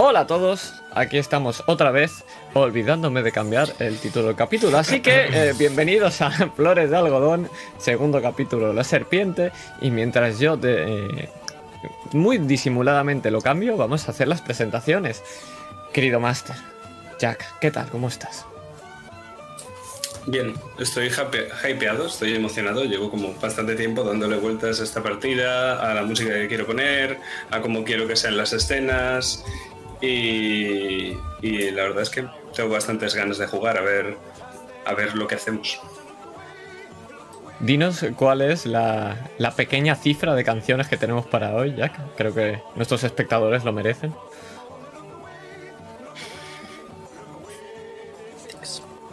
Hola a todos, aquí estamos otra vez, olvidándome de cambiar el título del capítulo. Así que eh, bienvenidos a Flores de Algodón, segundo capítulo La Serpiente. Y mientras yo eh, muy disimuladamente lo cambio, vamos a hacer las presentaciones. Querido Master, Jack, ¿qué tal? ¿Cómo estás? Bien, estoy hypeado, estoy emocionado. Llevo como bastante tiempo dándole vueltas a esta partida, a la música que quiero poner, a cómo quiero que sean las escenas. Y, la verdad es que tengo bastantes ganas de jugar a ver, a ver lo que hacemos. Dinos cuál es la, la, pequeña cifra de canciones que tenemos para hoy, Jack. Creo que nuestros espectadores lo merecen.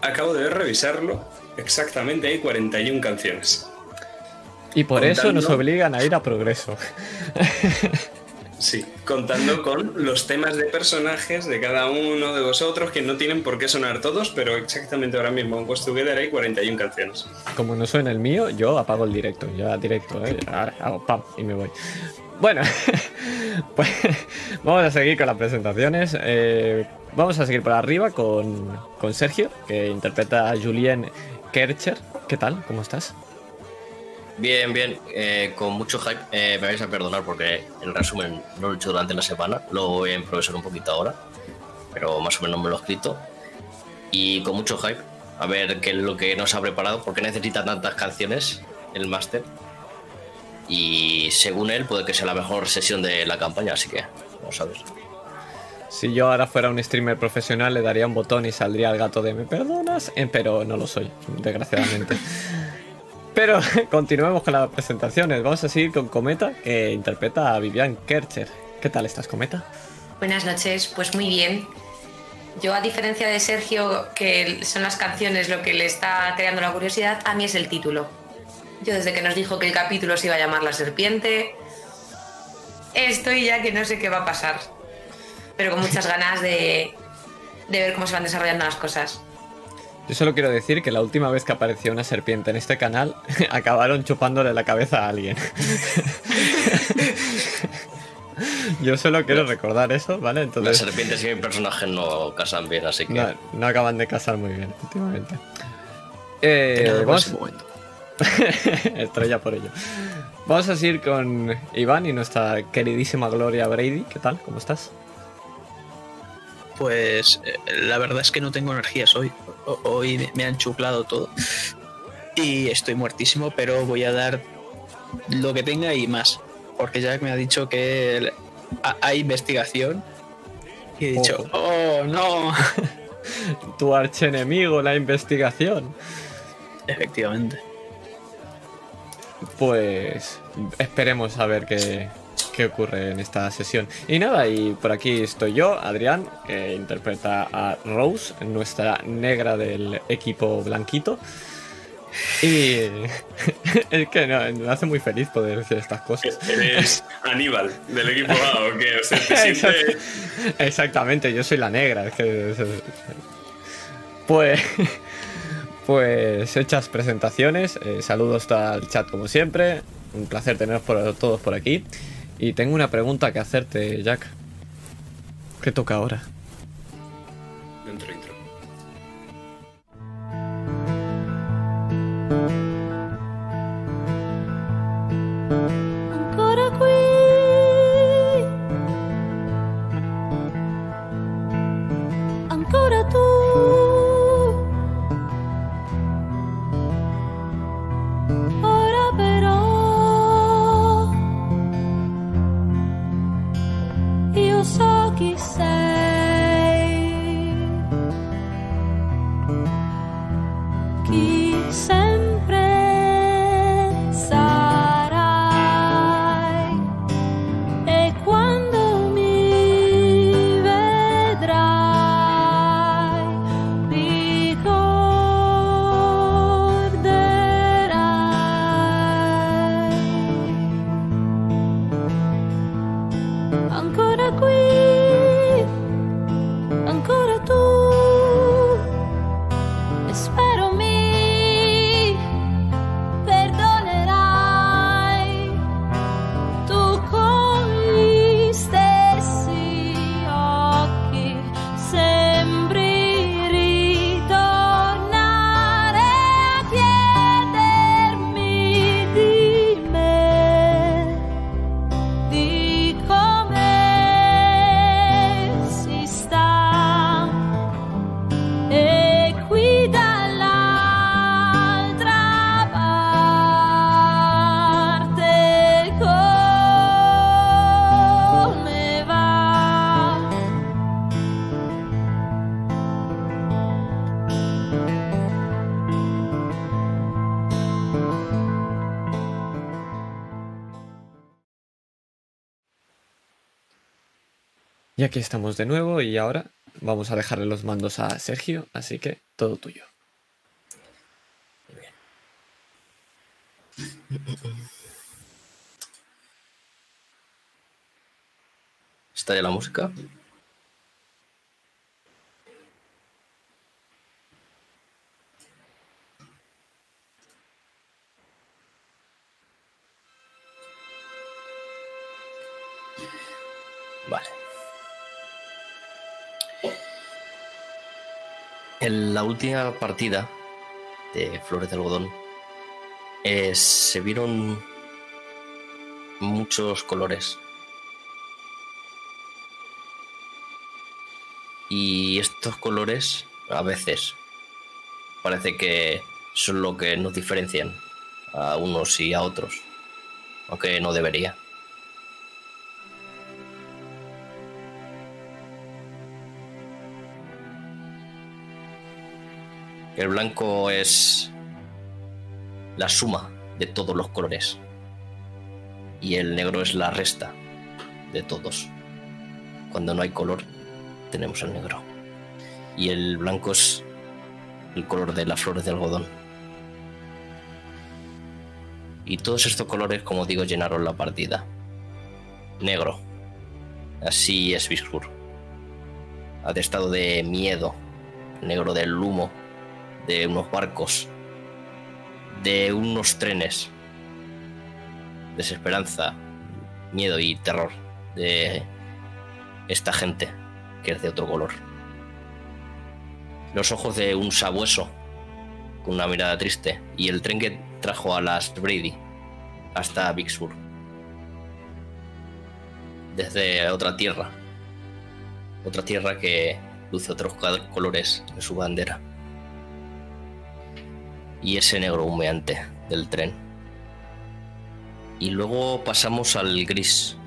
Acabo de revisarlo. Exactamente hay 41 canciones. Y por eso nos obligan a ir a progreso. Sí, contando con los temas de personajes de cada uno de vosotros que no tienen por qué sonar todos, pero exactamente ahora mismo en Ghost Together hay 41 canciones. Como no suena el mío, yo apago el directo, ya directo, ¿eh? Ahora hago pam y me voy. Bueno, pues vamos a seguir con las presentaciones. Eh, vamos a seguir por arriba con, con Sergio, que interpreta a Julien Kercher. ¿Qué tal? ¿Cómo estás? Bien, bien, eh, con mucho hype. Eh, me vais a perdonar porque el resumen no lo he hecho durante la semana, lo voy a improvisar un poquito ahora, pero más o menos me lo he escrito. Y con mucho hype, a ver qué es lo que nos ha preparado, porque necesita tantas canciones el máster. Y según él, puede que sea la mejor sesión de la campaña, así que vamos a ver. Si yo ahora fuera un streamer profesional, le daría un botón y saldría el gato de me perdonas, eh, pero no lo soy, desgraciadamente. Pero continuemos con las presentaciones. Vamos a seguir con Cometa, que interpreta a Vivian Kercher. ¿Qué tal estás, Cometa? Buenas noches, pues muy bien. Yo, a diferencia de Sergio, que son las canciones lo que le está creando la curiosidad, a mí es el título. Yo desde que nos dijo que el capítulo se iba a llamar La Serpiente, estoy ya que no sé qué va a pasar. Pero con muchas ganas de, de ver cómo se van desarrollando las cosas. Yo solo quiero decir que la última vez que apareció una serpiente en este canal, acabaron chupándole la cabeza a alguien. Yo solo quiero recordar eso, ¿vale? Entonces, Las serpientes y mi personaje no casan bien, así que. No, acaban de casar muy bien, últimamente. Eh, vamos... Estrella por ello. Vamos a seguir con Iván y nuestra queridísima Gloria Brady. ¿Qué tal? ¿Cómo estás? Pues eh, la verdad es que no tengo energías hoy. Hoy me han chuplado todo. Y estoy muertísimo, pero voy a dar lo que tenga y más. Porque Jack me ha dicho que hay investigación. Y he dicho, oh, no. tu archenemigo, la investigación. Efectivamente. Pues esperemos a ver qué, qué ocurre en esta sesión. Y nada, y por aquí estoy yo, Adrián, que interpreta a Rose, nuestra negra del equipo blanquito. Y es que me hace muy feliz poder decir estas cosas. Eres Aníbal del equipo A, ¿o qué? O sea, te. Exactamente, yo soy la negra. Pues, pues hechas presentaciones, eh, saludos al chat como siempre, un placer teneros por, todos por aquí. Y tengo una pregunta que hacerte, Jack. ¿Qué toca ahora? Aquí estamos de nuevo y ahora vamos a dejarle los mandos a Sergio, así que todo tuyo. ¿Está ya la música? En la última partida de Flores de Algodón eh, se vieron muchos colores. Y estos colores a veces parece que son lo que nos diferencian a unos y a otros, aunque no debería. El blanco es la suma de todos los colores. Y el negro es la resta de todos. Cuando no hay color, tenemos el negro. Y el blanco es el color de las flores de algodón. Y todos estos colores, como digo, llenaron la partida. Negro. Así es Biskur. Atestado de miedo. Negro del humo. De unos barcos de unos trenes. Desesperanza, miedo y terror de esta gente que es de otro color. Los ojos de un sabueso con una mirada triste y el tren que trajo a las Brady hasta Vicksburg. Desde otra tierra. Otra tierra que luce otros colores en su bandera y ese negro humeante del tren. Y luego pasamos al gris,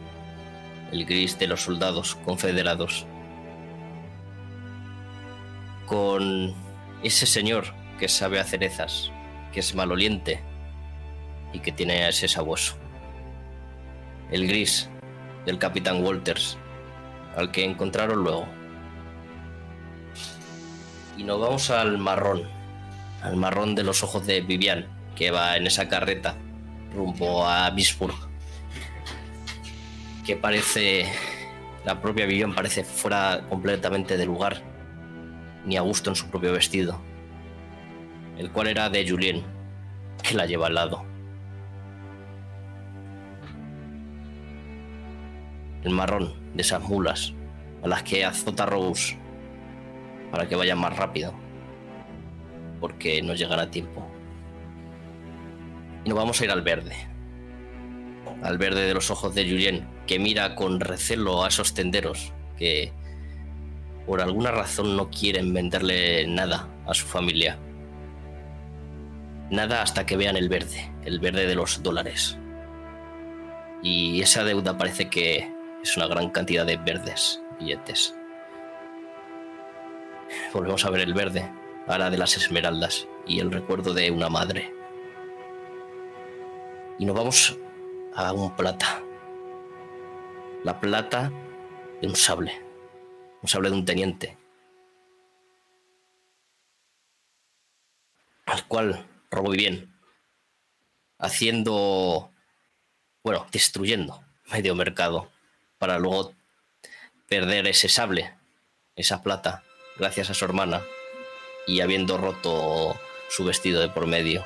el gris de los soldados confederados, con ese señor que sabe a cerezas, que es maloliente y que tiene ese sabueso. El gris del capitán Walters, al que encontraron luego. Y nos vamos al marrón, al marrón de los ojos de Vivian, que va en esa carreta rumbo a Bisburg. Que parece. La propia Vivian parece fuera completamente de lugar, ni a gusto en su propio vestido, el cual era de Julien, que la lleva al lado. El marrón de esas mulas, a las que azota Rose para que vayan más rápido porque no llegará a tiempo. Y nos vamos a ir al verde. Al verde de los ojos de Julien, que mira con recelo a esos tenderos que por alguna razón no quieren venderle nada a su familia. Nada hasta que vean el verde, el verde de los dólares. Y esa deuda parece que es una gran cantidad de verdes billetes. Volvemos a ver el verde, la de las esmeraldas y el recuerdo de una madre. Y nos vamos a un plata. La plata de un sable. Un sable de un teniente. Al cual robó bien. Haciendo. Bueno, destruyendo medio mercado. Para luego perder ese sable. Esa plata. Gracias a su hermana y habiendo roto su vestido de por medio.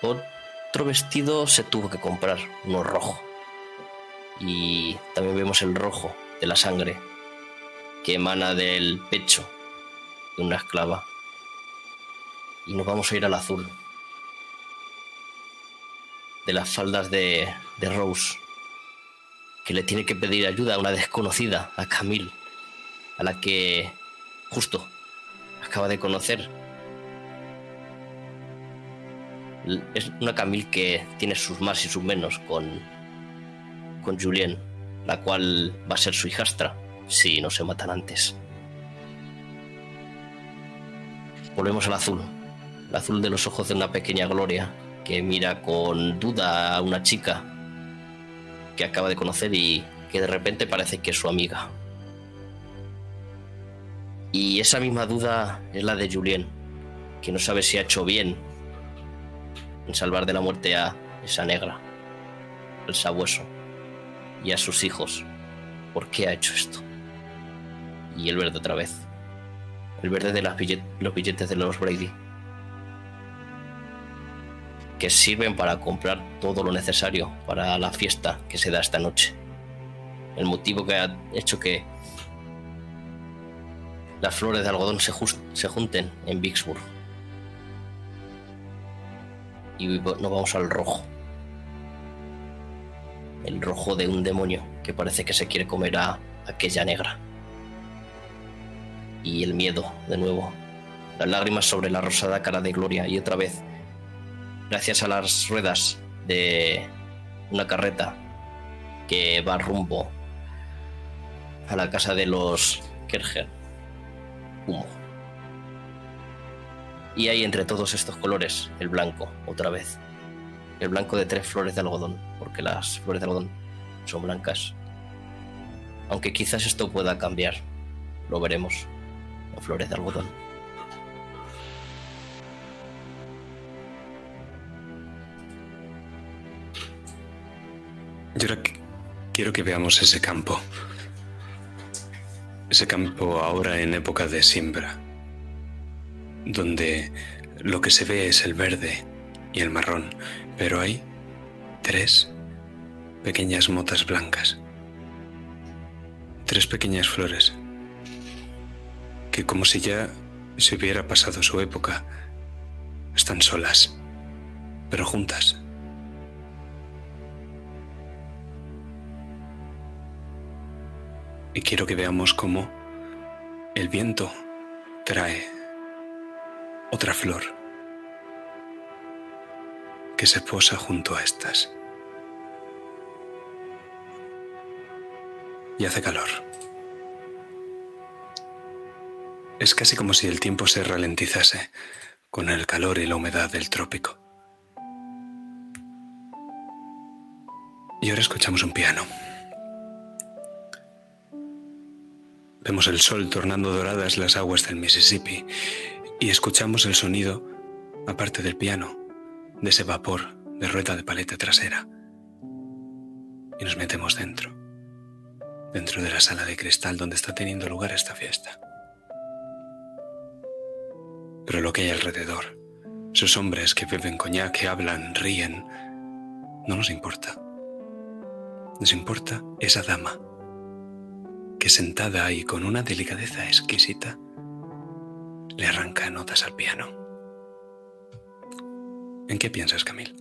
Otro vestido se tuvo que comprar, uno rojo. Y también vemos el rojo de la sangre que emana del pecho de una esclava. Y nos vamos a ir al azul. De las faldas de, de Rose, que le tiene que pedir ayuda a una desconocida, a Camille, a la que justo acaba de conocer. Es una Camille que tiene sus más y sus menos con, con Julien, la cual va a ser su hijastra si no se matan antes. Volvemos al azul, el azul de los ojos de una pequeña Gloria que mira con duda a una chica que acaba de conocer y que de repente parece que es su amiga. Y esa misma duda es la de Julien, que no sabe si ha hecho bien en salvar de la muerte a esa negra, al sabueso y a sus hijos. ¿Por qué ha hecho esto? Y el verde otra vez. El verde de las los billetes de los Brady. Que sirven para comprar todo lo necesario para la fiesta que se da esta noche. El motivo que ha hecho que las flores de algodón se, junten en Vicksburg. Y nos vamos al rojo el rojo de un demonio que parece que se quiere comer a aquella negra. Y el miedo, de nuevo. Las lágrimas sobre la rosada cara de Gloria y otra vez, gracias a las ruedas de una carreta que va rumbo a la casa de los Kerger. Humo. Y hay entre todos estos colores el blanco, otra vez el blanco de tres flores de algodón, porque las flores de algodón son blancas. Aunque quizás esto pueda cambiar, lo veremos. Las flores de algodón. Yo ahora quiero que veamos ese campo. Ese campo ahora en época de siembra, donde lo que se ve es el verde y el marrón, pero hay tres pequeñas motas blancas, tres pequeñas flores, que como si ya se hubiera pasado su época, están solas, pero juntas. Y quiero que veamos cómo el viento trae otra flor que se posa junto a estas. Y hace calor. Es casi como si el tiempo se ralentizase con el calor y la humedad del trópico. Y ahora escuchamos un piano. Vemos el sol tornando doradas las aguas del Mississippi y escuchamos el sonido, aparte del piano, de ese vapor de rueda de paleta trasera. Y nos metemos dentro, dentro de la sala de cristal donde está teniendo lugar esta fiesta. Pero lo que hay alrededor, esos hombres que beben coñac, que hablan, ríen, no nos importa. Nos importa esa dama sentada ahí con una delicadeza exquisita le arranca notas al piano. ¿En qué piensas, Camil?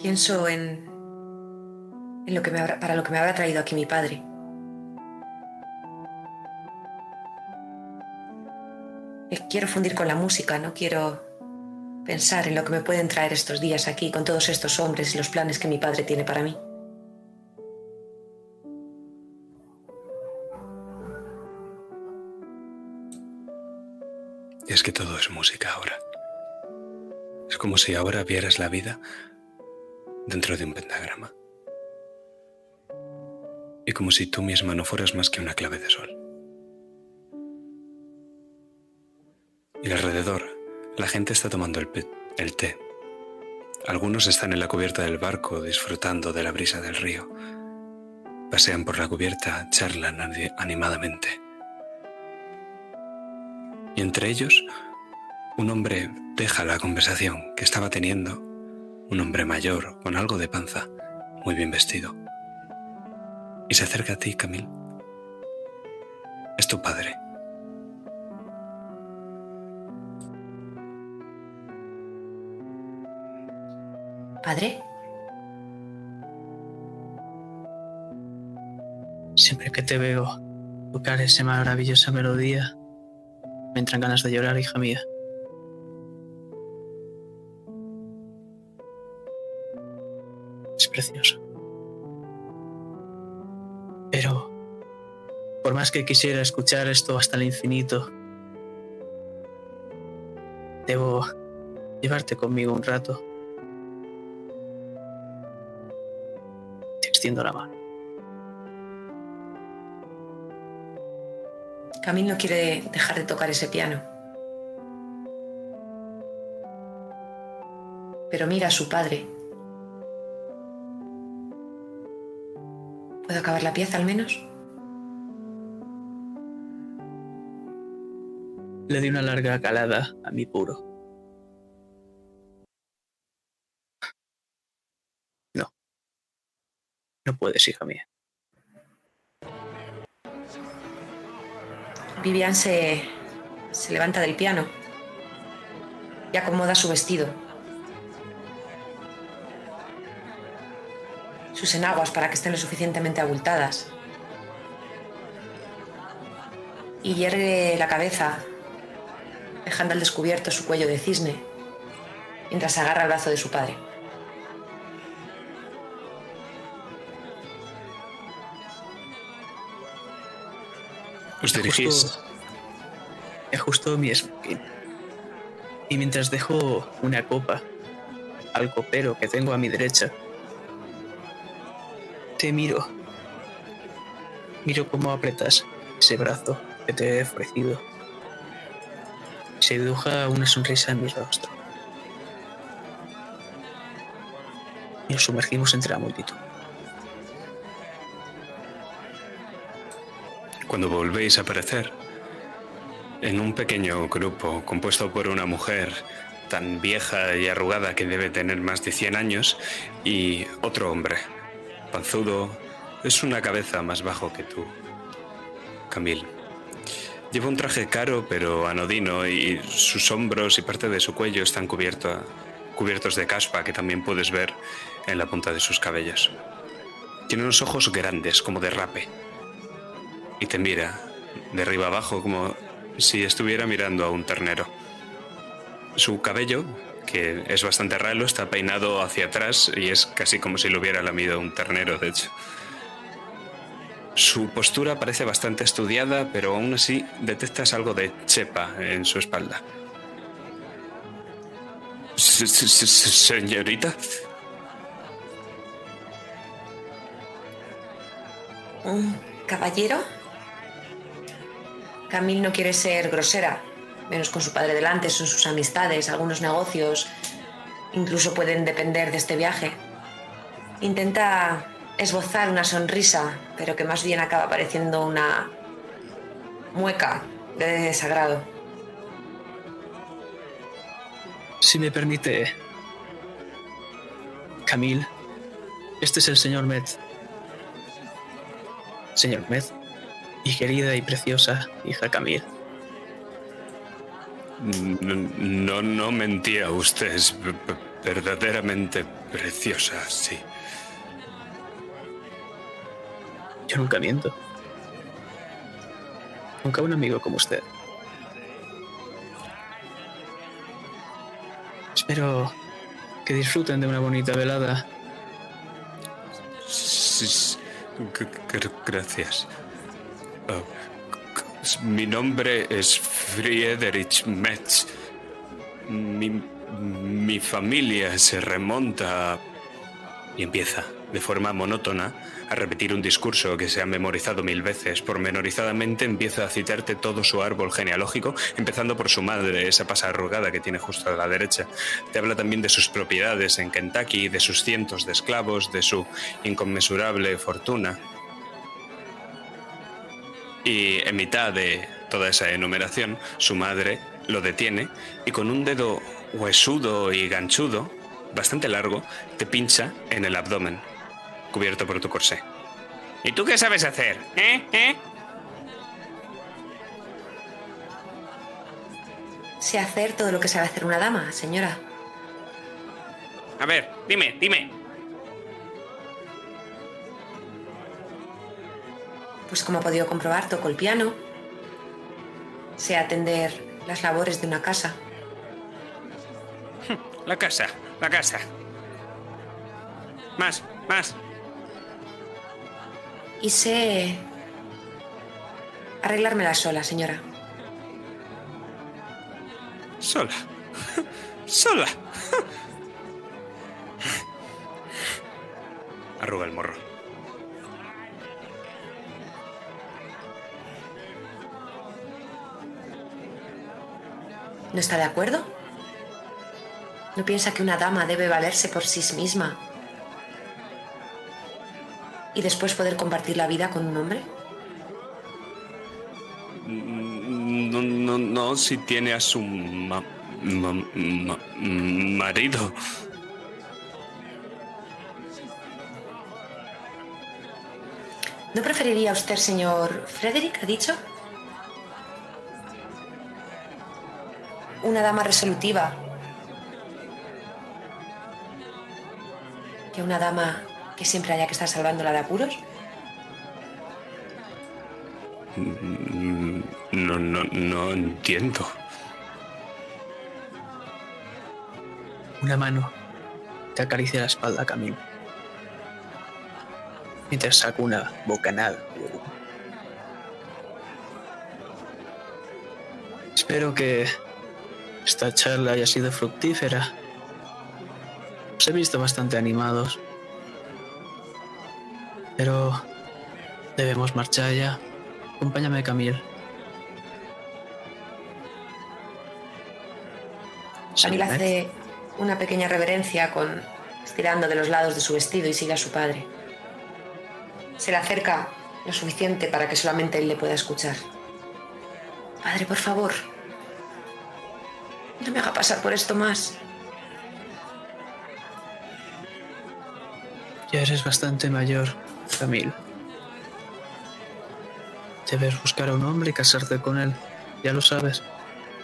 Pienso en, en lo que me para lo que me habrá traído aquí mi padre. Quiero fundir con la música, no quiero pensar en lo que me pueden traer estos días aquí con todos estos hombres y los planes que mi padre tiene para mí. es que todo es música ahora. Es como si ahora vieras la vida dentro de un pentagrama. Y como si tú misma no fueras más que una clave de sol. Y alrededor, la gente está tomando el, el té. Algunos están en la cubierta del barco disfrutando de la brisa del río. Pasean por la cubierta, charlan animadamente y entre ellos un hombre deja la conversación que estaba teniendo, un hombre mayor con algo de panza, muy bien vestido, y se acerca a ti, Camil. Es tu padre. ¿Padre? Siempre que te veo tocar esa maravillosa melodía, me entran ganas de llorar, hija mía. Es precioso. Pero, por más que quisiera escuchar esto hasta el infinito, debo llevarte conmigo un rato. Extiendo la mano. Camille no quiere dejar de tocar ese piano. Pero mira a su padre. ¿Puedo acabar la pieza al menos? Le di una larga calada a mi puro. No puedes, hija mía. Vivian se, se levanta del piano y acomoda su vestido. Sus enaguas para que estén lo suficientemente abultadas. Y yergue la cabeza, dejando al descubierto su cuello de cisne, mientras agarra el brazo de su padre. Os dirigís. Ajusto, ajusto mi smoking. Y mientras dejo una copa al copero que tengo a mi derecha, te miro. Miro cómo apretas ese brazo que te he ofrecido. Se dibuja una sonrisa en mi rostro. Y nos sumergimos entre la multitud. Cuando volvéis a aparecer, en un pequeño grupo compuesto por una mujer tan vieja y arrugada que debe tener más de 100 años y otro hombre, panzudo, es una cabeza más bajo que tú, Camille. Lleva un traje caro pero anodino y sus hombros y parte de su cuello están cubierto- cubiertos de caspa que también puedes ver en la punta de sus cabellos. Tiene unos ojos grandes como de rape y te mira de arriba abajo como si estuviera mirando a un ternero. Su cabello, que es bastante ralo, está peinado hacia atrás y es casi como si lo hubiera lamido un ternero, de hecho. Su postura parece bastante estudiada, pero aún así detectas algo de chepa en su espalda. Se- se- se- se- Señorita, ¿Un caballero? Camille no quiere ser grosera, menos con su padre delante, son sus amistades, algunos negocios, incluso pueden depender de este viaje. Intenta esbozar una sonrisa, pero que más bien acaba pareciendo una mueca de desagrado. Si me permite, Camille, este es el señor Met. Señor Met, y querida y preciosa hija Camille. no, no, mentía usted, es verdaderamente preciosa, sí. Yo nunca miento. Nunca un amigo como usted. Espero que disfruten de una bonita velada. Gracias. C- Mi nombre es Friedrich Metz. Mi, mi familia se remonta y empieza de forma monótona a repetir un discurso que se ha memorizado mil veces. Pormenorizadamente empieza a citarte todo su árbol genealógico, empezando por su madre, esa pasa arrugada que tiene justo a la derecha. Te habla también de sus propiedades en Kentucky, de sus cientos de esclavos, de su inconmensurable fortuna. Y en mitad de toda esa enumeración, su madre lo detiene y con un dedo huesudo y ganchudo, bastante largo, te pincha en el abdomen, cubierto por tu corsé. ¿Y tú qué sabes hacer? ¿Eh? ¿Eh? Sé hacer todo lo que sabe hacer una dama, señora. A ver, dime, dime. Pues como ha podido comprobar, toco el piano. Sé atender las labores de una casa. La casa, la casa. Más, más. Y sé arreglármela sola, señora. Sola. Sola. Arruga el morro. ¿No está de acuerdo? ¿No piensa que una dama debe valerse por sí misma y después poder compartir la vida con un hombre? No, no, no, si tiene a su ma- ma- ma- marido. ¿No preferiría usted, señor Frederick, ha dicho? Una dama resolutiva. Que una dama que siempre haya que estar salvándola de apuros. No, no, no entiendo. Una mano te acaricia la espalda, Camilo. Mientras saco una bocanada. Espero que esta charla haya sido fructífera. Os he visto bastante animados. Pero debemos marchar ya. Acompáñame, Camille. ¿eh? hace una pequeña reverencia con estirando de los lados de su vestido y sigue a su padre. Se le acerca lo suficiente para que solamente él le pueda escuchar. Padre, por favor, no me haga pasar por esto más. Ya eres bastante mayor, Camil. Debes buscar a un hombre y casarte con él. Ya lo sabes.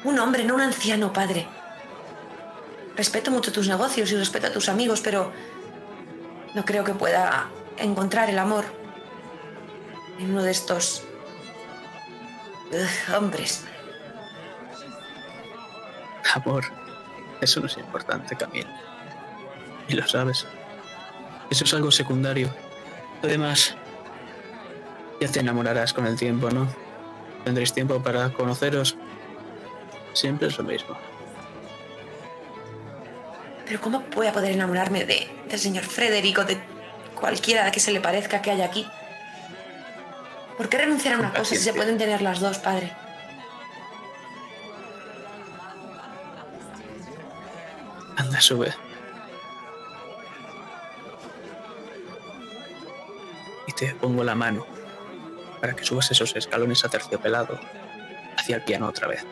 Un hombre, no un anciano, padre. Respeto mucho tus negocios y respeto a tus amigos, pero no creo que pueda encontrar el amor en uno de estos ugh, hombres. Amor, eso no es importante, Camil. Y lo sabes. Eso es algo secundario. Además, ya te enamorarás con el tiempo, ¿no? Tendréis tiempo para conoceros. Siempre es lo mismo. Pero ¿cómo voy a poder enamorarme de, del señor Frederico, de cualquiera que se le parezca que haya aquí? ¿Por qué renunciar a una cosa si se pueden tener las dos, padre? Sube. Y te pongo la mano para que subas esos escalones aterciopelados hacia el piano otra vez.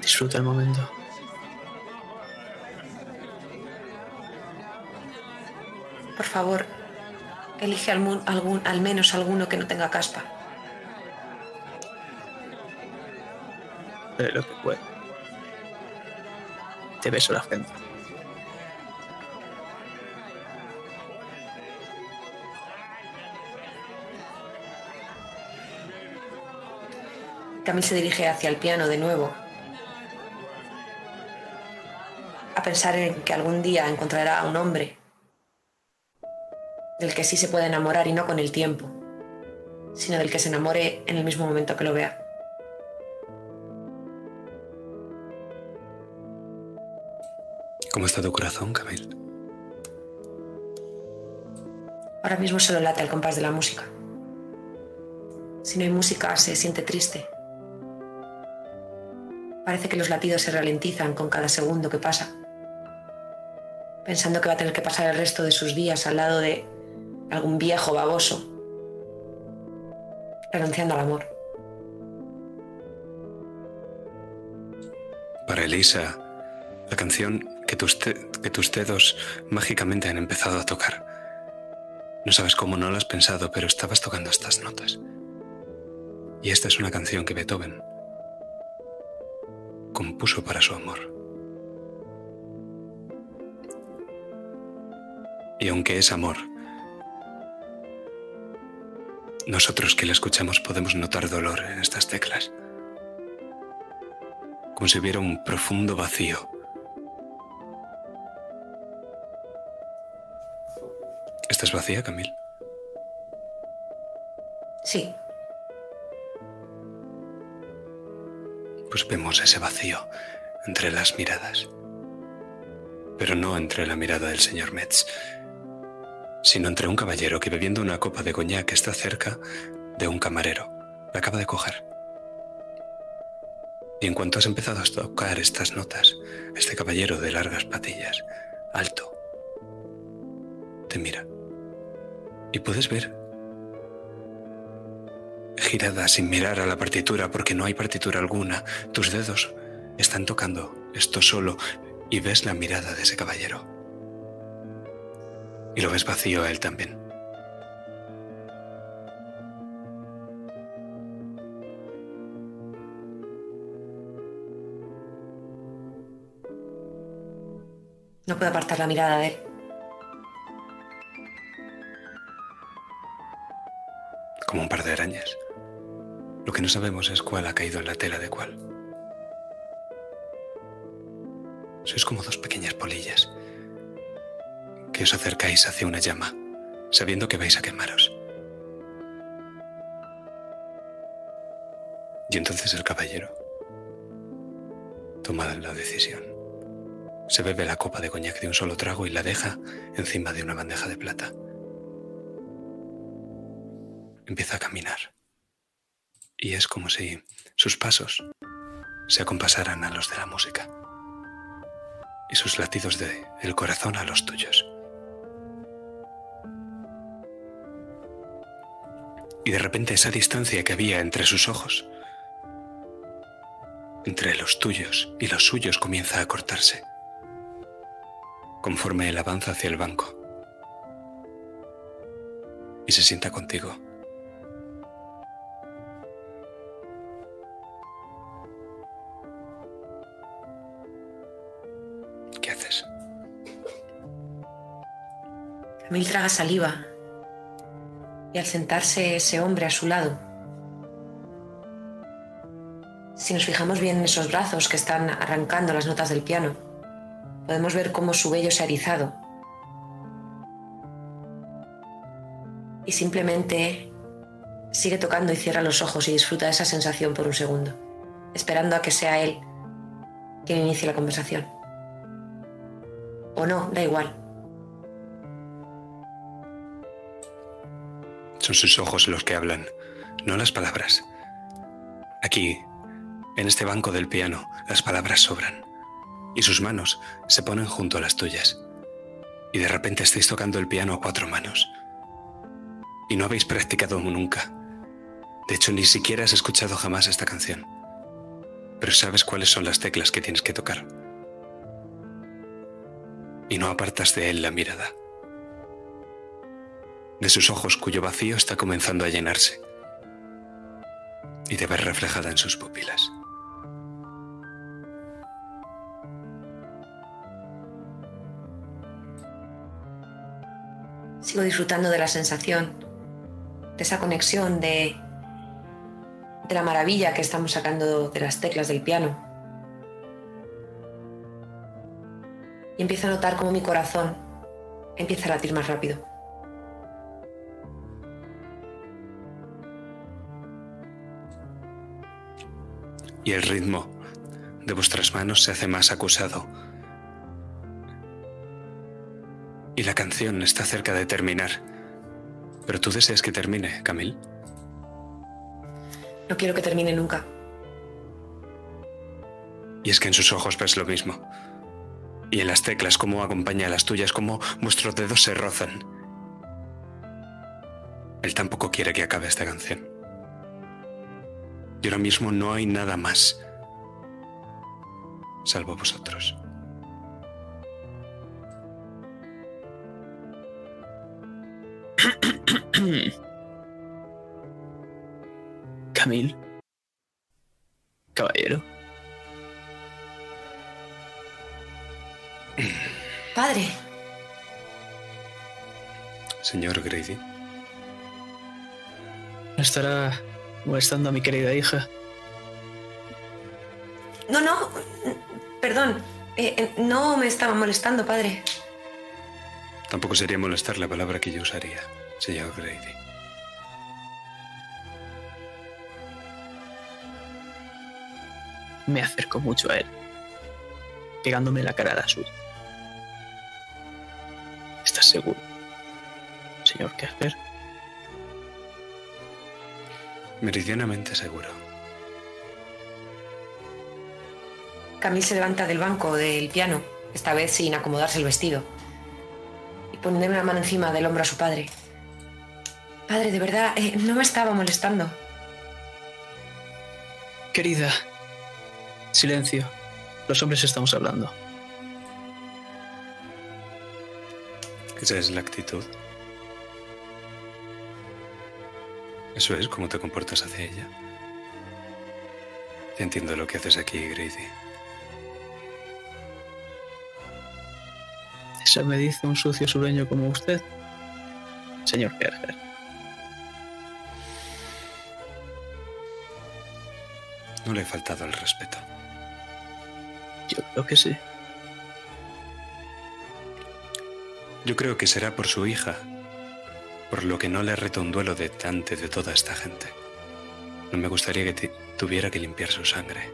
Disfruta el momento. Por favor, elige algún, algún, al menos alguno que no tenga caspa. Lo que pueda. Te beso la frente. Camille se dirige hacia el piano de nuevo. A pensar en que algún día encontrará a un hombre del que sí se puede enamorar y no con el tiempo, sino del que se enamore en el mismo momento que lo vea. ¿Cómo está tu corazón, Camil? Ahora mismo solo late al compás de la música. Si no hay música, se siente triste. Parece que los latidos se ralentizan con cada segundo que pasa, pensando que va a tener que pasar el resto de sus días al lado de algún viejo baboso, renunciando al amor. Para Elisa, la canción que tus, dedos mágicamente han empezado a tocar. No sabes cómo no lo has pensado, pero estabas tocando estas notas. Y esta es una canción que Beethoven compuso para su amor. Y aunque es amor, nosotros que la escuchamos podemos notar dolor en estas teclas como si hubiera un profundo vacío. ¿Estás vacía, Camil? Sí, Pues vemos ese vacío entre las miradas. Pero no entre la mirada del señor Metz, sino entre un caballero que bebiendo una copa de coñac está cerca de un camarero. La acaba de coger. Y en cuanto has empezado a tocar estas notas, este caballero de largas patillas, alto, te mira. Y puedes ver, girada sin mirar a la partitura porque no hay partitura alguna, tus dedos están tocando esto solo y ves la mirada de ese caballero. Y lo ves vacío a él también. No puedo apartar la mirada de él. Como un par de arañas. Lo que no sabemos es cuál ha caído en la tela de cuál. Sois como dos pequeñas polillas que os acercáis hacia una llama, sabiendo que vais a quemaros. Y entonces el caballero toma la decisión. Se bebe la copa de coñac de un solo trago y la deja encima de una bandeja de plata. Empieza a caminar. Y es como si sus pasos se acompasaran a los de la música y sus latidos de el corazón a los tuyos. Y de repente esa distancia que había entre sus ojos, entre los tuyos y los suyos, comienza a cortarse, conforme él avanza hacia el banco y se sienta contigo. Camil traga saliva y al sentarse ese hombre a su lado, si nos fijamos bien en esos brazos que están arrancando las notas del piano, podemos ver cómo su vello se ha erizado. Y simplemente sigue tocando y cierra los ojos y disfruta de esa sensación por un segundo, esperando a que sea él quien inicie la conversación. O no, da igual. Son sus ojos los que hablan, no las palabras. Aquí, en este banco del piano, las palabras sobran. Y sus manos se ponen junto a las tuyas. Y de repente estáis tocando el piano a cuatro manos. Y no habéis practicado nunca. De hecho, ni siquiera has escuchado jamás esta canción. Pero sabes cuáles son las teclas que tienes que tocar. Y no apartas de él la mirada de sus ojos cuyo vacío está comenzando a llenarse y de ver reflejada en sus pupilas. Sigo disfrutando de la sensación, de esa conexión, de, de la maravilla que estamos sacando de las teclas del piano. Y empiezo a notar cómo mi corazón empieza a latir más rápido. Y el ritmo de vuestras manos se hace más acusado. Y la canción está cerca de terminar. Pero tú deseas que termine, Camille. No quiero que termine nunca. Y es que en sus ojos ves lo mismo. Y en las teclas, cómo acompaña a las tuyas, cómo vuestros dedos se rozan. Él tampoco quiere que acabe esta canción. Y ahora mismo no hay nada más, salvo vosotros. Camil. Caballero. Padre, Señor Grady, ¿No estará molestando a mi querida hija? no, no, perdón, eh, eh, no me estaba molestando, padre. tampoco sería molestar la palabra que yo usaría, señor Grady. Me acerco mucho a él, pegándome la cara a la suya. ¿Estás seguro, señor Kerber? Meridianamente seguro. Camille se levanta del banco del piano, esta vez sin acomodarse el vestido, y pone una mano encima del hombro a su padre. Padre, de verdad, eh, no me estaba molestando. Querida, silencio. Los hombres estamos hablando. Esa es la actitud. Eso es como te comportas hacia ella. Entiendo lo que haces aquí, Grady. Eso me dice un sucio sureño como usted, señor Kerger. No le he faltado el respeto. Yo creo que sí. Yo creo que será por su hija, por lo que no le reto un duelo de tante de toda esta gente. No me gustaría que tuviera que limpiar su sangre.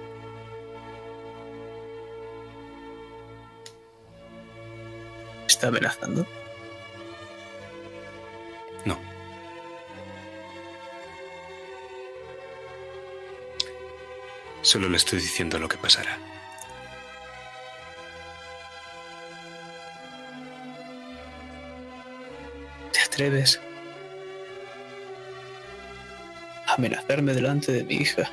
¿Está amenazando? No. Solo le estoy diciendo lo que pasará. Atreves a amenazarme delante de mi hija?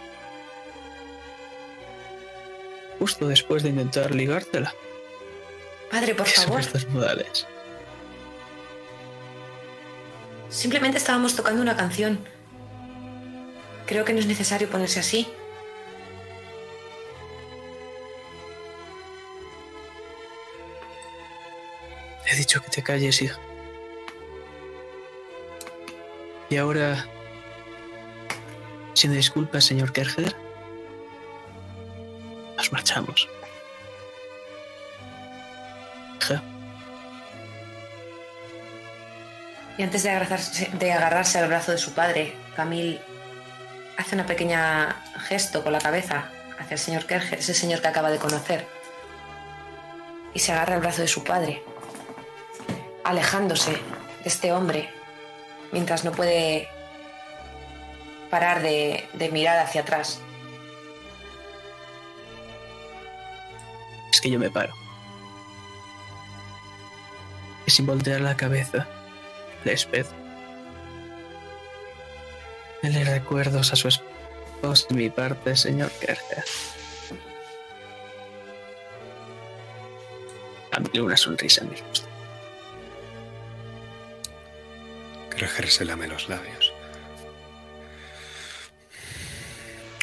Justo después de intentar ligártela. Padre, por ¿Qué son favor. estos modales? Simplemente estábamos tocando una canción. Creo que no es necesario ponerse así. He dicho que te calles, hija. Y ahora, si me disculpa, señor Kerger, nos marchamos. Y antes de agarrarse, de agarrarse al brazo de su padre, Camille hace una pequeña gesto con la cabeza hacia el señor Kerger, ese señor que acaba de conocer. Y se agarra al brazo de su padre, alejándose de este hombre, mientras no puede parar de, mirar hacia atrás. es que yo me paro. Y sin voltear la cabeza, le espezo. Le recuerdos a su esposa de mi parte, señor Kerger. A mí una sonrisa en mi rostro. Se lame los labios.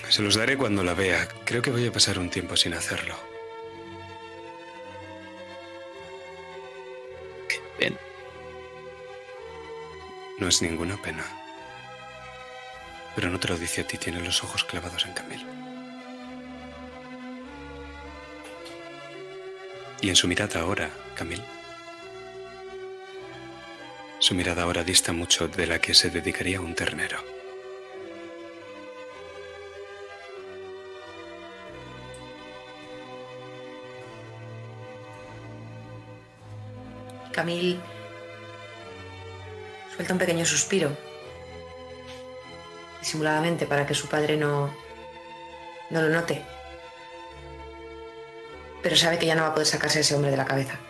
Se los daré cuando la vea. Creo que voy a pasar un tiempo sin hacerlo. Qué pena. No es ninguna pena. Pero no te lo dice a ti, tiene los ojos clavados en Camille. Y en su mirada ahora, Camille. Su mirada ahora dista mucho de la que se dedicaría un ternero. Camille suelta un pequeño suspiro, disimuladamente para que su padre no, no lo note. Pero sabe que ya no va a poder sacarse a ese hombre de la cabeza.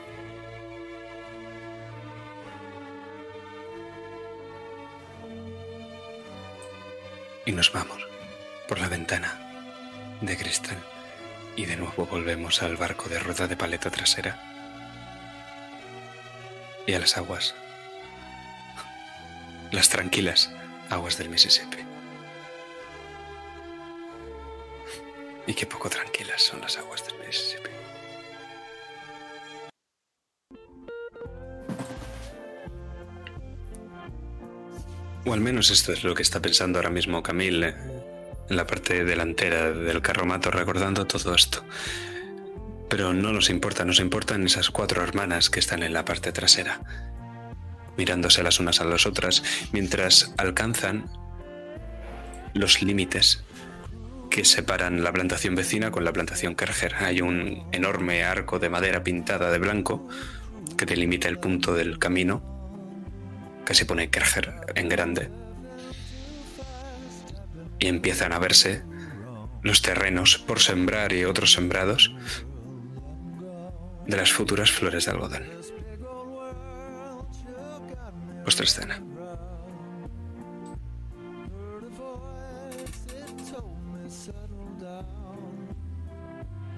Y nos vamos por la ventana de cristal. Y de nuevo volvemos al barco de rueda de paleta trasera. Y a las aguas. Las tranquilas aguas del Mississippi. Y qué poco tranquilas son las aguas del Mississippi. O al menos esto es lo que está pensando ahora mismo Camille eh, en la parte delantera del carromato recordando todo esto. Pero no nos importa, nos importan esas cuatro hermanas que están en la parte trasera, mirándose las unas a las otras mientras alcanzan los límites que separan la plantación vecina con la plantación Kerger. Hay un enorme arco de madera pintada de blanco que delimita el punto del camino que se pone Kerger en grande. Y empiezan a verse los terrenos por sembrar y otros sembrados de las futuras flores de algodón. Vuestra escena.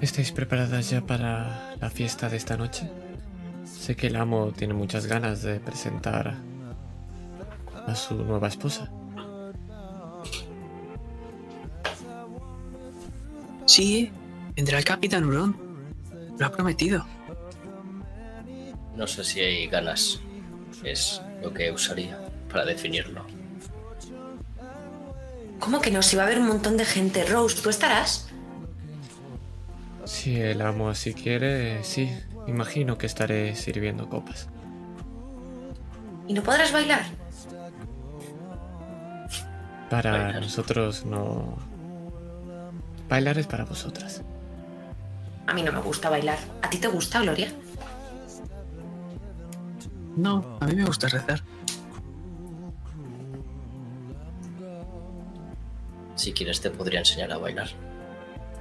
¿Estáis preparadas ya para la fiesta de esta noche? Sé que el amo tiene muchas ganas de presentar a su nueva esposa. Sí, vendrá el capitán Hurón. Lo ha prometido. No sé si hay ganas. Es lo que usaría para definirlo. ¿Cómo que no? Si va a haber un montón de gente. Rose, ¿tú estarás? Si el amo así quiere, sí. Imagino que estaré sirviendo copas. ¿Y no podrás bailar? Para Bailar. nosotros no... Bailar es para vosotras. A mí no me gusta bailar. ¿A ti te gusta, Gloria? No, a mí me gusta rezar. Si quieres te podría enseñar a bailar.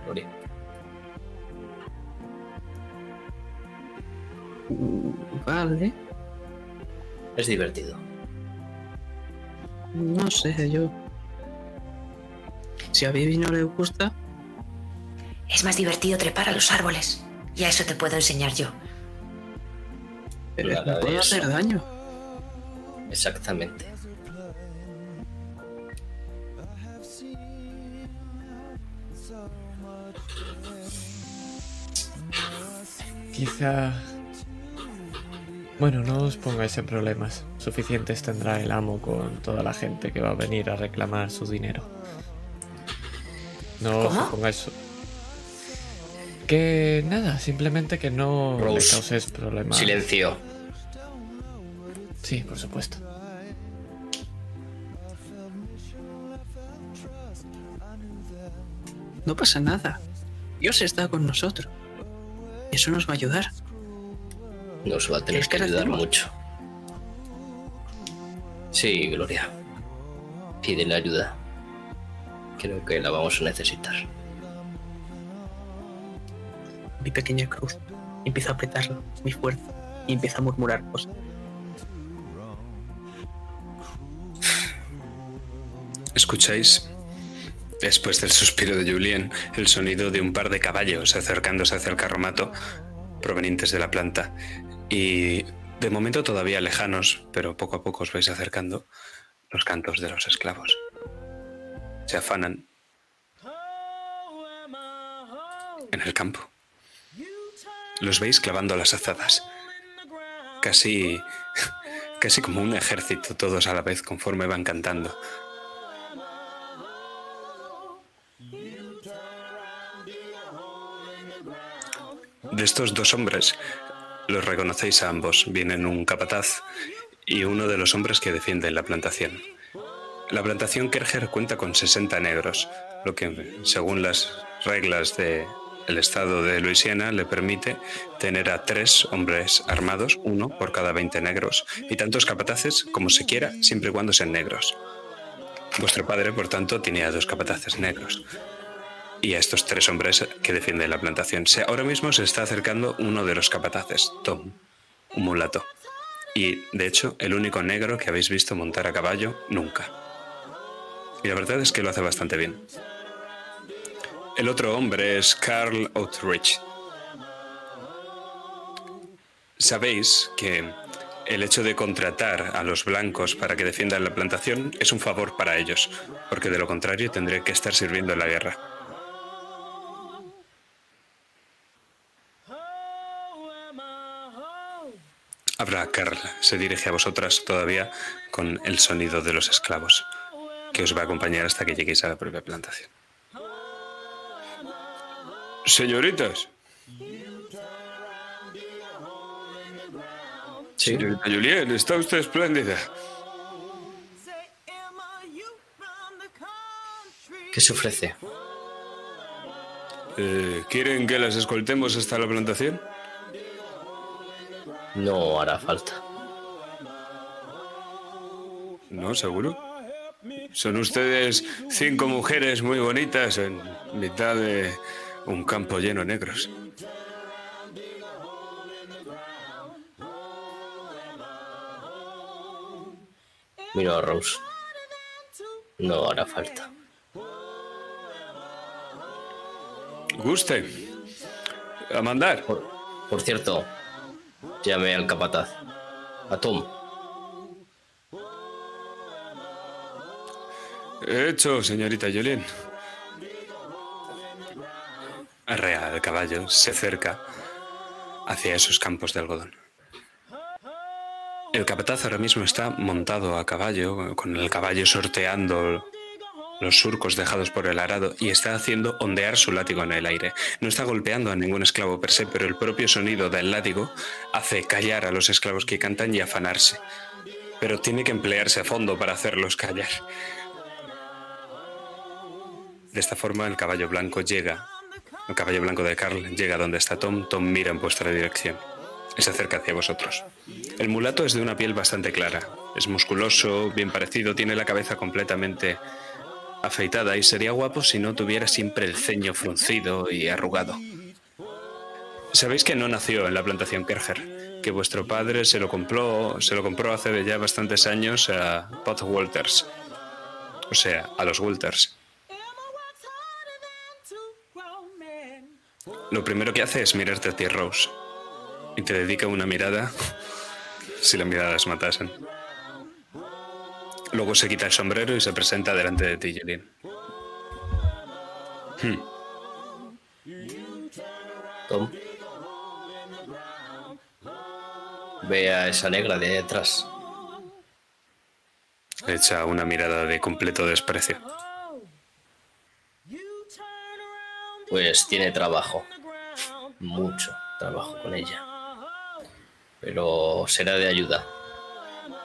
Gloria. Vale. Es divertido. No sé, yo. Si a Vivi no le gusta, Es más divertido trepar a los árboles. Y a eso te puedo enseñar yo. pero Nada me de puedo eso. hacer daño. Exactamente. Quizá... Bueno, no os pongáis en problemas. Suficientes tendrá el amo con toda la gente que va a venir a reclamar su dinero. No ¿Cómo? pongáis... Que nada, simplemente que no le Rose, causes problemas. Silencio. Sí, por supuesto. No pasa nada. Dios está con nosotros. Eso nos va a ayudar. Nos va a tener ¿Quieres que que ayudar mucho. Sí, Gloria. Pídele ayuda. Creo que la vamos a necesitar. Mi pequeña cruz. Empiezo a apretarla, mi fuerza. Y empieza a murmurar cosas. Escucháis, después del suspiro de Julien, el sonido de un par de caballos acercándose hacia el carromato provenientes de la planta. Y de momento todavía lejanos, pero poco a poco os vais acercando, los cantos de los esclavos. Se afanan en el campo. Los veis clavando las azadas. Casi, casi como un ejército, todos a la vez conforme van cantando. De estos dos hombres, los reconocéis a ambos. Vienen un capataz y uno de los hombres que defienden la plantación. La plantación Kerger cuenta con 60 negros, lo que, según las reglas del estado de Luisiana, le permite tener a tres hombres armados, uno por cada 20 negros, y tantos capataces como se quiera, siempre y cuando sean negros. Vuestro padre, por tanto, tenía dos capataces negros y a estos tres hombres que defienden la plantación. Ahora mismo se está acercando uno de los capataces, Tom, un mulato. Y, de hecho, el único negro que habéis visto montar a caballo nunca. Y la verdad es que lo hace bastante bien. El otro hombre es Carl Outreach. Sabéis que el hecho de contratar a los blancos para que defiendan la plantación es un favor para ellos, porque de lo contrario tendrían que estar sirviendo en la guerra. Habla Carl, se dirige a vosotras todavía con el sonido de los esclavos, que os va a acompañar hasta que lleguéis a la propia plantación. Señoritas. Señorita Julien, está usted espléndida. ¿Qué se ofrece? Eh, ¿Quieren que las escoltemos hasta la plantación? No hará falta. No, seguro. Son ustedes cinco mujeres muy bonitas en mitad de un campo lleno de negros. Mira a Rose. No hará falta. Guste. A mandar. Por, por cierto, llame al capataz. A Tom. Hecho, señorita Jolien. Arrea el caballo, se acerca hacia esos campos de algodón. El capataz ahora mismo está montado a caballo, con el caballo sorteando los surcos dejados por el arado y está haciendo ondear su látigo en el aire. No está golpeando a ningún esclavo per se, pero el propio sonido del látigo hace callar a los esclavos que cantan y afanarse. Pero tiene que emplearse a fondo para hacerlos callar. De esta forma el caballo blanco llega, el caballo blanco de Carl llega donde está Tom, Tom mira en vuestra dirección se acerca hacia vosotros. El mulato es de una piel bastante clara, es musculoso, bien parecido, tiene la cabeza completamente afeitada y sería guapo si no tuviera siempre el ceño fruncido y arrugado. Sabéis que no nació en la plantación Kerger, que vuestro padre se lo compró, se lo compró hace ya bastantes años a Pot Walters, o sea, a los Walters. Lo primero que hace es mirarte a ti, Rose, y te dedica una mirada si las miradas matasen. Luego se quita el sombrero y se presenta delante de ti, Jelin. Hmm. Tom. Ve a esa negra de detrás. Echa una mirada de completo desprecio. Pues tiene trabajo. Mucho trabajo con ella. Pero será de ayuda.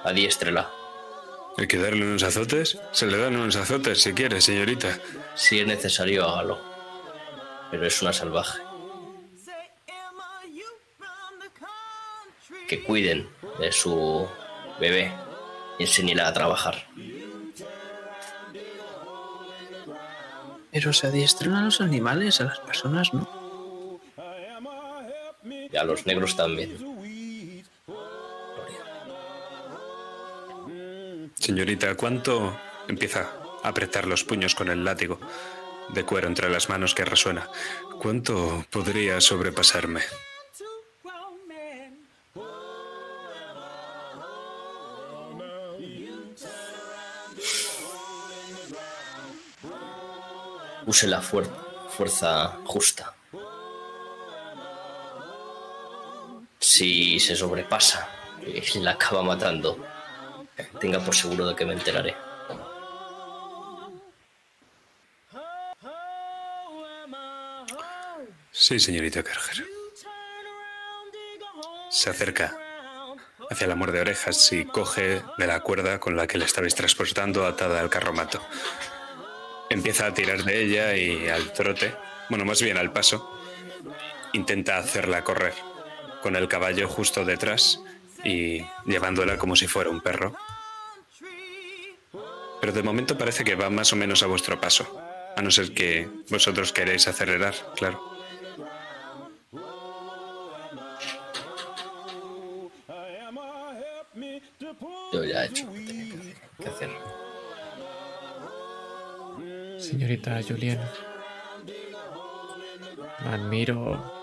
Adiéstrela. ¿Hay que darle unos azotes? Se le dan unos azotes si quiere, señorita. Si es necesario, hágalo. Pero es una salvaje. Que cuiden de su bebé y enséñela a trabajar. Pero se adiestran a los animales, a las personas, ¿no? Y a los negros también. Señorita, ¿cuánto empieza a apretar los puños con el látigo de cuero entre las manos que resuena? ¿Cuánto podría sobrepasarme? Use la fuer- fuerza justa. Si se sobrepasa y la acaba matando, tenga por seguro de que me enteraré. Sí, señorita Kerger. Se acerca hacia la muerde de orejas y coge de la cuerda con la que le estabais transportando atada al carromato. Empieza a tirar de ella y al trote, bueno, más bien al paso, intenta hacerla correr con el caballo justo detrás y llevándola como si fuera un perro. Pero de momento parece que va más o menos a vuestro paso, a no ser que vosotros queréis acelerar, claro. Yo ya he hecho lo que tenía que hacer-. Señorita Julien, admiro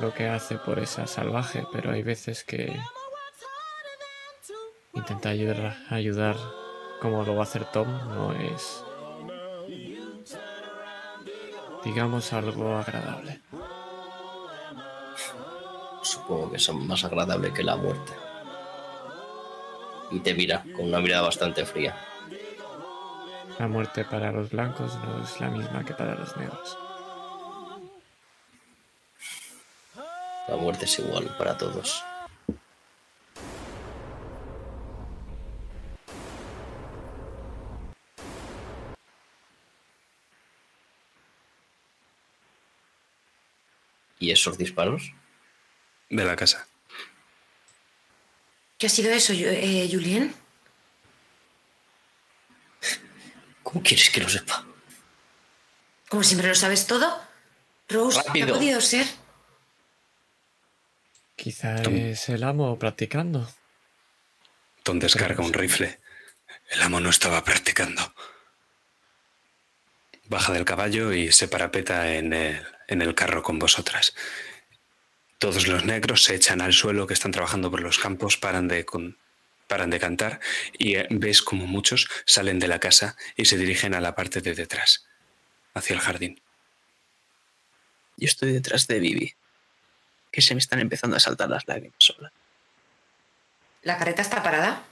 lo que hace por esa salvaje, pero hay veces que intenta ayudar, ayudar como lo va a hacer Tom, no es, digamos, algo agradable. Supongo que son más agradable que la muerte. Y te mira con una mirada bastante fría. La muerte para los blancos no es la misma que para los negros. La muerte es igual para todos. ¿Y esos disparos? De la casa. ¿Qué ha sido eso, eh, Julien? ¿Cómo quieres que lo sepa? Como siempre lo sabes todo. Rose, ¿qué ha Rápido. podido ser? Quizá es el amo practicando. Tom descarga un rifle. El amo no estaba practicando. Baja del caballo y se parapeta en el, en el carro con vosotras. Todos los negros se echan al suelo que están trabajando por los campos, paran de, con- paran de cantar y eh, ves como muchos salen de la casa y se dirigen a la parte de detrás, hacia el jardín. Yo estoy detrás de Vivi. Que se me están empezando a saltar las lágrimas sola. ¿La carreta está parada?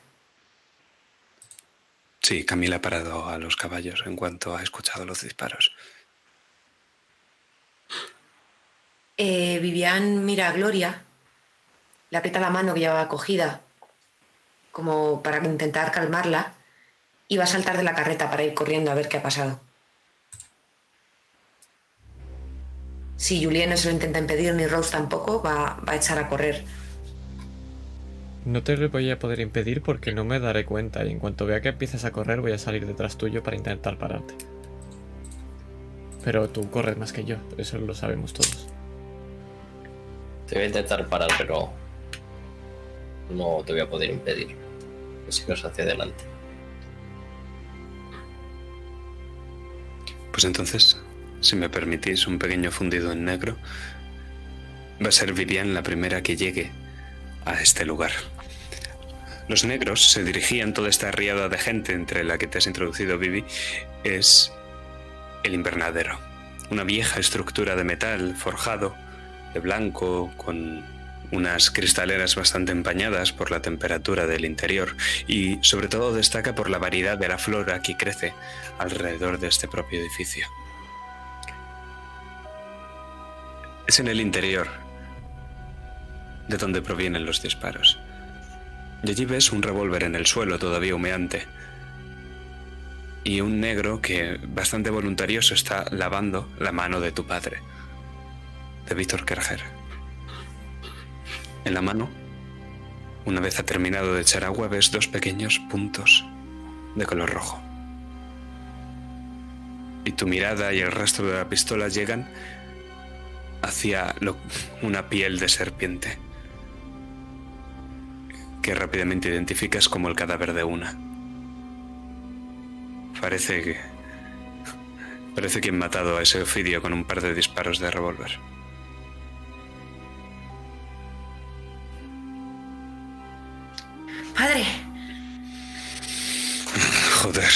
Sí, Camila ha parado a los caballos en cuanto ha escuchado los disparos. Eh, Vivian mira a Gloria. Le aprieta la mano que llevaba cogida, como para intentar calmarla, y va a saltar de la carreta para ir corriendo a ver qué ha pasado. Si Julien no se lo intenta impedir, ni Rose tampoco, va, va a echar a correr. No te lo voy a poder impedir porque no me daré cuenta y en cuanto vea que empiezas a correr voy a salir detrás tuyo para intentar pararte. Pero tú corres más que yo, eso lo sabemos todos. Te voy a intentar parar, pero no te voy a poder impedir que sigas hacia adelante. Pues entonces, si me permitís un pequeño fundido en negro, va a ser Vivian la primera que llegue a este lugar. Los negros se dirigían, toda esta riada de gente entre la que te has introducido, Vivi, es el invernadero. Una vieja estructura de metal forjado, de blanco, con unas cristaleras bastante empañadas por la temperatura del interior y sobre todo destaca por la variedad de la flora que crece alrededor de este propio edificio. Es en el interior de donde provienen los disparos. Y allí ves un revólver en el suelo todavía humeante. Y un negro que, bastante voluntarioso, está lavando la mano de tu padre, de Víctor Kerger. En la mano, una vez ha terminado de echar agua, ves dos pequeños puntos de color rojo. Y tu mirada y el rastro de la pistola llegan hacia lo- una piel de serpiente que rápidamente identificas como el cadáver de una. Parece que... Parece que han matado a ese ofidio con un par de disparos de revólver. ¡Padre! Joder.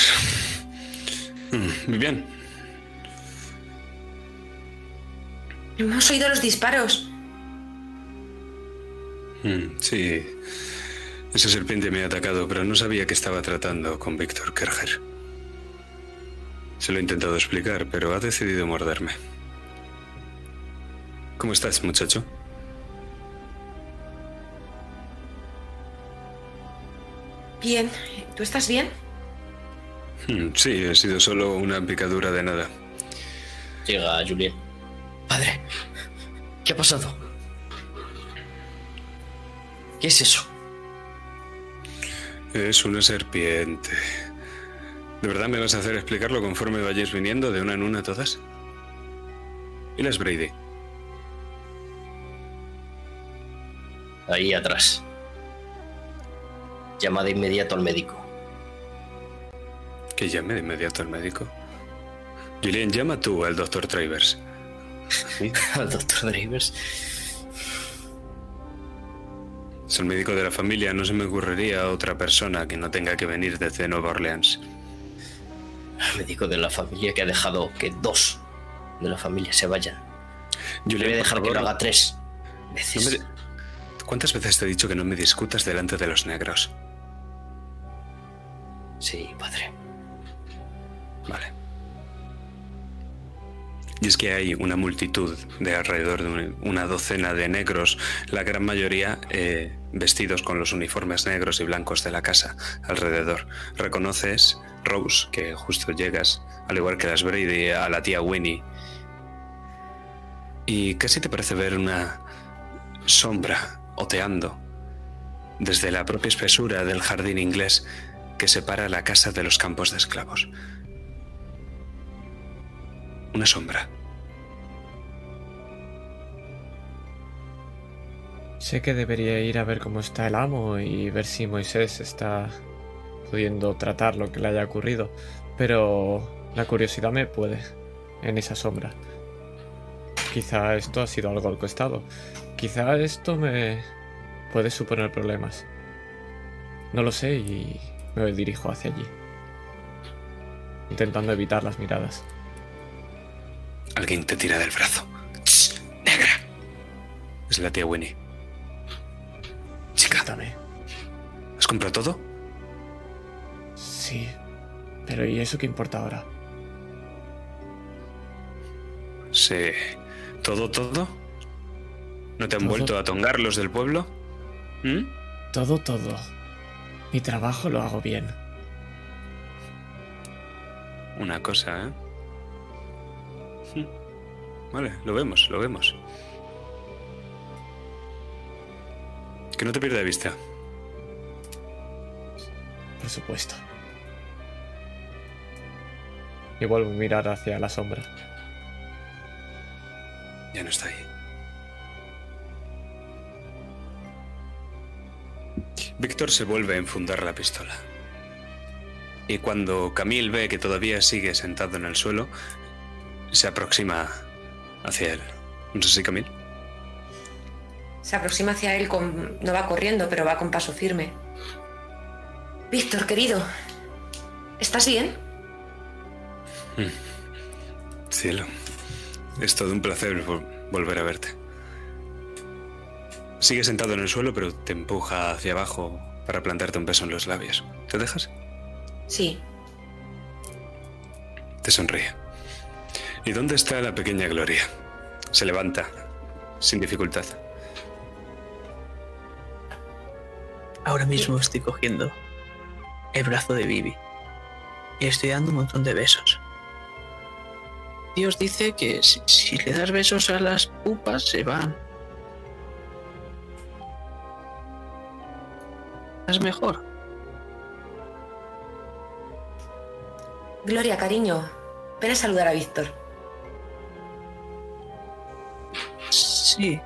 Mm, Muy bien. Hemos oído los disparos. Mm, Sí. Esa serpiente me ha atacado, pero no sabía que estaba tratando con Víctor Kerger. Se lo he intentado explicar, pero ha decidido morderme. ¿Cómo estás, muchacho? Bien. ¿Tú estás bien? Mm, Sí, ha sido solo una picadura de nada. Llega Julien. Padre, ¿qué ha pasado? ¿Qué es eso? Es una serpiente. ¿De verdad me vas a hacer explicarlo conforme vayáis viniendo de una en una todas? ¿Y las Brady? Ahí atrás. Llama de inmediato al médico. Que llame de inmediato al médico. Julian, llama tú al doctor Travers. ¿Sí? Al doctor Drivers. Es el médico de la familia, no se me ocurriría otra persona que no tenga que venir desde Nueva Orleans. Al médico de la familia que ha dejado que dos de la familia se vayan. Julian, Debe por dejar que lo haga tres no veces. me- ¿Cuántas veces te he dicho que no me discutas delante de los negros? Sí, padre. Vale. Y es que hay una multitud de alrededor de un- una docena de negros, la gran mayoría eh, vestidos con los uniformes negros y blancos de la casa alrededor. Reconoces, Rose, que justo llegas, al igual que las Brady, a la tía Winnie. Y casi te parece ver una sombra oteando desde la propia espesura del jardín inglés que separa la casa de los campos de esclavos. Una sombra. Sé que debería ir a ver cómo está el amo y ver si Moisés está pudiendo tratar lo que le haya ocurrido, pero la curiosidad me puede en esa sombra. Quizá esto ha sido algo al costado. Quizá esto me puede suponer problemas. No lo sé y me dirijo hacia allí, intentando evitar las miradas. Alguien te tira del brazo. ¡Ch! ¡Negra! Es la tía Winnie. Chica, Cuéntame. ¿has comprado todo? Sí, pero ¿y eso qué importa ahora? Sí. ¿Todo, todo? ¿No te han Todo. vuelto a tongar los del pueblo? ¿Mm? Todo, todo. Mi trabajo lo hago bien. Una cosa, ¿eh? Vale, lo vemos, lo vemos. Que no te pierda de vista. Por supuesto. Y vuelvo a mirar hacia la sombra. Ya no está ahí. Víctor se vuelve a enfundar la pistola. Y cuando Camille ve que todavía sigue sentado en el suelo, se aproxima hacia él. No sé si Camille. Se aproxima hacia él con. no va corriendo, pero va con paso firme. Víctor, querido. ¿Estás bien? Cielo, es todo un placer vol- volver a verte. Sigue sentado en el suelo, pero te empuja hacia abajo para plantarte un beso en los labios. ¿Te dejas? Sí. Te sonríe. ¿Y dónde está la pequeña Gloria? Se levanta, sin dificultad. Ahora mismo estoy cogiendo el brazo de Vivi y estoy dando un montón de besos. Dios dice que si, si le das besos a las pupas se van. Es mejor. Gloria, cariño. Ven a saludar a Víctor. Sí,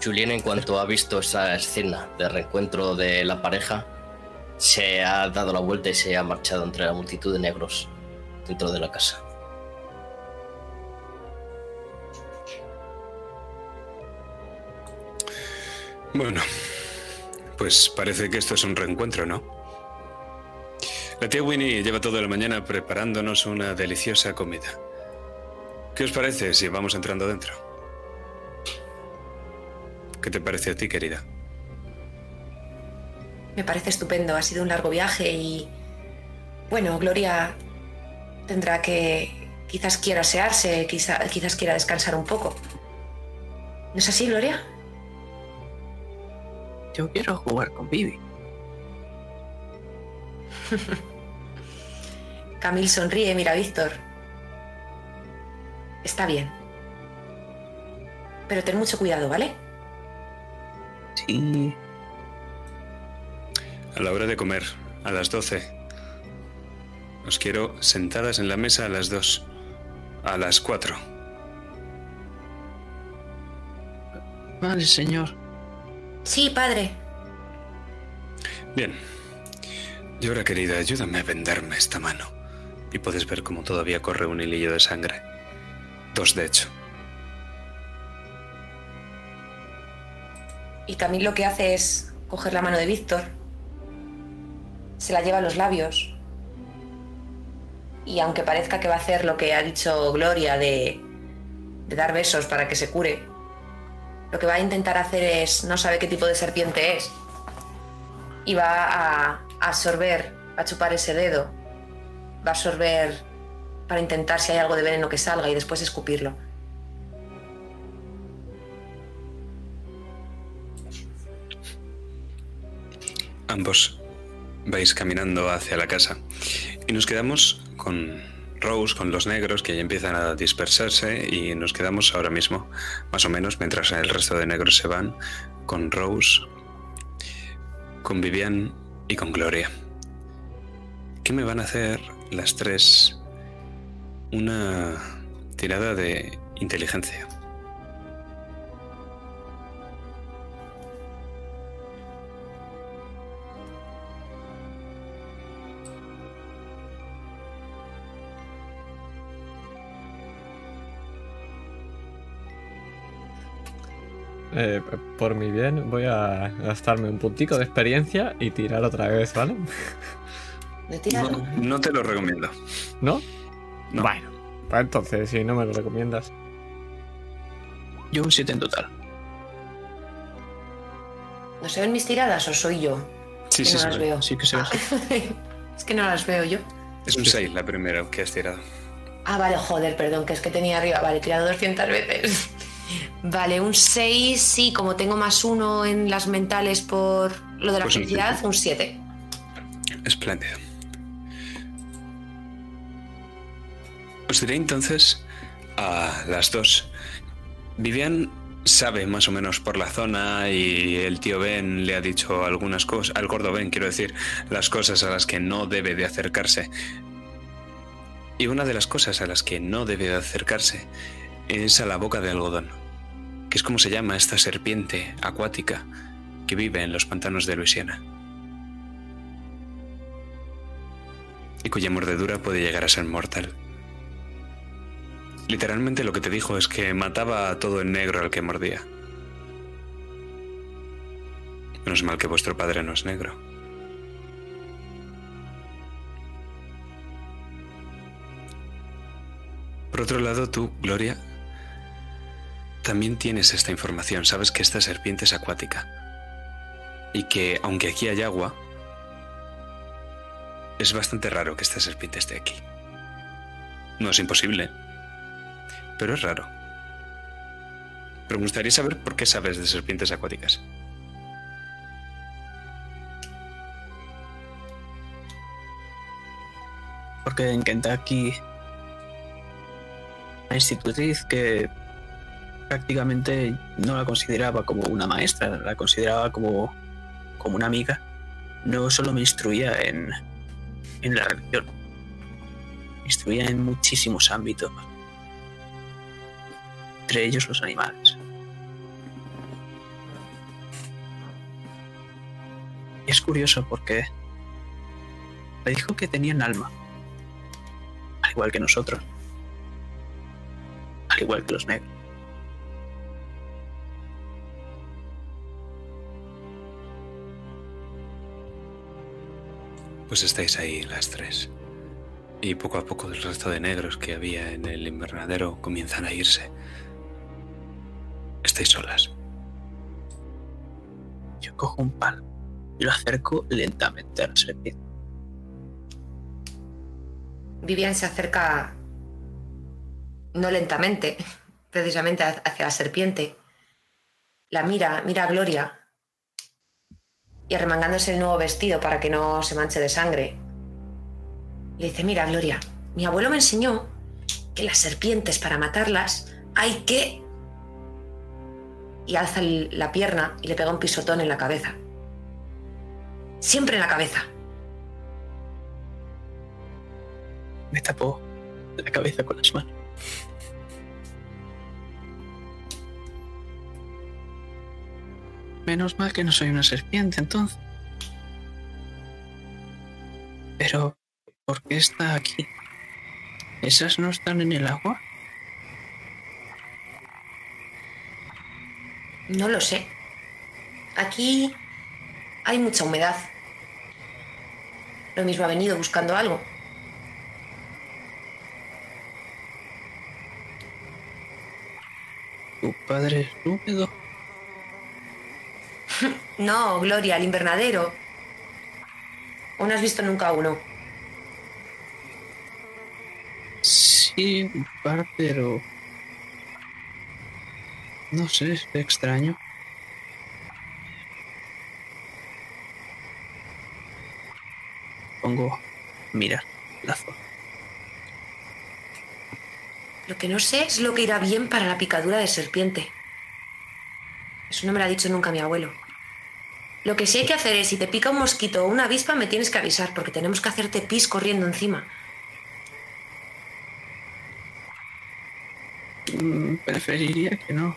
Julien, en cuanto ha visto esa escena de reencuentro de la pareja, se ha dado la vuelta y se ha marchado entre la multitud de negros dentro de la casa. Bueno, pues parece que esto es un reencuentro, ¿no? La tía Winnie lleva toda la mañana preparándonos una deliciosa comida. ¿Qué os parece si vamos entrando dentro? ¿Qué te parece a ti, querida? Me parece estupendo. Ha sido un largo viaje y. Bueno, Gloria tendrá que. Quizás quiera asearse, quizá- quizás quiera descansar un poco. ¿No es así, Gloria? yo quiero jugar con Vivi. Camil sonríe, mira a Víctor. Está bien. Pero ten mucho cuidado, ¿vale? Sí, A la hora de comer, a las 12. Os quiero sentadas en la mesa a las 2. A las 4. vale, señor. Sí, padre. Bien. Y ahora, querida, ayúdame a vendarme esta mano. Y puedes ver cómo todavía corre un hilillo de sangre. Dos, de hecho. Y Camil lo que hace es coger la mano de Víctor, se la lleva a los labios. Y aunque parezca que va a hacer lo que ha dicho Gloria de, de dar besos para que se cure, lo que va a intentar hacer es, no sabe qué tipo de serpiente es, y va a absorber, va a chupar ese dedo, va a absorber para intentar si hay algo de veneno que salga y después escupirlo. Ambos vais caminando hacia la casa y nos quedamos con Rose, con los negros que ya empiezan a dispersarse y nos quedamos ahora mismo, más o menos, mientras el resto de negros se van, con Rose, con Vivian y con Gloria. ¿Qué me van a hacer las tres? Una tirada de inteligencia. Eh, por mi bien, voy a gastarme un puntico de experiencia y tirar otra vez, ¿vale? ¿De tirar? No, no te lo recomiendo. ¿No? No. Bueno, pues entonces, si no me lo recomiendas. Yo un 7 en total. ¿No se ven mis tiradas o soy yo? Sí, sí, no sí. las veo. Sí que se ve. es que no las veo yo. Es un 6 la primera que has tirado. Ah, vale, joder, perdón, que es que tenía arriba. Vale, he tirado 200 veces. Vale, un 6, sí, como tengo más uno en las mentales por lo de la Pues un felicidad, un 7. Espléndido. Os diré entonces a las dos. Vivian sabe más o menos por la zona y el tío Ben le ha dicho algunas cosas, al gordo Ben quiero decir, las cosas a las que no debe de acercarse. Y una de las cosas a las que no debe de acercarse es a la boca de algodón, que es como se llama esta serpiente acuática que vive en los pantanos de Luisiana. y cuya mordedura puede llegar a ser mortal. Literalmente lo que te dijo es que mataba a todo el negro al que mordía. Menos mal que vuestro padre no es negro. Por otro lado, tú, Gloria, también tienes esta información. Sabes que esta serpiente es acuática. Y que, aunque aquí hay agua, es bastante raro que esta serpiente esté aquí. No es imposible, pero es raro. Pero me gustaría saber por qué sabes de serpientes acuáticas. Porque en Kentucky la institutriz que prácticamente no la consideraba como una maestra, la consideraba como, como una amiga, no solo me instruía en, en la religión, me instruía en muchísimos ámbitos, entre ellos los animales. Y es curioso porque le dijo que tenían alma, al igual que nosotros, al igual que los negros. Pues estáis ahí las tres. Y poco a poco el resto de negros que había en el invernadero comienzan a irse. Estáis solas. Yo cojo un palo y lo acerco lentamente a la serpiente. Vivian se acerca no lentamente, precisamente ha- hacia la serpiente. La mira, mira a Gloria. Y arremangándose el nuevo vestido para que no se manche de sangre. Le dice, mira, Gloria, mi abuelo me enseñó que las serpientes para matarlas hay que... Y alza la pierna y le pega un pisotón en la cabeza. Siempre en la cabeza. Me tapó la cabeza con las manos. Menos mal que no soy una serpiente entonces. Pero, ¿por qué está aquí? ¿Esas no están en el agua? No lo sé. Aquí hay mucha humedad. Lo mismo ha venido buscando algo. Tu padre es húmedo. No, Gloria, el invernadero. ¿O no has visto nunca uno? Sí, un par, pero... No sé, es extraño. Pongo... Mira, la zona. Lo que no sé es lo que irá bien para la picadura de serpiente. Eso no me lo ha dicho nunca mi abuelo. Lo que sí hay que hacer es, si te pica un mosquito o una avispa, me tienes que avisar, porque tenemos que hacerte pis corriendo encima. mm, preferiría que no.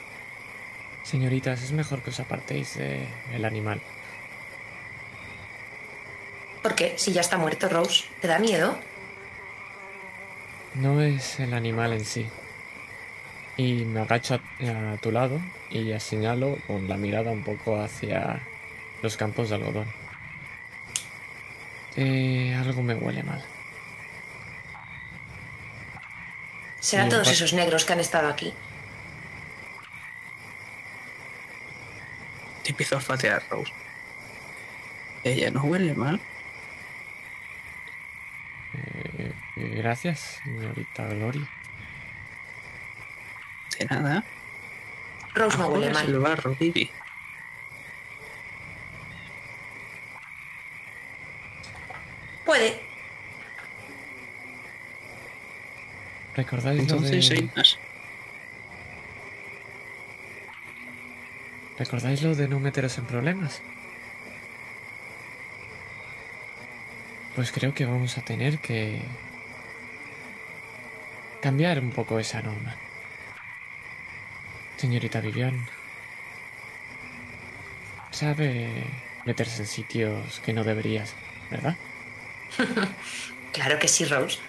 Señoritas, es mejor que os apartéis del animal. ¿Por qué? Si ya está muerto, Rose. ¿Te da miedo? No es el animal en sí. Y me agacho a, a tu lado y ya señalo con la mirada un poco hacia los campos de algodón. Eh, algo me huele mal. Serán todos esos negros que han estado aquí. Te empiezo a olfatear, Rose. Ella no huele mal. Eh, eh, gracias, señorita Gloria. Nada. Rose no huele Joder, el mal. barro, Vivi. Puede. ¿Recordáis Entonces lo de... hay más. ¿Recordáis lo de no meteros en problemas? Pues creo que vamos a tener que cambiar un poco esa norma. Señorita Vivian, sabe meterse en sitios que no deberías, ¿verdad? Claro que sí, Rose.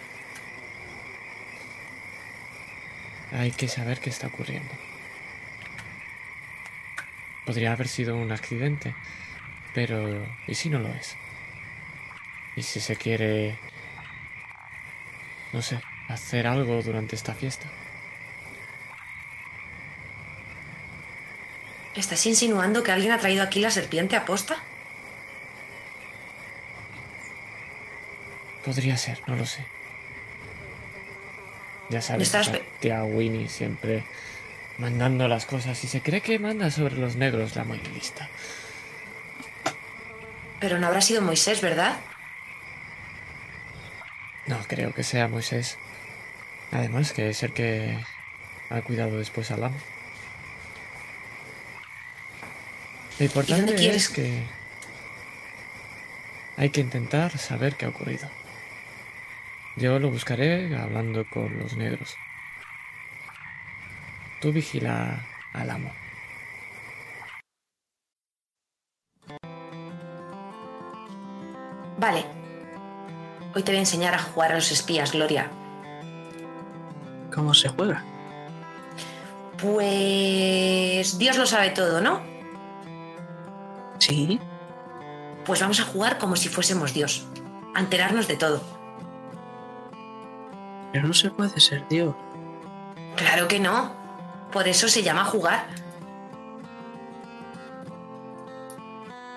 Hay que saber qué está ocurriendo. Podría haber sido un accidente, pero ¿y si no lo es? ¿Y si se quiere, no sé, hacer algo durante esta fiesta? ¿Estás insinuando que alguien ha traído aquí la serpiente a posta? Podría ser, no lo sé. Ya sabes, estás pe- tía Winnie siempre mandando las cosas y se cree que manda sobre los negros la muy lista. Pero no habrá sido Moisés, ¿verdad? No creo que sea Moisés. Además, que es el que ha cuidado después al amo. Lo importante quieres? es que hay que intentar saber qué ha ocurrido. Yo lo buscaré hablando con los negros. Tú vigila al amo. Vale. Hoy te voy a enseñar a jugar a los espías, Gloria. ¿Cómo se juega? Pues Dios lo sabe todo, ¿no? Sí. Pues vamos a jugar como si fuésemos Dios. A enterarnos de todo. Pero no se puede ser Dios. Claro que no. Por eso se llama jugar.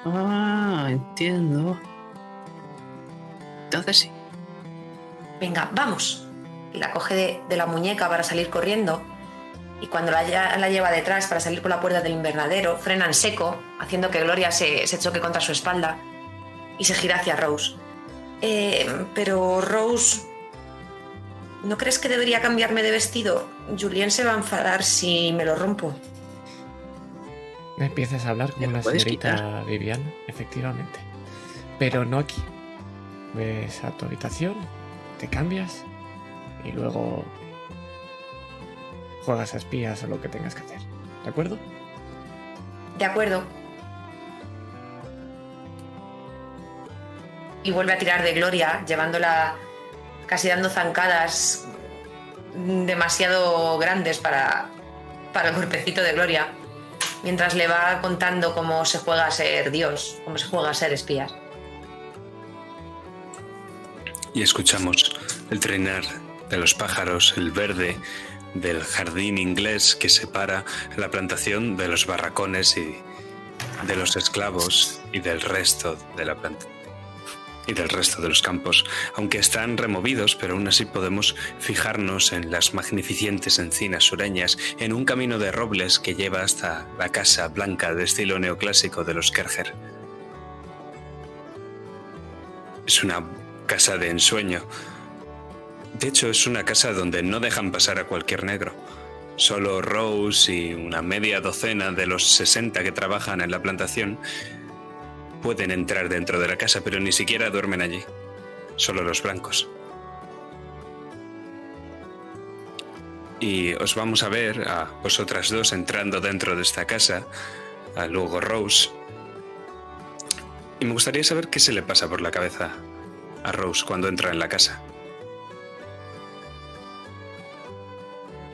Ah, entiendo. Entonces sí. Venga, vamos. Y la coge de, de la muñeca para salir corriendo. Y cuando la, la lleva detrás para salir por la puerta del invernadero, frena en seco, haciendo que Gloria se, se choque contra su espalda. Y se gira hacia Rose. Eh, pero Rose, ¿no crees que debería cambiarme de vestido? Julien se va a enfadar si me lo rompo. Me empiezas a hablar una puedes señorita Viviana, efectivamente. Pero no aquí. Ves a tu habitación, te cambias y luego juegas a espías o lo que tengas que hacer. ¿De acuerdo? De acuerdo. Y vuelve a tirar de Gloria, llevándola casi dando zancadas demasiado grandes para, para el cuerpecito de Gloria, mientras le va contando cómo se juega a ser Dios, cómo se juega a ser espías. Y escuchamos el trinar de los pájaros, el verde del jardín inglés que separa la plantación de los barracones y de los esclavos y del resto de la planta y del resto de los campos, aunque están removidos, pero aún así podemos fijarnos en las magnificentes encinas sureñas, en un camino de robles que lleva hasta la casa blanca de estilo neoclásico de los Kerger. Es una casa de ensueño. De hecho, es una casa donde no dejan pasar a cualquier negro. Solo Rose y una media docena de los 60 que trabajan en la plantación pueden entrar dentro de la casa, pero ni siquiera duermen allí. Solo los blancos. y os vamos a ver a vosotras dos entrando dentro de esta casa, a luego Rose. Y me gustaría saber qué se le pasa por la cabeza a Rose cuando entra en la casa.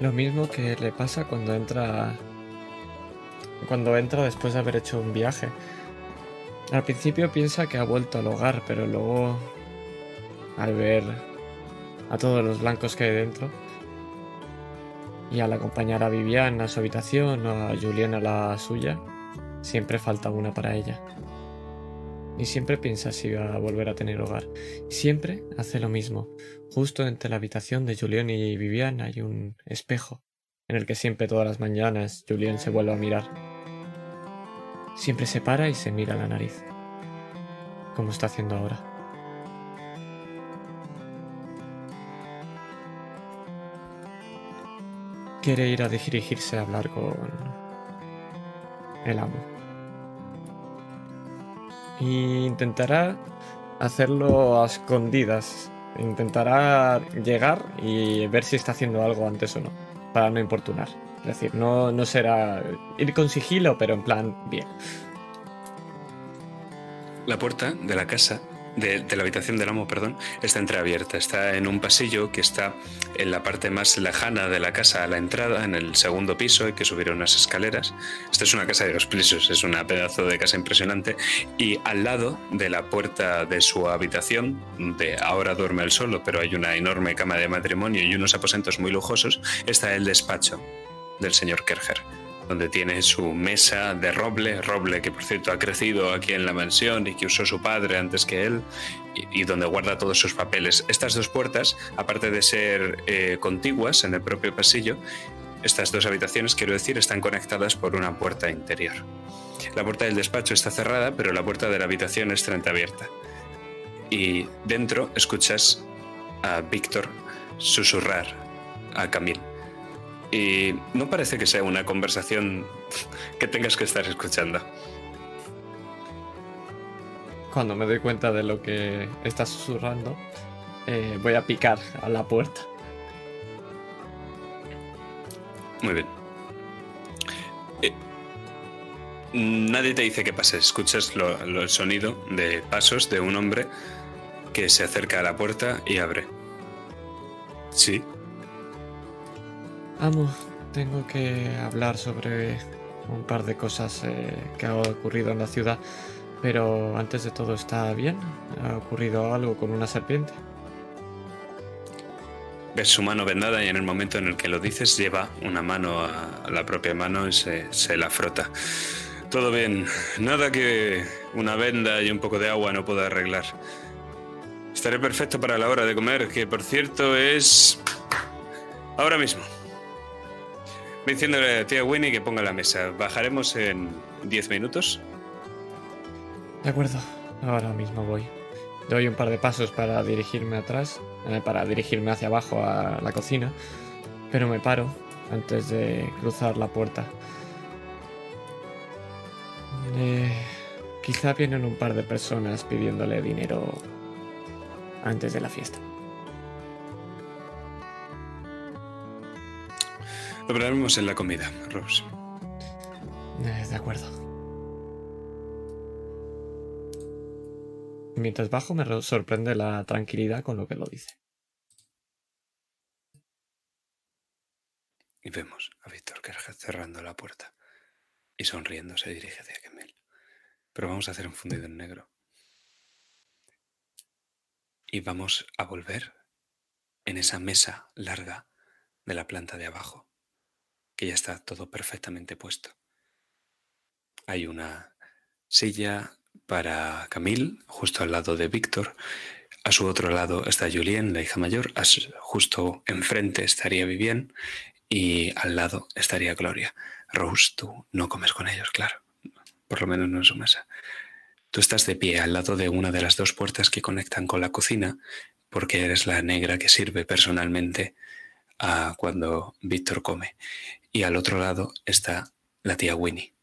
Lo mismo que le pasa cuando entra. Cuando entra después de haber hecho un viaje. Al principio piensa que ha vuelto al hogar, pero luego. Al ver a todos los blancos que hay dentro. Y al acompañar a Vivian a su habitación o a Julián a la suya, siempre falta una para ella. Y siempre piensa si va a volver a tener hogar. Siempre hace lo mismo. Justo entre la habitación de Julián y Vivian hay un espejo, en el que siempre todas las mañanas Julián se vuelve a mirar. Siempre se para y se mira la nariz, como está haciendo ahora. Quiere ir a dirigirse a hablar con el amo. Y intentará hacerlo a escondidas. Intentará llegar y ver si está haciendo algo antes o no, para no importunar. Es decir, no, no será ir con sigilo, pero en plan bien. La puerta de la casa, de, la habitación del amo, perdón, está entreabierta. Está en un pasillo que está en la parte más lejana de la casa a la entrada, en el segundo piso, hay que subir unas escaleras. Esta es una casa de dos pisos, es una pedazo de casa impresionante. Y al lado de la puerta de su habitación, de ahora duerme él solo, pero hay una enorme cama de matrimonio y unos aposentos muy lujosos, está el despacho del señor Kerger donde tiene su mesa de roble, roble que por cierto ha crecido aquí en la mansión y que usó su padre antes que él, y, donde guarda todos sus papeles. Estas dos puertas, aparte de ser eh, contiguas en el propio pasillo, estas dos habitaciones, quiero decir, están conectadas por una puerta interior. La puerta del despacho está cerrada, pero la puerta de la habitación está entreabierta. Y dentro escuchas a Víctor susurrar a Camille. Y no parece que sea una conversación que tengas que estar escuchando. Cuando me doy cuenta de lo que está susurrando, eh, voy a picar a la puerta. Muy bien. Eh, nadie te dice que pases. Escuchas lo- lo- el sonido de pasos de un hombre que se acerca a la puerta y abre. Sí. Amo, tengo que hablar sobre un par de cosas eh, que ha ocurrido en la ciudad. Pero antes de todo, ¿está bien? ¿Ha ocurrido algo con una serpiente? Ves su mano vendada y en el momento en el que lo dices lleva una mano a la propia mano y se, se la frota. Todo bien. Nada que una venda y un poco de agua no pueda arreglar. Estaré perfecto para la hora de comer, que por cierto es... Ahora mismo. Diciéndole a tía Winnie que ponga la mesa. Bajaremos en 10 minutos. De acuerdo, ahora mismo voy. Doy un par de pasos para dirigirme atrás, eh, para dirigirme hacia abajo a la cocina, pero me paro antes de cruzar la puerta. Eh, quizá vienen un par de personas pidiéndole dinero antes de la fiesta. Lo hablaremos en la comida, Rose. Eh, de acuerdo. Mientras bajo me sorprende la tranquilidad con lo que lo dice. Y vemos a Víctor cerrando la puerta y sonriendo se dirige hacia Kemel. Pero vamos a hacer un fundido en negro. Y vamos a volver en esa mesa larga de la planta de abajo, que ya está todo perfectamente puesto. Hay una silla para Camille, justo al lado de Víctor. A su otro lado está Julien, la hija mayor. Justo enfrente estaría Vivienne y al lado estaría Gloria. Rose, tú no comes con ellos, claro. Por lo menos no en su mesa. Tú estás de pie al lado de una de las dos puertas que conectan con la cocina porque eres la negra que sirve personalmente a cuando Víctor come. Y al otro lado está la tía Winnie,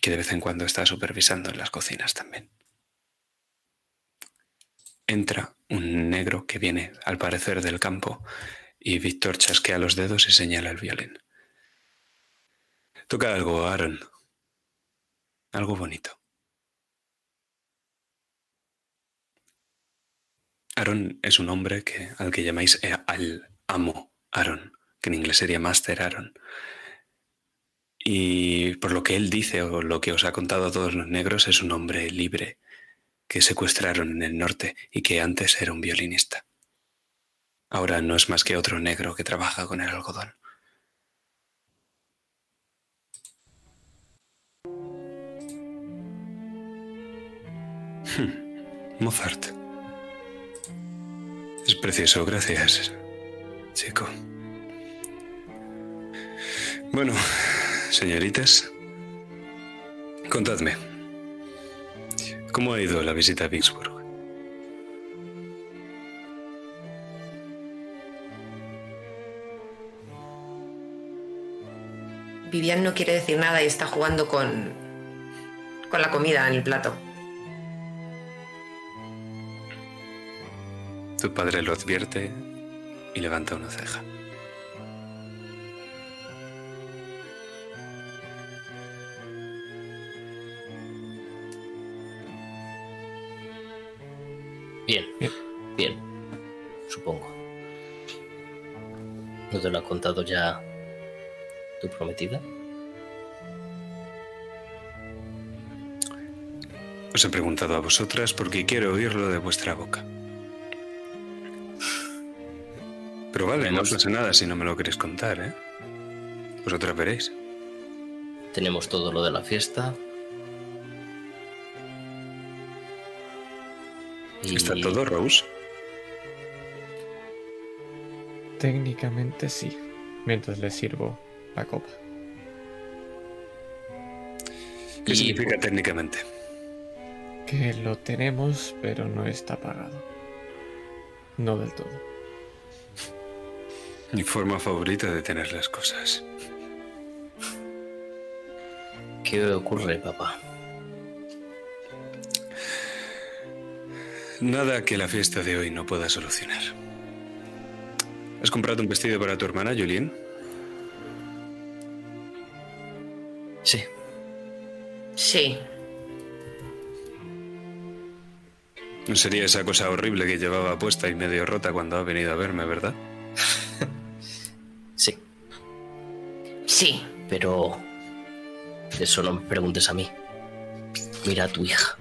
que de vez en cuando está supervisando en las cocinas también. Entra un negro que viene, al parecer, del campo Y Víctor chasquea los dedos y señala el violín. Toca algo, Aaron. Algo bonito. Aaron es un hombre que, al que llamáis al amo Aaron, que en inglés sería Master Aaron. Y por lo que él dice o lo que os ha contado a todos los negros, es un hombre libre que secuestraron en el norte y que antes era un violinista. Ahora no es más que otro negro que trabaja con el algodón. Hmm, Mozart. Es precioso, gracias, chico. Bueno, señoritas, contadme. ¿Cómo ha ido la visita a Vicksburg? Vivian no quiere decir nada y está jugando con, con la comida en el plato. Tu padre lo advierte y levanta una ceja. Bien, bien, supongo. ¿No te lo ha contado ya tu prometida? Os he preguntado a vosotras porque quiero oírlo de vuestra boca. Pero vale, no pasa nada si no me lo queréis contar, ¿eh? Vosotras veréis. Tenemos todo lo de la fiesta. Y ¿Está todo, Rose? Técnicamente sí, mientras le sirvo la copa. ¿Qué Y- significa técnicamente? Que lo tenemos, pero no está pagado. No del todo. Mi forma favorita de tener las cosas. ¿Qué ocurre, papá? Nada que la fiesta de hoy no pueda solucionar. ¿Has comprado un vestido para tu hermana, Julien? Sí, Sí. No sería esa cosa horrible que llevaba puesta y medio rota cuando ha venido a verme, ¿verdad? sí, Sí. pero eso no me preguntes a mí. Mira a tu hija.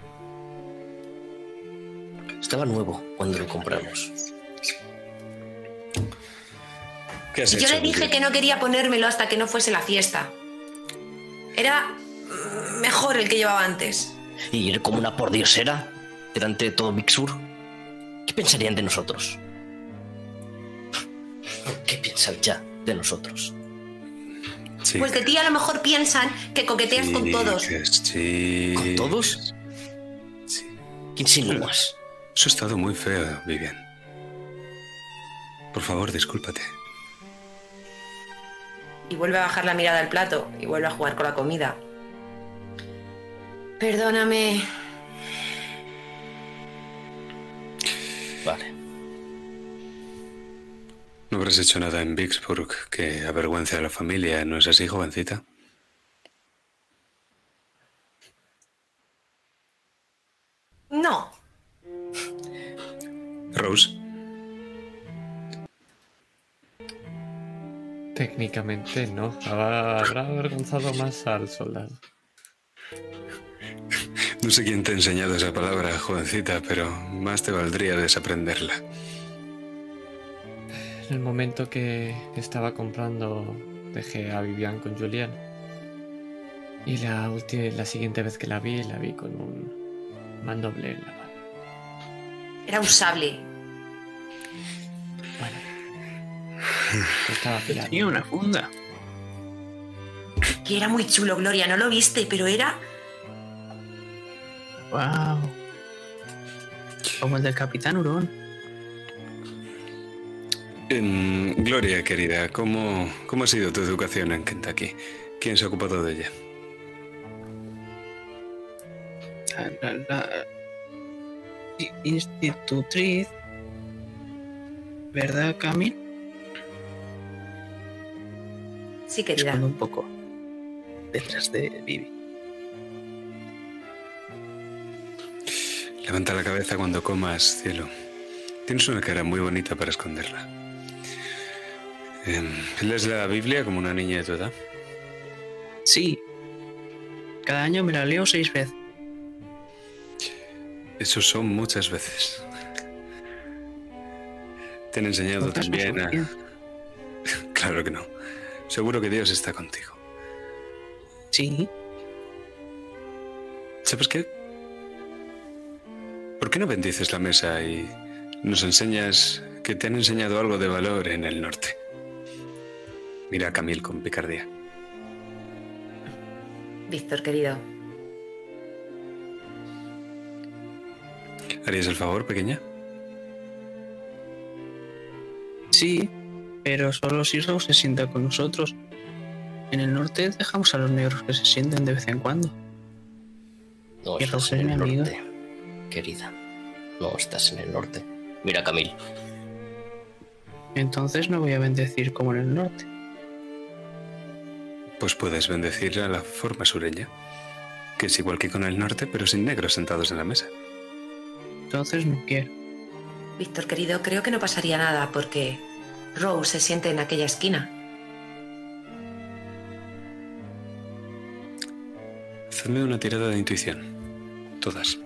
Estaba nuevo cuando lo compramos. ¿Qué has Y yo hecho, le dije que no quería ponérmelo hasta que no fuese la fiesta. Era mejor el que llevaba antes. Y ir como una pordiosera delante de todo Big Sur. ¿Qué pensarían de nosotros? ¿Qué piensan ya de nosotros? Sí. Pues de ti a lo mejor piensan que coqueteas con todos. sí. ¿Con todos? Sí. ¿Quién insinúas? Eso ha estado muy feo, Vivian. Por favor, discúlpate. Y vuelve a bajar la mirada al plato y vuelve a jugar con la comida. Perdóname. Vale. No habrás hecho nada en Vicksburg que avergüence a la familia, ¿no es así, jovencita? No. Rose, Técnicamente no. Habrá, avergonzado más al soldado. no sé quién te ha enseñado esa palabra, jovencita, pero más te valdría desaprenderla. En el momento que estaba comprando, dejé a Vivian con Julián. Y la, ulti- la siguiente vez que la vi, la vi con un mandoble en la mano. Era un sable. Bueno. Estaba afilado. Tenía una funda. Que era muy chulo, Gloria. No lo viste, pero era. Wow. Como el del Capitán Hurón. Em, Gloria, querida, ¿cómo, ¿cómo ha sido tu educación en Kentucky? ¿Quién se ha ocupado de ella? La, la- la institutriz. ¿Verdad, Camil? Sí, querida. Escondo un poco detrás de Vivi. Levanta la cabeza cuando comas, cielo. Tienes una cara muy bonita para esconderla. Eh, ¿Lees la Biblia como una niña de tu edad? Sí. Cada año me la leo seis veces. Eso son muchas veces. Te han enseñado también a... Claro que no. Seguro que Dios está contigo. Sí. ¿Sabes qué? ¿Por qué no bendices la mesa y nos enseñas que te han enseñado algo de valor en el norte? Mira a Camil con picardía. Víctor, querido. ¿Harías el favor, pequeña? Sí, pero solo si Rose se sienta con nosotros. En el norte dejamos a los negros que se sienten de vez en cuando. No Y estás Rose en es el norte, querida. No estás en el norte. Mira, Camil. Entonces no voy a bendecir como en el norte. Pues puedes bendecir a la forma sureña, que es igual que con el norte, pero sin negros sentados en la mesa. Entonces no quiero. Víctor, querido, creo que no pasaría nada porque Rose se siente en aquella esquina. Hacedme una tirada de intuición. Todas.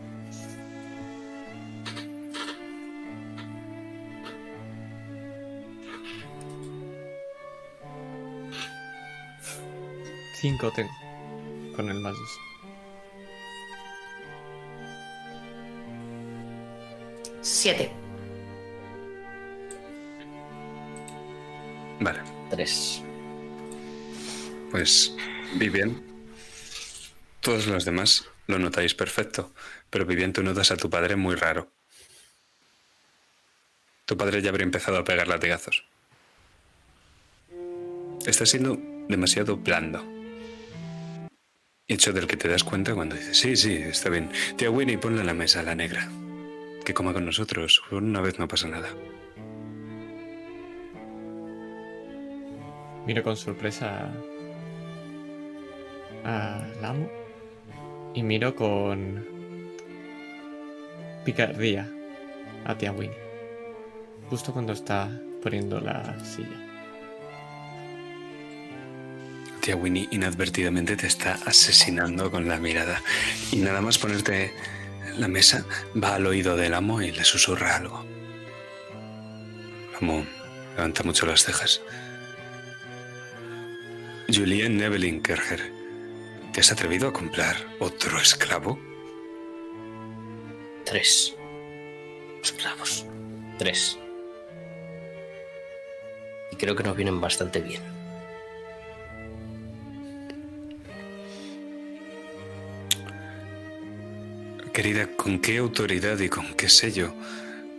Cinco tengo. Con el más dos. Siete. Vale. Tres. Pues, Vivian. Todos los demás lo notáis perfecto, pero Vivian, tú notas a tu padre muy raro. Tu padre ya habría empezado a pegar latigazos. Está siendo demasiado blando. Hecho del que te das cuenta cuando dices, sí, sí, está bien. Tía Winnie, ponle en la mesa a la negra. Que coma con nosotros. Una vez no pasa nada. Miro con sorpresa a Lamo y miro con picardía a tía Winnie. Justo cuando está poniendo la silla. Tía Winnie inadvertidamente te está asesinando con la mirada. Y nada más ponerte la mesa, va al oído del amo y le susurra algo. El amo levanta mucho las cejas. Julien Nevelin Kerger, ¿te has atrevido a comprar otro esclavo? Tres. Esclavos. Tres. Y creo que nos vienen bastante bien. Querida, ¿con qué autoridad y con qué sello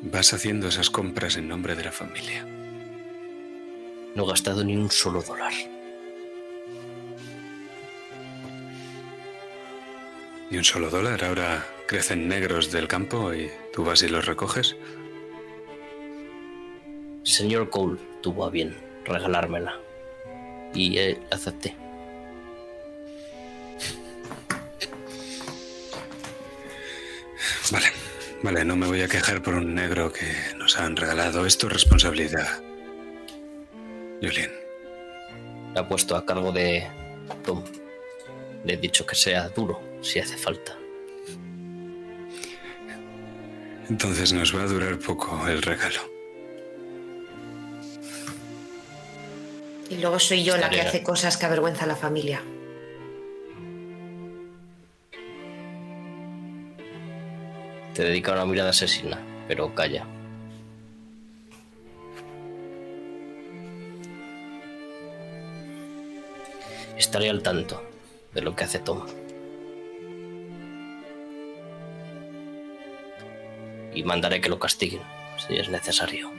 vas haciendo esas compras en nombre de la familia? No he gastado ni un solo dólar. Ni un solo dólar. Ahora crecen negros del campo y tú vas y los recoges. Señor Cole tuvo a bien regalármela. Y eh, acepté. Vale, vale, no me voy a quejar por un negro que nos han regalado. Es tu responsabilidad. Julien, La he puesto a cargo de Tom. Le he dicho que sea duro si hace falta. entonces nos va a durar poco el regalo. Y luego soy yo la que hace cosas que avergüenza a la familia. Te dedica una mirada asesina, pero calla. Estaré al tanto de lo que hace Tom. Y mandaré que lo castiguen, si es necesario.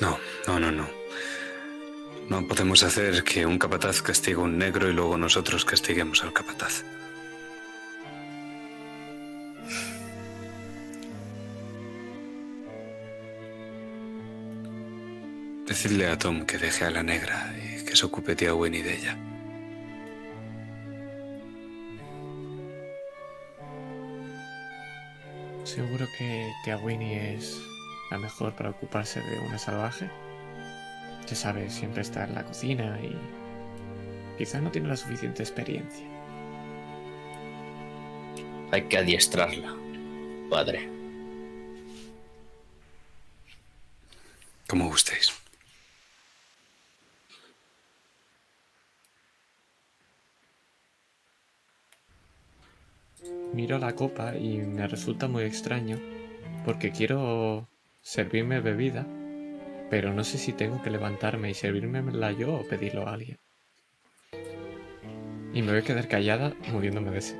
No, no, no, no. No podemos hacer que un capataz castigue a un negro y luego nosotros castiguemos al capataz. Decidle a Tom que deje a la negra y que se ocupe tía Winnie de ella. Seguro que tía Winnie es la mejor para ocuparse de una salvaje. Ya sabes, siempre está en la cocina y quizá no tiene la suficiente experiencia. Hay que adiestrarla, padre. Como gustéis. Miro la copa y me resulta muy extraño porque quiero servirme bebida, pero no sé si tengo que levantarme y servírmela yo o pedirlo a alguien. Y me voy a quedar callada moviéndome de ese.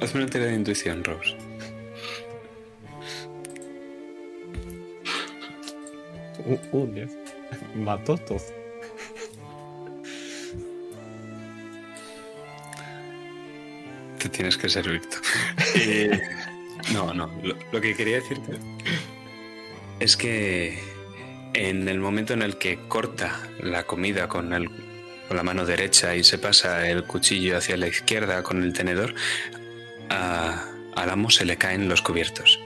Hazme una tira de intuición, Rose. Un, un diez. Mató todo. Te tienes que servir tú. Eh, no, no. Lo, lo que quería decirte es que en el momento en el que corta la comida con, el- con la mano derecha y se pasa el cuchillo hacia la izquierda con el tenedor, a- al amo se le caen los cubiertos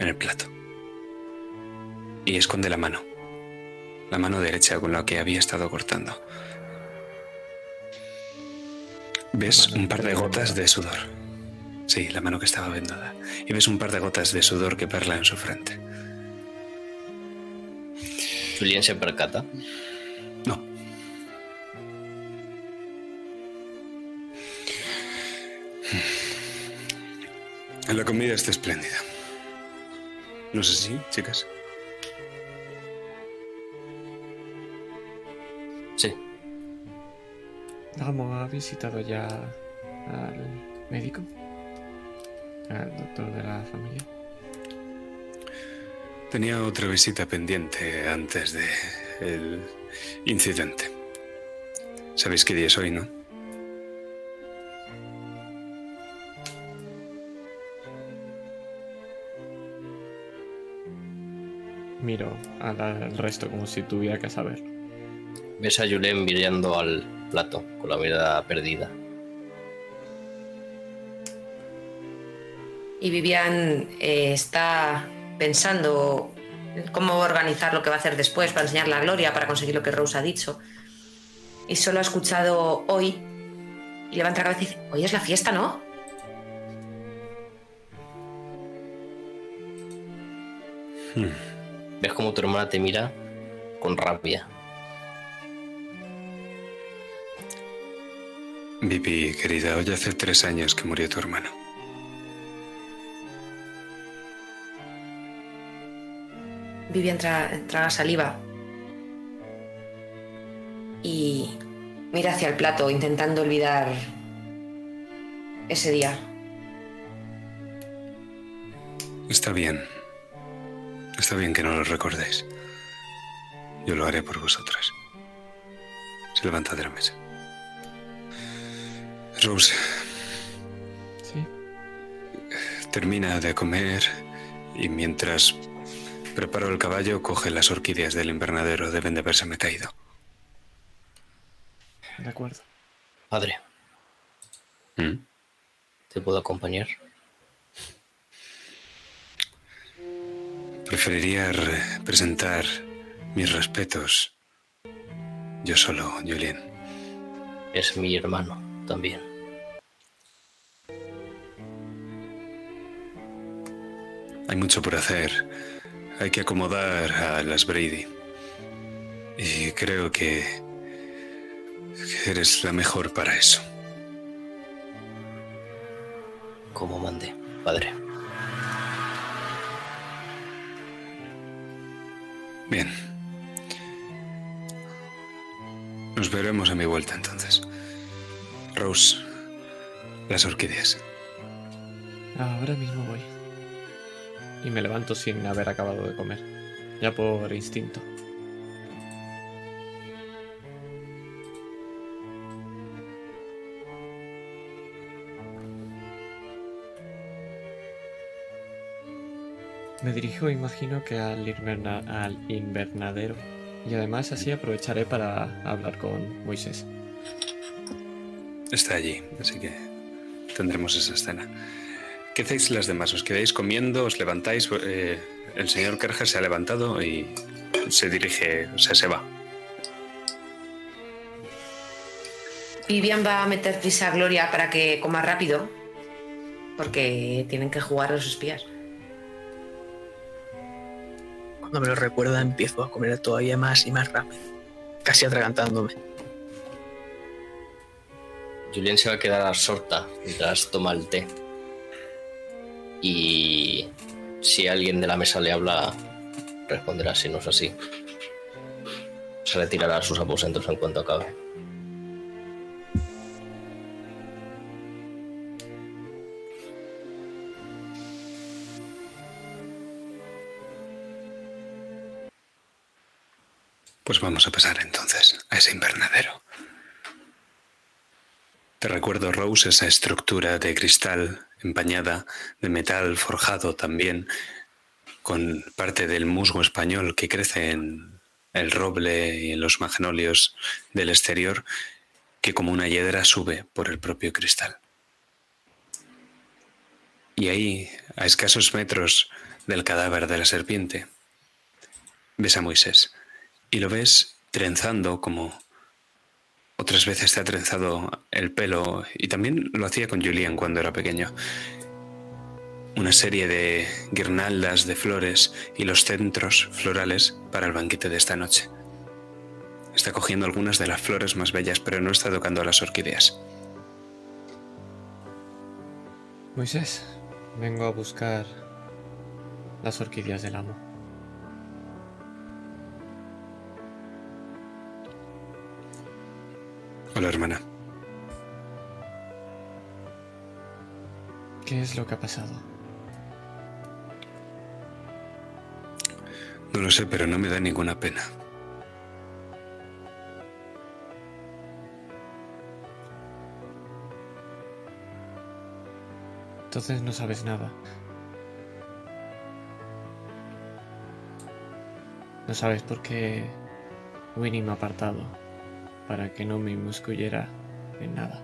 en el plato. Y esconde la mano. La mano derecha con la que había estado cortando. Ves un par de gotas de sudor. Sí, la mano que estaba vendada. Y ves un par de gotas de sudor que perla en su frente. Julien se percata. No. La comida está espléndida. No sé si, chicas. Sí. Vamos, ¿ha visitado ya al médico? Al doctor de la familia. Tenía otra visita pendiente antes de el incidente. Sabéis qué día es hoy, ¿no? Miro al, resto como si tuviera que saber. Ves a Julien mirando al plato con la mirada perdida. Y Vivian eh, está pensando en cómo organizar lo que va a hacer después para enseñar la gloria, para conseguir lo que Rose ha dicho. Y solo ha escuchado hoy y levanta la cabeza y dice, hoy es la fiesta, ¿no? Ves como tu hermana te mira con rabia. Vivi, querida, hoy hace tres años que murió tu hermano. Vivian tra- traga saliva y mira hacia el plato intentando olvidar ese día. Está bien. Está bien que no lo recordéis. Yo lo haré por vosotras. Se levanta de la mesa. Rose, ¿Sí? termina de comer y mientras preparo el caballo, coge las orquídeas del invernadero. Deben de habérseme caído. De acuerdo. Padre, ¿Mm? ¿te puedo acompañar? Preferiría re- presentar mis respetos. Yo solo, Julien. Es mi hermano también. Hay mucho por hacer. Hay que acomodar a las Brady. Y creo que, que eres la mejor para eso. Como mande, padre. Bien. Nos veremos a mi vuelta entonces. Rose, las orquídeas. Ahora mismo voy. Y me levanto sin haber acabado de comer. Ya por instinto. Me dirijo, imagino que al, inverna- al invernadero. Y además así aprovecharé para hablar con Moisés. Está allí, así que tendremos esa escena. ¿Qué hacéis las demás? ¿Os quedáis comiendo? ¿Os levantáis? Eh, el señor Kerger se ha levantado y se dirige, o sea, se va. Vivian va a meter prisa a Gloria para que coma rápido. Porque tienen que jugar los espías. Cuando me lo recuerda empiezo a comer todavía más y más rápido. Casi atragantándome. Julien se va a quedar absorta mientras toma el té. Y si alguien de la mesa le habla, responderá si no es así. Se retirará a sus aposentos en cuanto acabe. Pues vamos a pasar entonces a ese invernadero. Te recuerdo, Rose, esa estructura de cristal empañada, de metal forjado también, con parte del musgo español que crece en el roble y en los magnolios del exterior, que como una hiedra sube por el propio cristal. Y ahí, a escasos metros del cadáver de la serpiente, ves a Moisés y lo ves trenzando como otras veces te ha trenzado el pelo y también lo hacía con Julián cuando era pequeño. Una serie de guirnaldas de flores y los centros florales para el banquete de esta noche. Está cogiendo algunas de las flores más bellas, pero no está tocando a las orquídeas. Moisés, vengo a buscar las orquídeas del amo. Hola, hermana. ¿Qué es lo que ha pasado? No lo sé, pero no me da ninguna pena. Entonces no sabes nada. No sabes por qué Winnie me ha apartado para que no me inmiscuyera en nada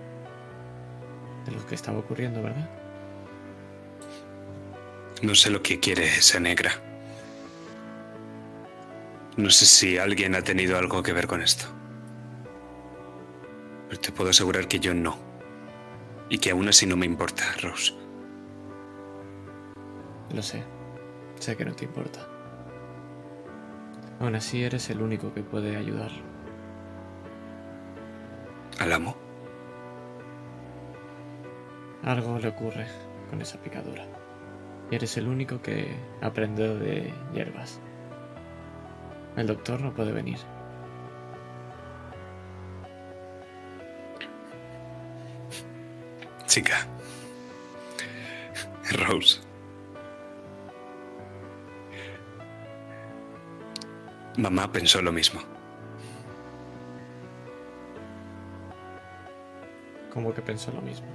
de lo que estaba ocurriendo, ¿verdad? No sé lo que quiere esa negra. No sé si alguien ha tenido algo que ver con esto. Pero te puedo asegurar que yo no. Y que aún así no me importa, Rose. Lo sé. Sé que no te importa. Aún así eres el único que puede ayudarlo. ¿Al amo? Algo le ocurre con esa picadura. Y eres el único que ha aprendido de hierbas. El doctor no puede venir. Chica. Rose. Mamá pensó lo mismo. Como que pensó lo mismo.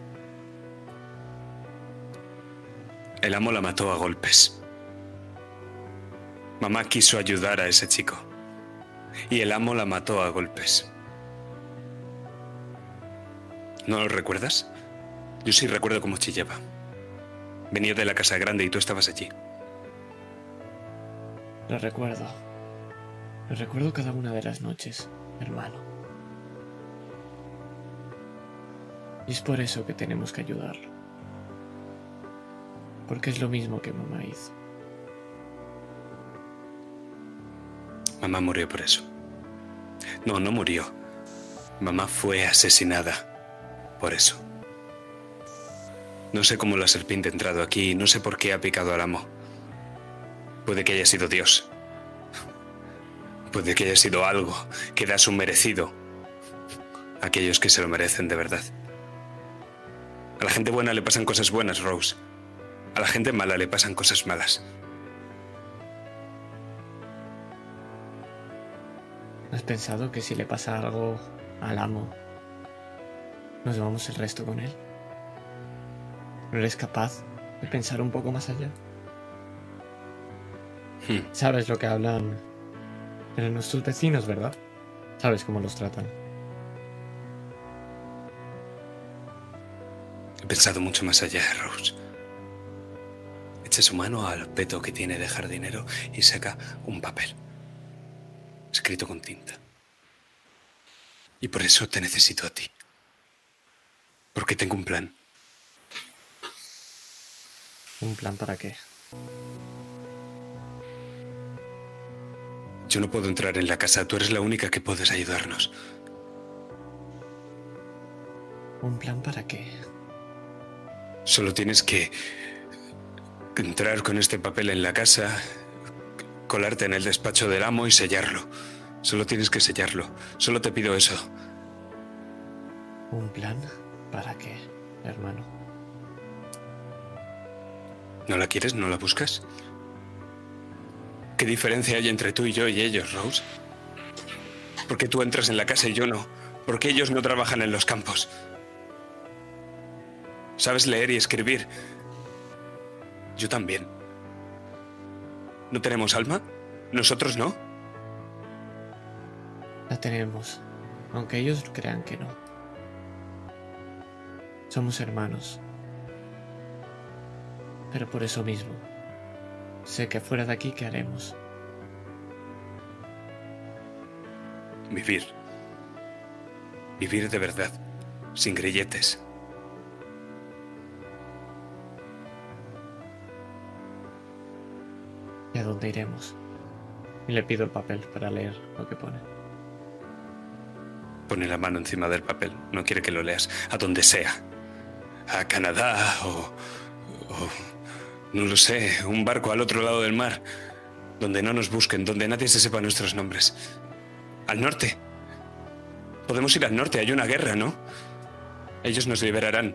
El amo la mató a golpes. Mamá quiso ayudar a ese chico. Y el amo la mató a golpes. ¿No lo recuerdas? Yo sí recuerdo cómo chillaba. Venía de la casa grande y tú estabas allí. Lo recuerdo. Lo recuerdo cada una de las noches, hermano. Y es por eso que tenemos que ayudarlo. Porque es lo mismo que mamá hizo. Mamá murió por eso. No, no murió. Mamá fue asesinada por eso. No sé cómo la serpiente ha entrado aquí, no sé por qué ha picado al amo. Puede que haya sido Dios. Puede que haya sido algo que da su merecido a aquellos que se lo merecen de verdad. A la gente buena le pasan cosas buenas, Rose. A la gente mala le pasan cosas malas. ¿Has pensado que si le pasa algo al amo, nos vamos el resto con él? ¿No eres capaz de pensar un poco más allá? Hmm. Sabes lo que hablan de nuestros vecinos, ¿verdad? Sabes cómo los tratan. He pensado mucho más allá, Rose. Echa su mano al peto que tiene de jardinero y saca un papel. Escrito con tinta. Y por eso te necesito a ti. Porque tengo un plan. ¿Un plan para qué? Yo no puedo entrar en la casa. Tú eres la única que puedes ayudarnos. ¿Un plan para qué? Solo tienes que entrar con este papel en la casa, colarte en el despacho del amo y sellarlo. Solo tienes que sellarlo. Solo te pido eso. ¿Un plan para qué, hermano? ¿No la quieres? ¿No la buscas? ¿Qué diferencia hay entre tú y yo y ellos, Rose? ¿Por qué tú entras en la casa y yo no? ¿Por qué ellos no trabajan en los campos? ¿Sabes leer y escribir? Yo también. ¿No tenemos alma? ¿Nosotros no? La tenemos, aunque ellos crean que no. Somos hermanos. Pero por eso mismo, sé que fuera de aquí, ¿qué haremos? Vivir. Vivir de verdad, sin grilletes. ¿Y a dónde iremos? Y le pido el papel para leer lo que pone. Pone la mano encima del papel. No quiere que lo leas. A donde sea. A Canadá o, o... No lo sé. Un barco al otro lado del mar. Donde no nos busquen. Donde nadie se sepa nuestros nombres. Al norte. Podemos ir al norte. Hay una guerra, ¿no? Ellos nos liberarán.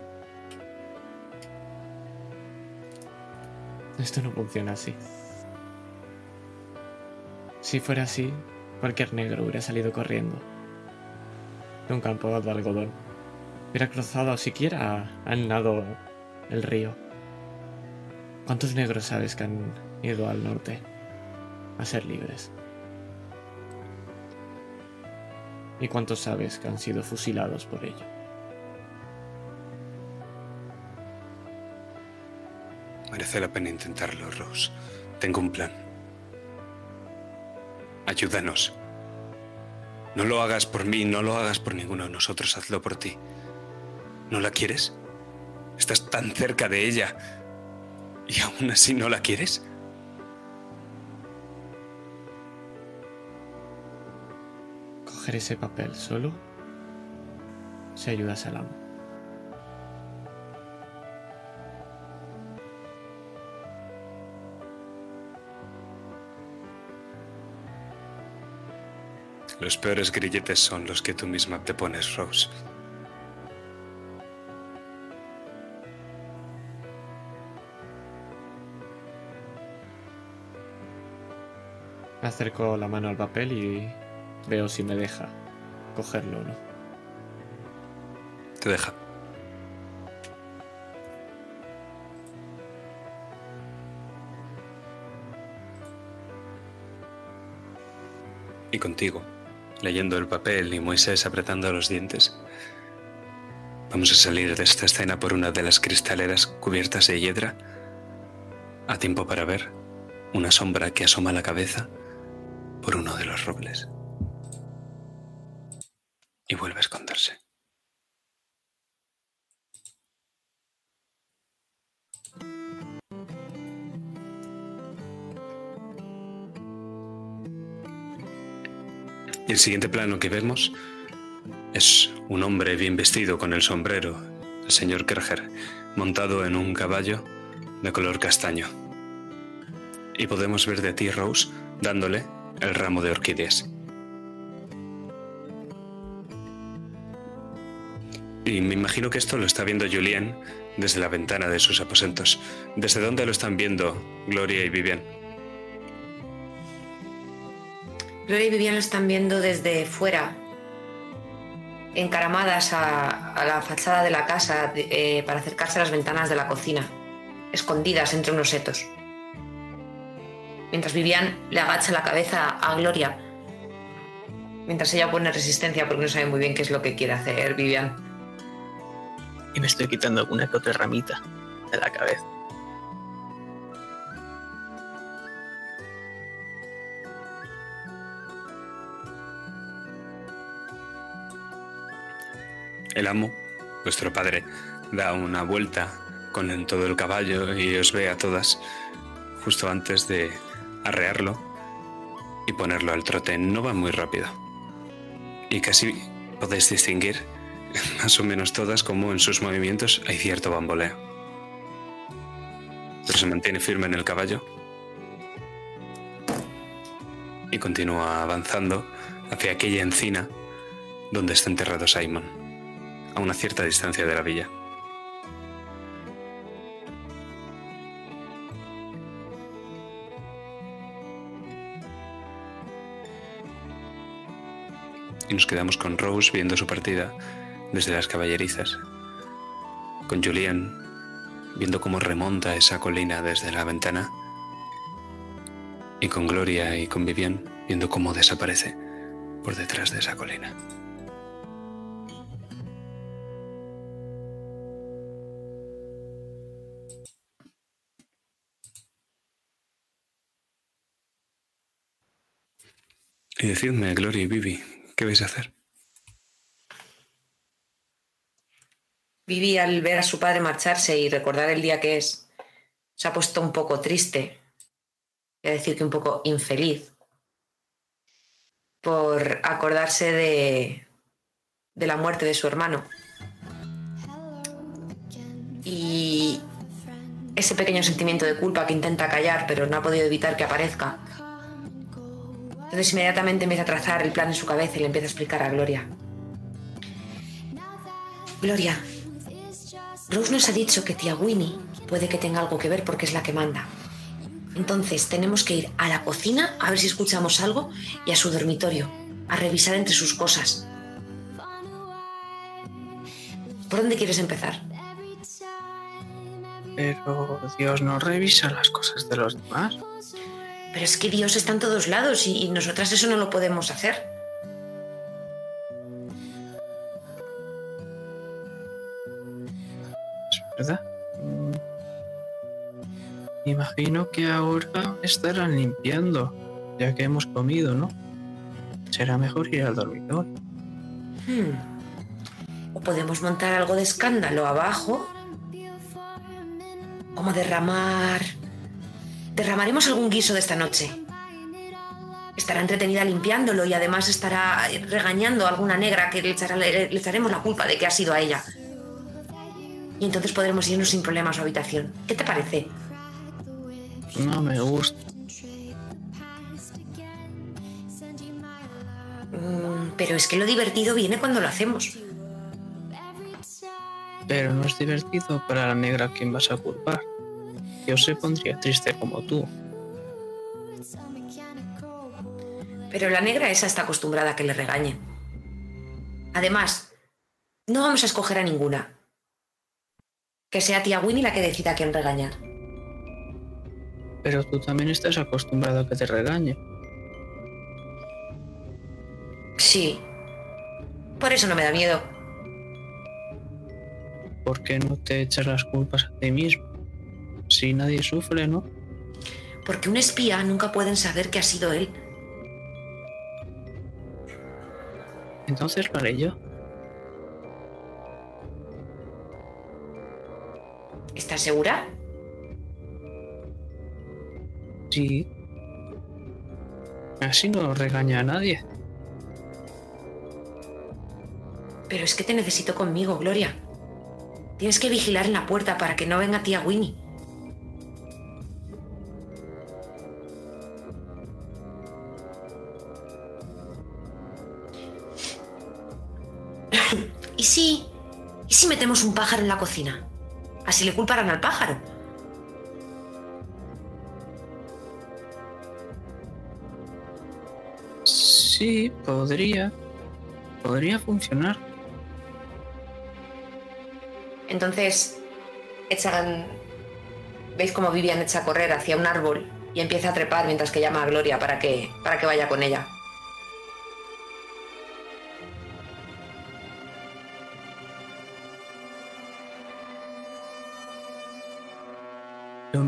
Esto no funciona así. Si fuera así, cualquier negro hubiera salido corriendo de un campo de algodón. Hubiera cruzado siquiera al nado el río. ¿Cuántos negros sabes que han ido al norte a ser libres? ¿Y cuántos sabes que han sido fusilados por ello? Merece la pena intentarlo, Rose. Tengo un plan. Ayúdanos. No lo hagas por mí, no lo hagas por ninguno de nosotros, hazlo por ti. ¿No la quieres? Estás tan cerca de ella y aún así no la quieres. Coger ese papel solo se ayuda a Salam. Los peores grilletes son los que tú misma te pones, Rose. Acerco la mano al papel y veo si me deja cogerlo o no. Te deja. Y contigo, leyendo el papel y Moisés apretando los dientes, vamos a salir de esta escena por una de las cristaleras cubiertas de hiedra, a tiempo para ver una sombra que asoma la cabeza por uno de los robles. El siguiente plano que vemos es un hombre bien vestido con el sombrero, el señor Kerger, montado en un caballo de color castaño. Y podemos ver de ti, Rose, dándole el ramo de orquídeas. Y me imagino que esto lo está viendo Julien desde la ventana de sus aposentos. ¿Desde dónde lo están viendo Gloria y Vivian? Gloria y Vivian lo están viendo desde fuera, encaramadas a, la fachada de la casa eh, para acercarse a las ventanas de la cocina, escondidas entre unos setos. Mientras Vivian le agacha la cabeza a Gloria. Mientras ella pone resistencia porque no sabe muy bien qué es lo que quiere hacer Vivian. Y me estoy quitando alguna otra ramita de la cabeza. El amo, vuestro padre, da una vuelta con todo el caballo y os ve a todas justo antes de arrearlo y ponerlo al trote. No va muy rápido. Y casi podéis distinguir, más o menos todas, como en sus movimientos hay cierto bamboleo. Pero se mantiene firme en el caballo y continúa avanzando hacia aquella encina donde está enterrado Simon, a una cierta distancia de la villa. y nos quedamos con Rose viendo su partida desde las caballerizas, con Julian viendo cómo remonta esa colina desde la ventana y con Gloria y con Vivian viendo cómo desaparece por detrás de esa colina. Y decidme, Gloria y Vivi, ¿qué vais a hacer? Vivi, al ver a su padre marcharse y recordar el día que es, se ha puesto un poco triste, voy decir que un poco infeliz, por acordarse de la muerte de su hermano. Y ese pequeño sentimiento de culpa que intenta callar, pero no ha podido evitar que aparezca. Entonces inmediatamente empieza a trazar el plan en su cabeza y le empieza a explicar a Gloria. Gloria, Rose nos ha dicho que tía Winnie puede que tenga algo que ver porque es la que manda. Entonces tenemos que ir a la cocina a ver si escuchamos algo y a su dormitorio, a revisar entre sus cosas. ¿Por dónde quieres empezar? Pero Dios no revisa las cosas de los demás. Pero es que Dios está en todos lados y, y nosotras eso no lo podemos hacer. Es verdad. Mm. Imagino que ahora estarán limpiando, ya que hemos comido, ¿no? Será mejor ir al dormitorio. Hmm. O podemos montar algo de escándalo abajo. Como derramar... Derramaremos algún guiso de esta noche. Estará entretenida limpiándolo y además estará regañando a alguna negra que le, echará- le- le echaremos la culpa de que ha sido a ella. Y entonces podremos irnos sin problema a su habitación. ¿Qué te parece? No me gusta. Mm, pero es que lo divertido viene cuando lo hacemos. Pero no es divertido para la negra a quien vas a culpar. Yo se pondría triste como tú. Pero la negra esa está acostumbrada a que le regañen. Además, no vamos a escoger a ninguna. Que sea tía Winnie la que decida a quién regañar. Pero tú también estás acostumbrado a que te regañen. Sí. Por eso no me da miedo. ¿Por qué no te echas las culpas a ti mismo? Si nadie sufre, ¿no? Porque un espía nunca pueden saber que ha sido él. Entonces lo haré yo. ¿Estás segura? Sí. Así no regaña a nadie. Pero es que te necesito conmigo, Gloria. Tienes que vigilar en la puerta para que no venga tía Winnie. ¿Y si... ¿Y si metemos un pájaro en la cocina? Así le culparán al pájaro. Sí, podría. Podría funcionar. Entonces, echan. ¿Veis cómo Vivian echa a correr hacia un árbol y empieza a trepar mientras que llama a Gloria para que, para que vaya con ella.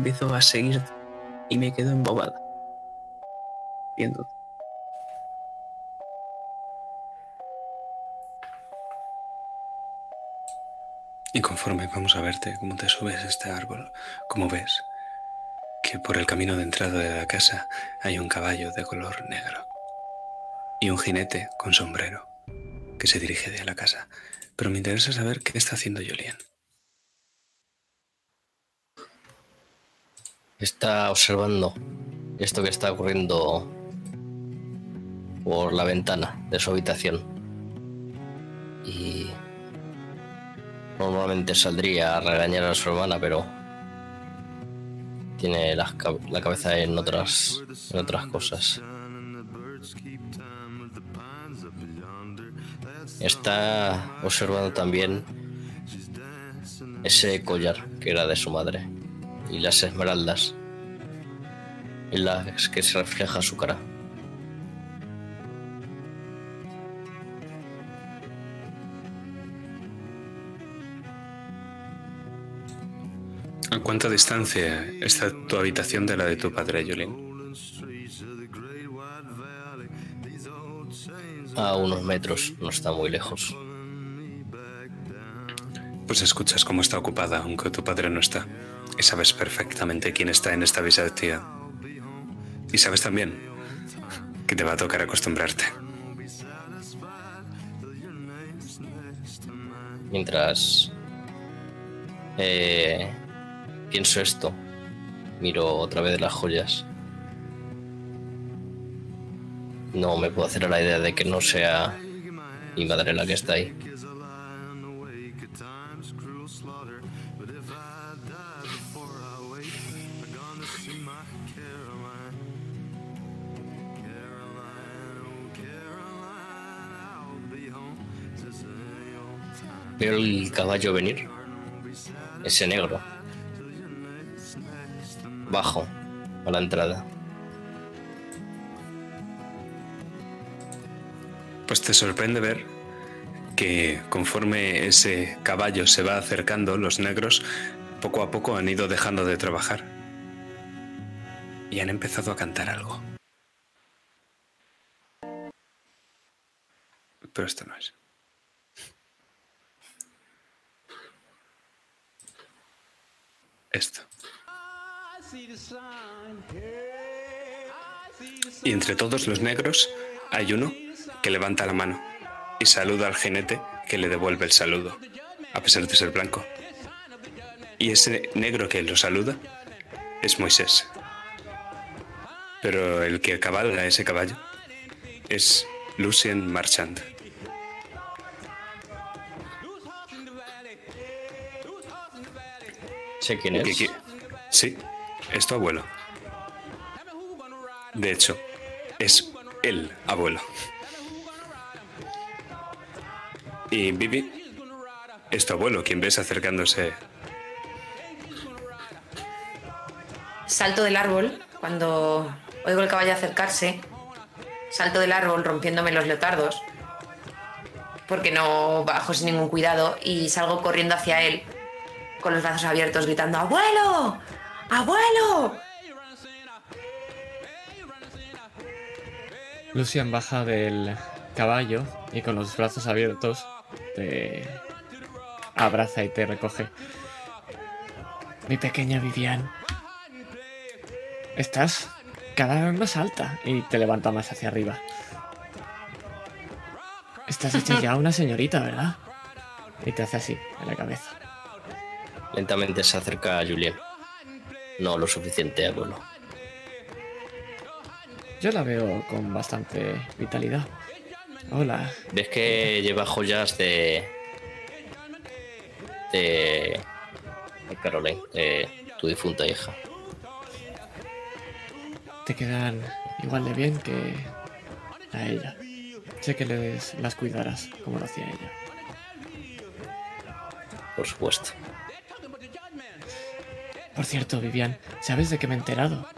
Empiezo a seguir y me quedo embobada. Viendo. Y conforme vamos a verte cómo te subes a este árbol, como ves que por el camino de entrada de la casa hay un caballo de color negro y un jinete con sombrero que se dirige hacia la casa. Pero me interesa saber qué está haciendo Julian. Está observando esto que está ocurriendo por la ventana de su habitación. Y normalmente saldría a regañar a su hermana, pero tiene la, ca- la cabeza en otras, en otras cosas. Está observando también ese collar que era de su madre y las esmeraldas en las que se refleja su cara. ¿A cuánta distancia está tu habitación de la de tu padre, Julian? A unos metros, no está muy lejos. Pues escuchas cómo está ocupada, aunque tu padre no está. Y sabes perfectamente quién está en esta visita. Y sabes también que te va a tocar acostumbrarte. Mientras eh, pienso esto, miro otra vez las joyas. No me puedo hacer a la idea de que no sea mi madre la que está ahí. Veo el caballo venir. Ese negro. Bajo a la entrada. Pues te sorprende ver que conforme ese caballo se va acercando, los negros poco a poco han ido dejando de trabajar. Y han empezado a cantar algo. Pero esto no es. Esto. Y entre todos los negros hay uno que levanta la mano y saluda al jinete que le devuelve el saludo, a pesar de ser blanco. Y ese negro que lo saluda es Moisés. Pero el que cabalga ese caballo es Lucien Marchand. Sé quién es. Sí, es tu abuelo. De hecho, es el abuelo. Y Bibi es tu abuelo quien ves acercándose. Salto del árbol cuando oigo el caballo acercarse. Salto del árbol rompiéndome los leotardos. Porque no bajo sin ningún cuidado y salgo corriendo hacia él con los brazos abiertos gritando ¡Abuelo! ¡Abuelo! Lucian baja del caballo y con los brazos abiertos te abraza y te recoge. Mi pequeña Vivian. Estás cada vez más alta y te levanta más hacia arriba. Estás hecha ya una señorita, ¿verdad? Y te hace así, en la cabeza. Lentamente se acerca a Julien. No lo suficiente, abuelo. Yo la veo con bastante vitalidad. Hola, Ves que lleva joyas de. de. de Caroline, de tu difunta hija. te quedan igual de bien que a ella. Sé que les, las cuidarás como lo hacía ella. Por supuesto. Por cierto, Vivian, ¿sabes de qué me he enterado?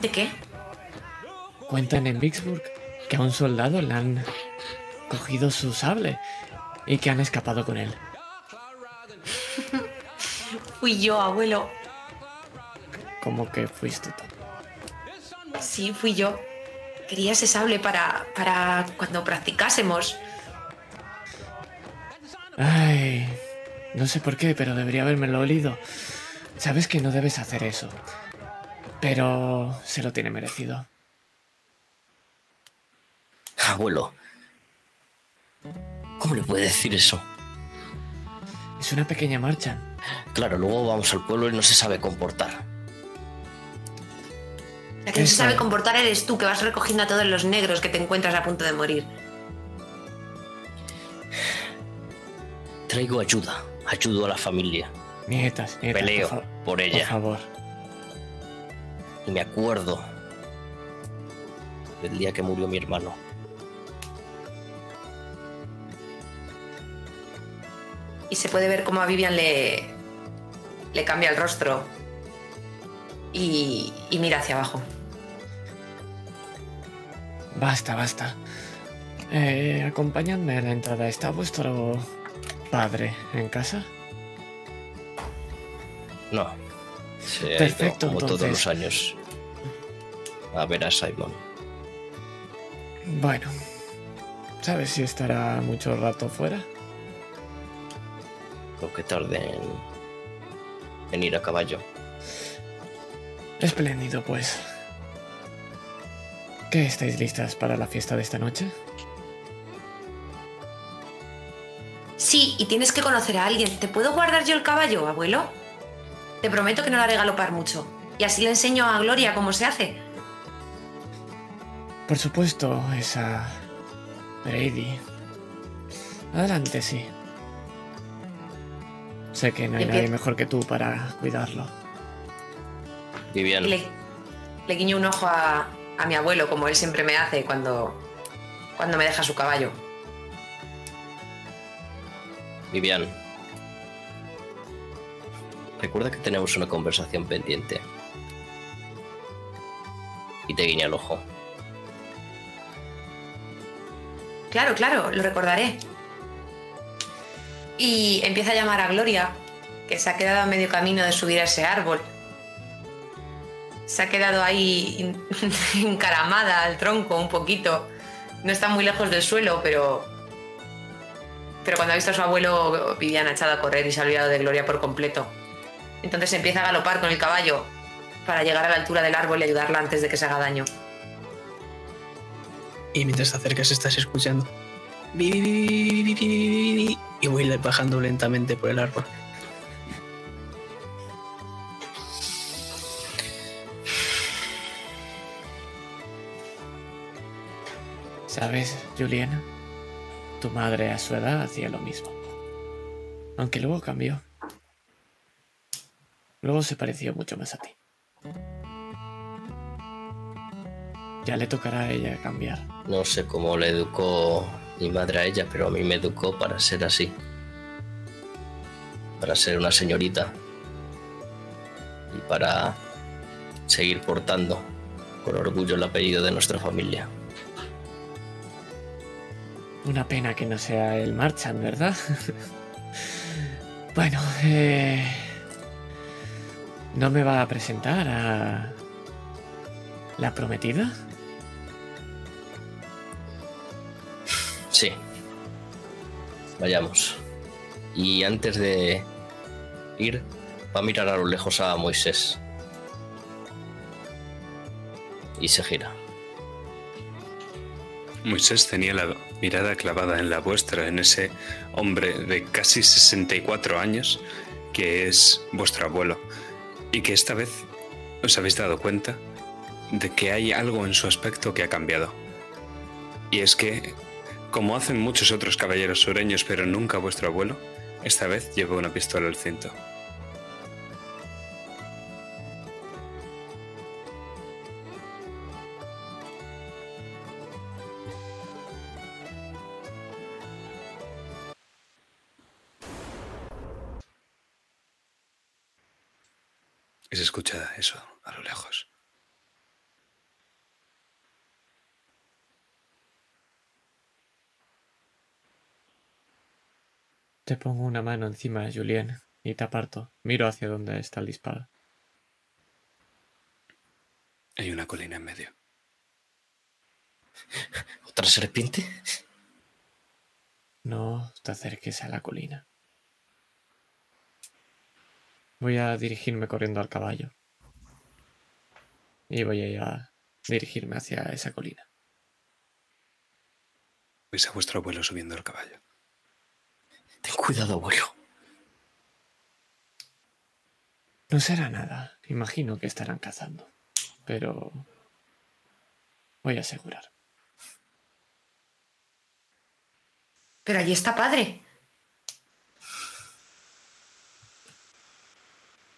¿De qué? Cuentan en Vicksburg que a un soldado le han cogido su sable y que han escapado con él. Fui yo, abuelo. Como que fuiste tú. Sí, fui yo. Quería ese sable para, para cuando practicásemos. Ay, no sé por qué, pero debería habérmelo olido. Sabes que no debes hacer eso. Pero se lo tiene merecido. Abuelo. ¿Cómo le puede decir eso? Es una pequeña marcha. Claro, luego vamos al pueblo y no se sabe comportar. La que no se sabe comportar eres tú, que vas recogiendo a todos los negros que te encuentras a punto de morir. Traigo ayuda. Ayudo a la familia. Nietas, nietas. Peleo por, fa- por por ella. favor. Y me acuerdo del día que murió mi hermano. Y se puede ver cómo a Vivian le, le cambia el rostro y, y mira hacia abajo. Basta, basta. Eh, acompañadme a la entrada. ¿Está vuestro padre en casa? No. Se ha ido, Perfecto, como todos los años. A ver a Simon. Bueno. ¿Sabes si estará mucho rato fuera? Lo que tarde en, en ir a caballo. Espléndido, pues. ¿Qué estáis listas para la fiesta de esta noche? Sí, y tienes que conocer a alguien. ¿Te puedo guardar yo el caballo, abuelo? Te prometo que no la haré galopar mucho. Y así le enseño a Gloria cómo se hace. Por supuesto, esa Brady. Adelante, sí. Sé que no hay nadie mejor que tú para cuidarlo. Vivian, Y le, le guiño un ojo a, a mi abuelo, como él siempre me hace cuando, cuando me deja su caballo. Vivian. Recuerda que tenemos una conversación pendiente. Y te guiña el ojo. Claro, claro, lo recordaré. Y empieza a llamar a Gloria, que se ha quedado a medio camino de subir a ese árbol. Se ha quedado ahí encaramada al tronco un poquito. No está muy lejos del suelo, pero. Pero cuando ha visto a su abuelo, Vivian ha echado a correr y se ha olvidado de Gloria por completo. Entonces empieza a galopar con el caballo para llegar a la altura del árbol y ayudarla antes de que se haga daño. Y mientras te acercas estás escuchando. Y voy bajando lentamente por el árbol. Sabes, Juliana, tu madre a su edad hacía lo mismo. Aunque luego cambió. Luego se pareció mucho más a ti. Ya le tocará a ella cambiar. No sé cómo le educó mi madre a ella, pero a mí me educó para ser así. Para ser una señorita. Y para seguir portando con orgullo el apellido de nuestra familia. Una pena que no sea el Marchand, ¿verdad? bueno, eh... ¿No me va a presentar a... la prometida? Sí. Vayamos. Y antes de ir, va a mirar a lo lejos a Moisés. Y se gira. Moisés tenía la mirada clavada en la vuestra, en ese hombre de casi 64 años que es vuestro abuelo y que esta vez os habéis dado cuenta de que hay algo en su aspecto que ha cambiado. Y es que, como hacen muchos otros caballeros sureños, pero nunca vuestro abuelo, esta vez lleva una pistola al cinto. Y se escucha eso a lo lejos. Te pongo una mano encima de Julián y te aparto. Miro hacia donde está el disparo. Hay una colina en medio. ¿Otra serpiente? No te acerques a la colina. Voy a dirigirme corriendo al caballo. Y voy a, ir a dirigirme hacia esa colina. Veis a vuestro abuelo subiendo el caballo. Ten cuidado, abuelo. No será nada. Imagino que estarán cazando. Pero... Voy a asegurar. Pero allí está padre.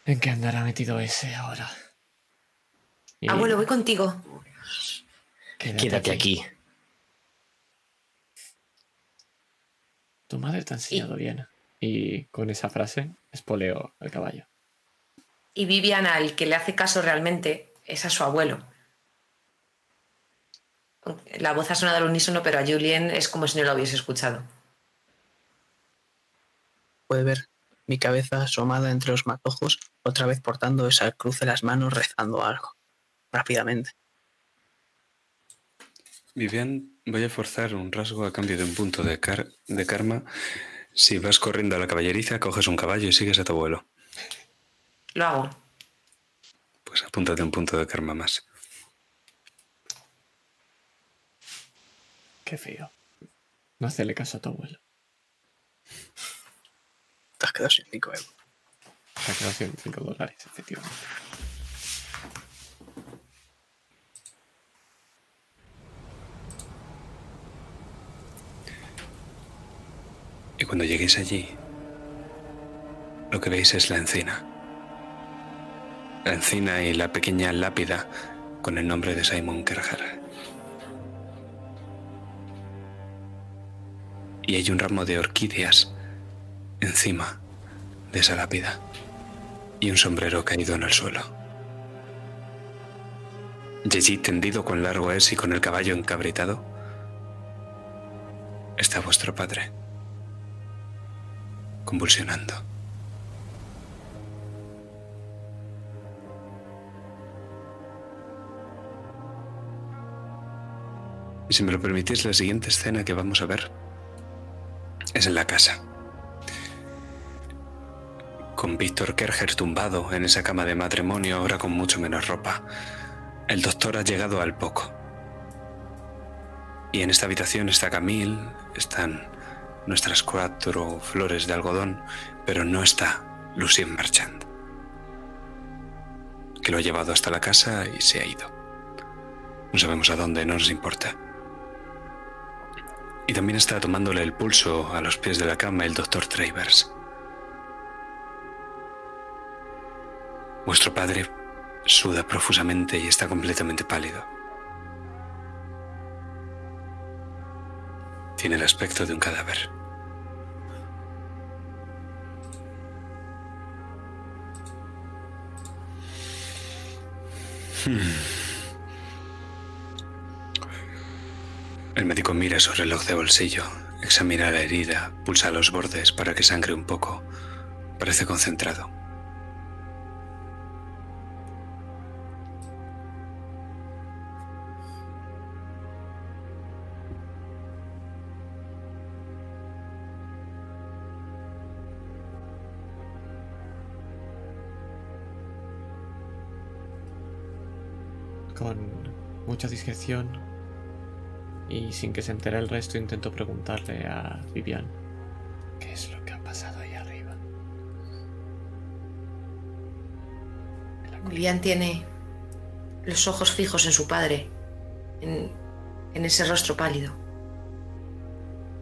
¿En qué andará metido ese ahora? Y Abuelo, voy contigo. Quédate aquí. Tu madre te ha enseñado bien. Y con esa frase espoleo al caballo. Y Vivian, al que le hace caso realmente, es a su abuelo. La voz ha sonado al unísono, pero a Julien es como si no lo hubiese escuchado. Puede ver mi cabeza asomada entre los matojos, otra vez portando esa cruz en las manos, rezando algo. Rápidamente. Vivian, voy a forzar un rasgo a cambio de un punto de, car- de karma. Si vas corriendo a la caballeriza, coges un caballo y sigues a tu abuelo. Lo hago. Pues apúntate un punto de karma más. Qué feo. No hacerle caso a tu abuelo. Te has quedado sin 5 euros. Se ha quedado 105 dólares, efectivamente. Y cuando lleguéis allí, lo que veis es la encina. La encina y la pequeña lápida con el nombre de Simon Kerger. Y hay un ramo de orquídeas encima de esa lápida y un sombrero caído en el suelo. Allí, tendido con largo es y con el caballo encabritado, está vuestro padre convulsionando. Y si me lo permitís, la siguiente escena que vamos a ver es en la casa. Con Víctor Kerger tumbado en esa cama de matrimonio, ahora con mucho menos ropa. El doctor ha llegado al poco. Y en esta habitación está Camille, están nuestras cuatro flores de algodón, pero no está Lucien Marchand, que lo ha llevado hasta la casa y se ha ido. No sabemos a dónde, no nos importa. Y también está tomándole el pulso a los pies de la cama el doctor Travers. Vuestro padre suda profusamente y está completamente pálido. Tiene el aspecto de un cadáver. El médico mira su reloj de bolsillo, examina la herida, pulsa los bordes para que sangre un poco. Parece concentrado. Mucha discreción y sin que se entere el resto, intento preguntarle a Vivian qué es lo que ha pasado ahí arriba. Vivian tiene los ojos fijos en su padre, en, en ese rostro pálido.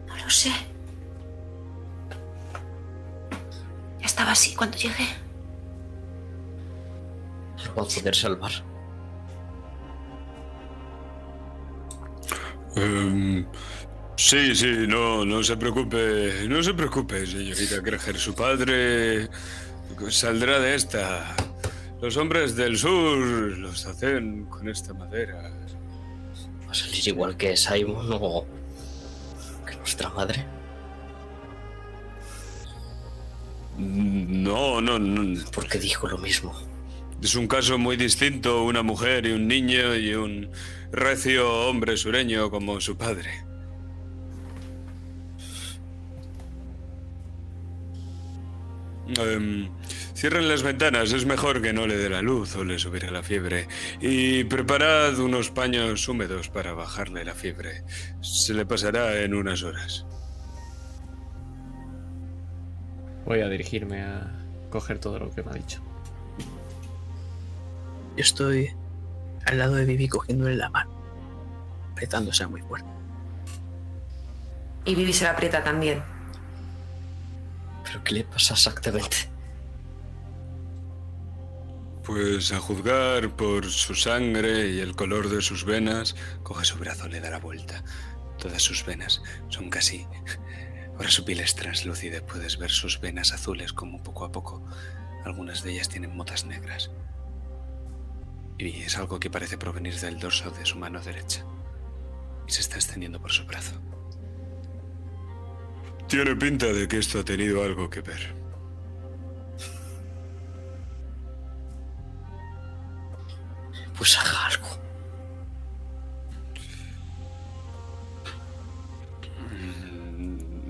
No lo sé. Ya estaba así cuando llegué. Lo va a poder salvar. Em, sí, sí, no, no se preocupe, no se preocupe, señorita Kreger. Su padre saldrá de esta. Los hombres del sur los hacen con esta madera. Va a salir igual que Simon o que nuestra madre. No, no, no. Porque dijo lo mismo. Es un caso muy distinto, una mujer y un niño y un recio hombre sureño como su padre. Em, cierren las ventanas, es mejor que no le dé la luz o le subirá la fiebre. Y preparad unos paños húmedos para bajarle la fiebre. Se le pasará en unas horas. Voy a dirigirme a coger todo lo que me ha dicho. Estoy al lado de Vivi cogiéndole la mano, apretándose muy fuerte. Y Vivi se la aprieta también. ¿Pero qué le pasa exactamente? Pues a juzgar por su sangre y el color de sus venas, coge su brazo, le da la vuelta. Todas sus venas son casi... Ahora su piel es translúcida, y puedes ver sus venas azules como poco a poco. Algunas de ellas tienen motas negras. Y es algo que parece provenir del dorso de su mano derecha. Y se está extendiendo por su brazo. Tiene pinta de que esto ha tenido algo que ver. Pues haga algo.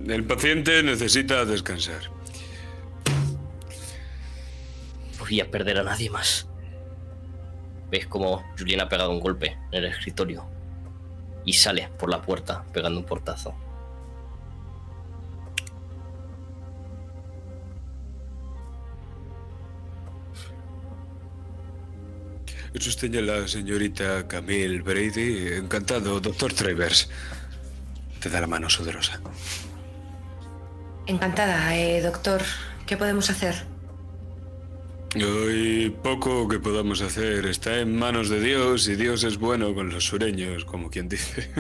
El paciente necesita descansar. Voy a perder a nadie más. Ves como Julián ha pegado un golpe en el escritorio y sale por la puerta pegando un portazo. Es usted la señorita Camille Brady. Encantado, doctor Travers. Te da la mano sudorosa. Encantada, eh, doctor. ¿Qué podemos hacer? Hay poco que podamos hacer. Está en manos de Dios y Dios es bueno con los sureños, como quien dice.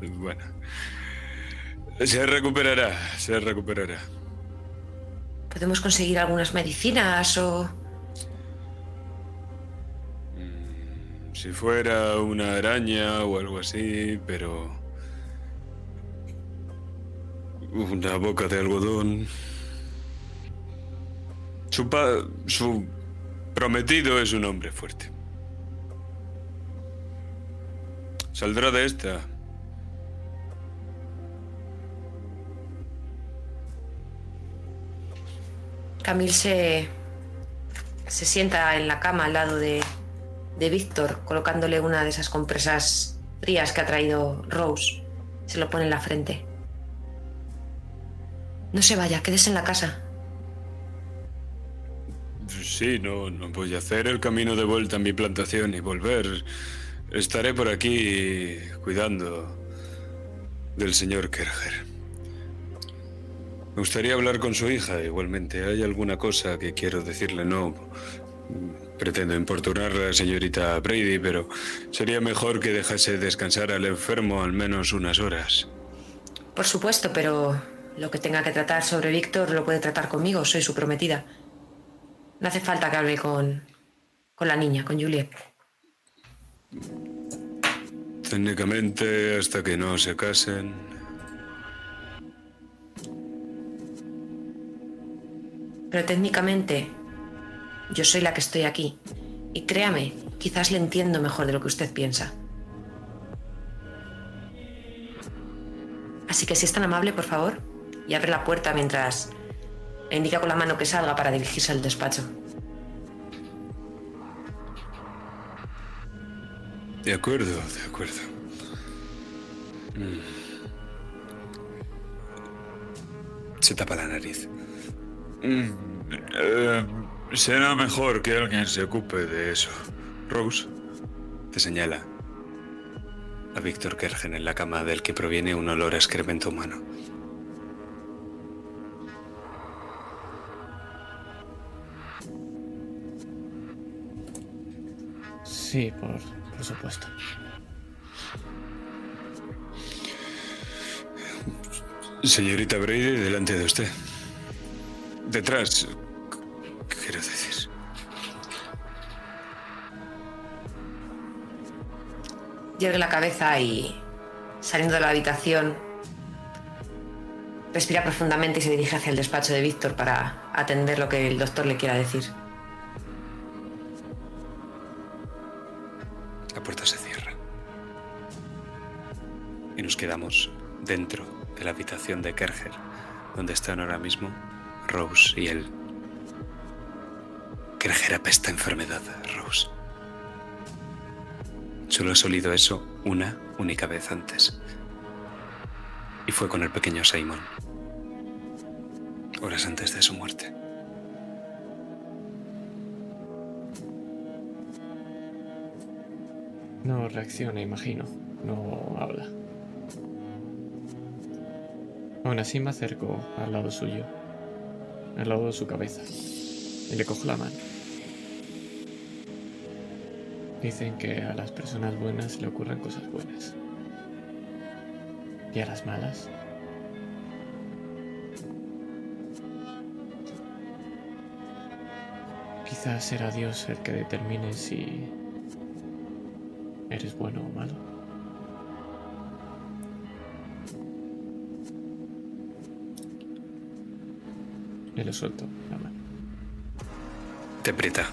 bueno. Se recuperará, se recuperará. ¿Podemos conseguir algunas medicinas o...? Mm, Si fuera una araña o algo así, pero... Una boca de algodón. Su, pa- su prometido es un hombre fuerte. Saldrá de esta. Camille se, se sienta en la cama al lado de, de Víctor, colocándole una de esas compresas frías que ha traído Rose. Se lo pone en la frente. No se vaya, quédese en la casa. Sí, no, no voy a hacer el camino de vuelta a mi plantación y volver. Estaré por aquí cuidando del señor Kerger. Me gustaría hablar con su hija igualmente. ¿Hay alguna cosa que quiero decirle? No pretendo importunar a la señorita Brady, pero sería mejor que dejase descansar al enfermo al menos unas horas. Por supuesto, pero lo que tenga que tratar sobre Víctor lo puede tratar conmigo, soy su prometida. No hace falta que hable con, con la niña, con Juliet. Técnicamente, hasta que no se casen. Pero técnicamente, yo soy la que estoy aquí. Y créame, quizás le entiendo mejor de lo que usted piensa. Así que si es tan amable, por favor, y abre la puerta mientras le indica con la mano que salga para dirigirse al despacho. De acuerdo, de acuerdo. Mm. Se tapa la nariz. Mm, eh, será mejor que alguien se ocupe de eso. Rose te señala a Víctor Kergen en la cama del que proviene un olor a excremento humano. Sí, por, por supuesto. Señorita Brady, delante de usted. Detrás, quiero decir. Yergue la cabeza y, saliendo de la habitación, Respira profundamente y se dirige hacia el despacho de Víctor para atender lo que el doctor le quiera decir. Quedamos dentro de la habitación de Kerger, donde están ahora mismo Rose y él. Kerger apesta enfermedad, Rose. Solo has olido eso una única vez antes. Y fue con el pequeño Simon. Horas antes de su muerte. No reacciona, imagino. No habla. Aún así me acerco al lado suyo, al lado de su cabeza, y le cojo la mano. Dicen que a las personas buenas le ocurren cosas buenas. Y a las malas. Quizás será Dios el que determine si eres bueno o malo. Y le suelto. Te aprieta.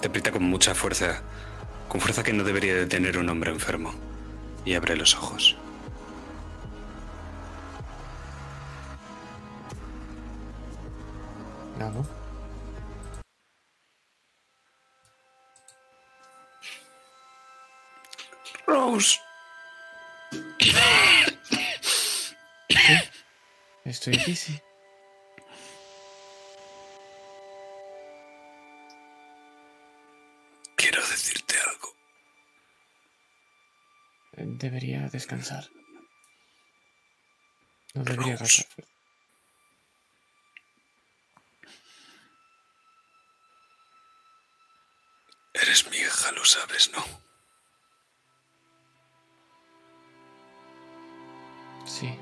Te aprieta con mucha fuerza. Con fuerza que no debería de tener un hombre enfermo. Y abre los ojos. Descansar. No debería Rose. gastar. Eres mi hija, lo sabes, ¿no? Sí.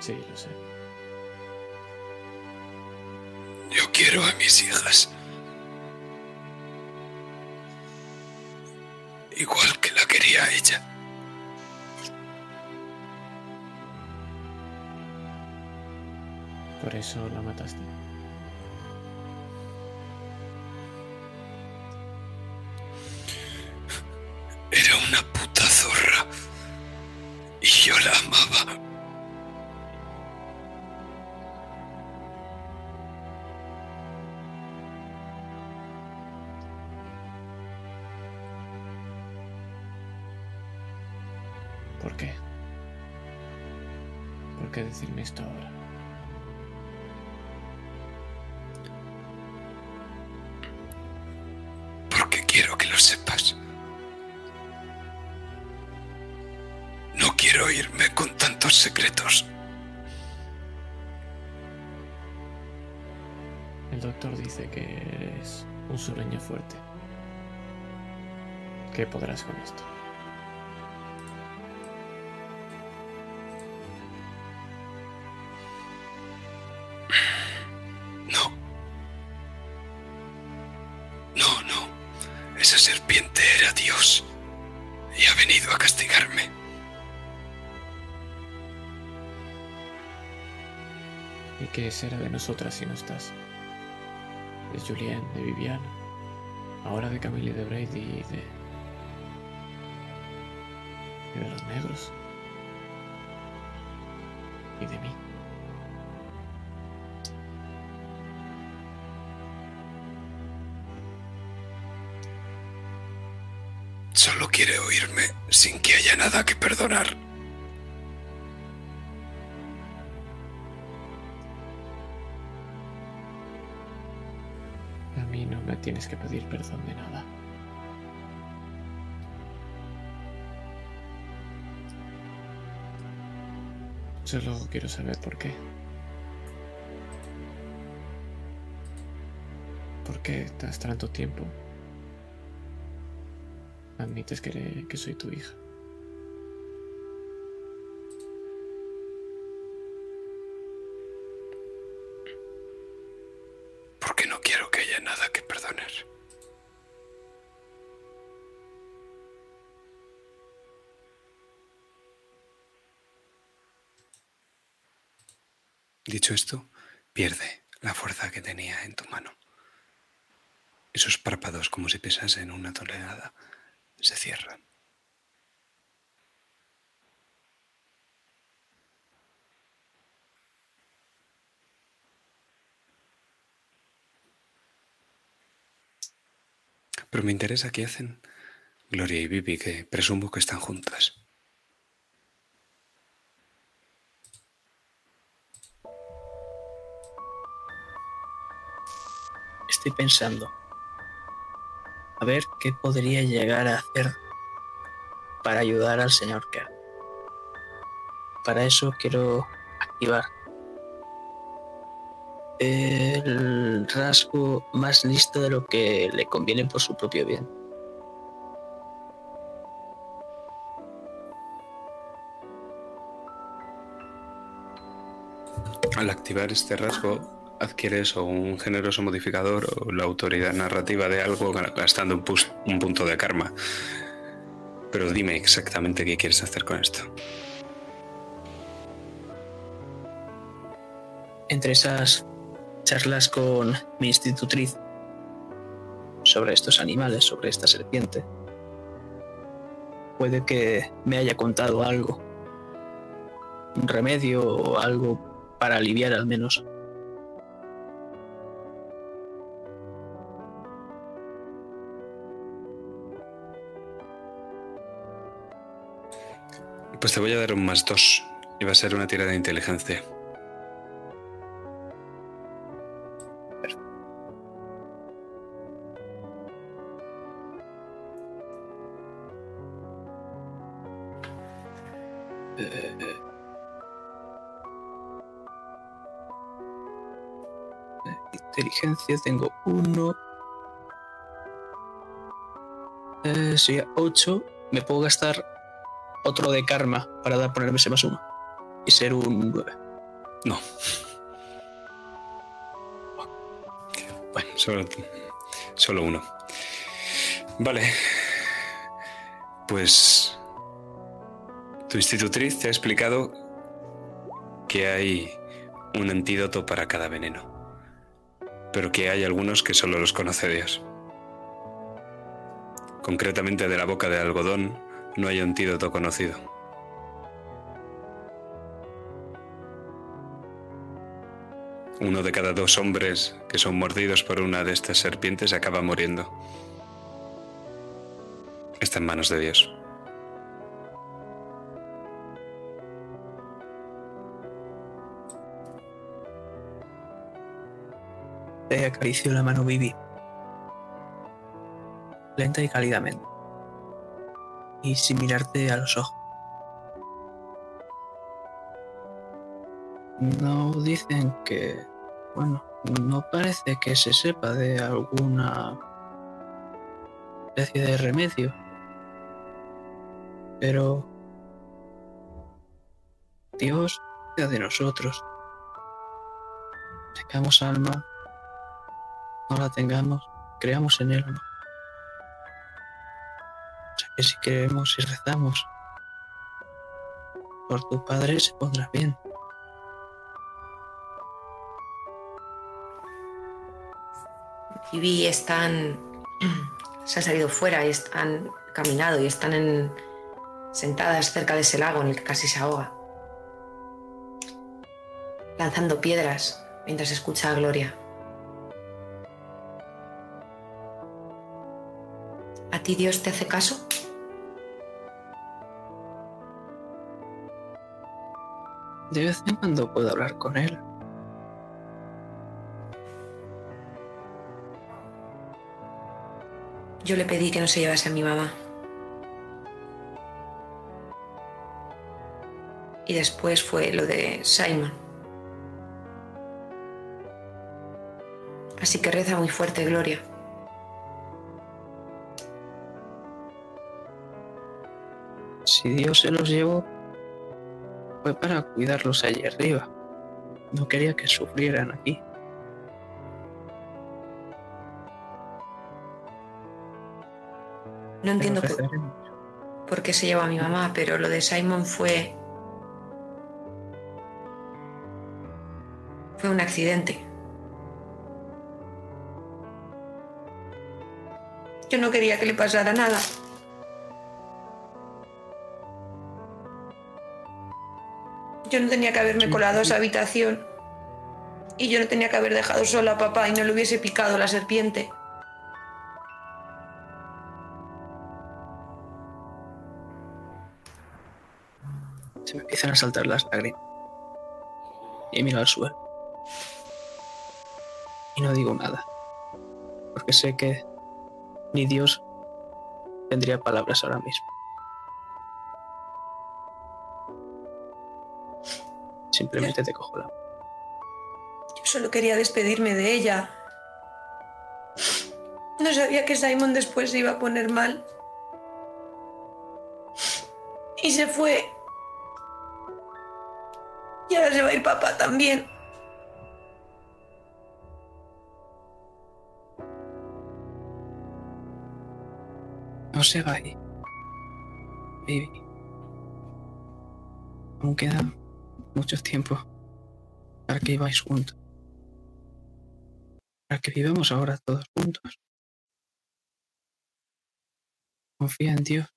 Sí, lo sé. Yo quiero a mis hijas. Igual que la quería ella. Por eso la mataste. Ahora? Porque quiero que lo sepas. No quiero irme con tantos secretos. El doctor dice que eres un sureño fuerte. ¿Qué podrás con esto? Será de nosotras si no estás? De Julien, de Viviana, ahora de Camille de Brady y de. de los negros. Y de mí. Solo quiere oírme sin que haya nada que perdonar. Tienes que pedir perdón de nada. Solo quiero saber por qué. ¿Por qué tras tanto tiempo admites que, que soy tu hija? Dicho esto, pierde la fuerza que tenía en tu mano. Esos párpados, como si pesasen una tonelada, se cierran. Pero me interesa qué hacen Gloria y Vivi, que presumo que están juntas. Estoy pensando. A ver qué podría llegar a hacer para ayudar al señor K. Para eso quiero activar el rasgo más listo de lo que le conviene por su propio bien. Al activar este rasgo, adquieres o un generoso modificador o la autoridad narrativa de algo gastando un, un punto de karma. Pero dime exactamente qué quieres hacer con esto. entre esas charlas con mi institutriz sobre estos animales, sobre esta serpiente, puede que me haya contado algo, un remedio o algo para aliviar al menos. Pues te voy a dar un más dos. Y va a ser una tirada de inteligencia. Inteligencia tengo uno. Eh, sí, ocho. Me puedo gastar otro de karma para dar, ponerme ese más uno. Y ser un 9. No. Bueno, solo, solo uno. Vale. Pues tu institutriz te ha explicado que hay un antídoto para cada veneno, pero que hay algunos que solo los conoce Dios. Concretamente de la boca de algodón no hay antídoto conocido. Uno de cada dos hombres que son mordidos por una de estas serpientes acaba muriendo. Está en manos de Dios. Te acaricio la mano Vivi. Lenta y cálidamente. Y sin mirarte a los ojos. No dicen que... Bueno, no parece que se sepa de alguna especie de remedio. Pero... Dios de nosotros. Tengamos alma, no la tengamos, creamos en Él. ¿no? Que si creemos y rezamos por tu Padre se pondrá bien. Vivi están. se han salido fuera y han caminado y están en- sentadas cerca de ese lago en el que casi se ahoga. Lanzando piedras mientras escucha a Gloria. ¿A ti Dios te hace caso? De vez en cuando puedo hablar con Él. Yo le pedí que no se llevase a mi mamá. Y después fue lo de Simon. Así que reza muy fuerte, Gloria. Si Dios se los llevó, fue para cuidarlos allí arriba. No quería que sufrieran aquí. No entiendo por, por qué se llevó a mi mamá, pero lo de Simon fue... Fue un accidente. Yo no quería que le pasara nada. Yo no tenía que haberme colado a esa habitación. Y yo no tenía que haber dejado sola a papá y no le hubiese picado la serpiente. Se me empiezan a saltar las lágrimas. Y miro al suelo. Y no digo nada. Porque sé que ni Dios tendría palabras ahora mismo. Simplemente te cojo la mano. Yo solo quería despedirme de ella. No sabía que Simon después se iba a poner mal. Y se fue. Y ahora se va a ir papá también. No se vaya. Baby. Aún queda mucho tiempo para que viváis juntos. Para que vivamos ahora todos juntos. Confía en Dios.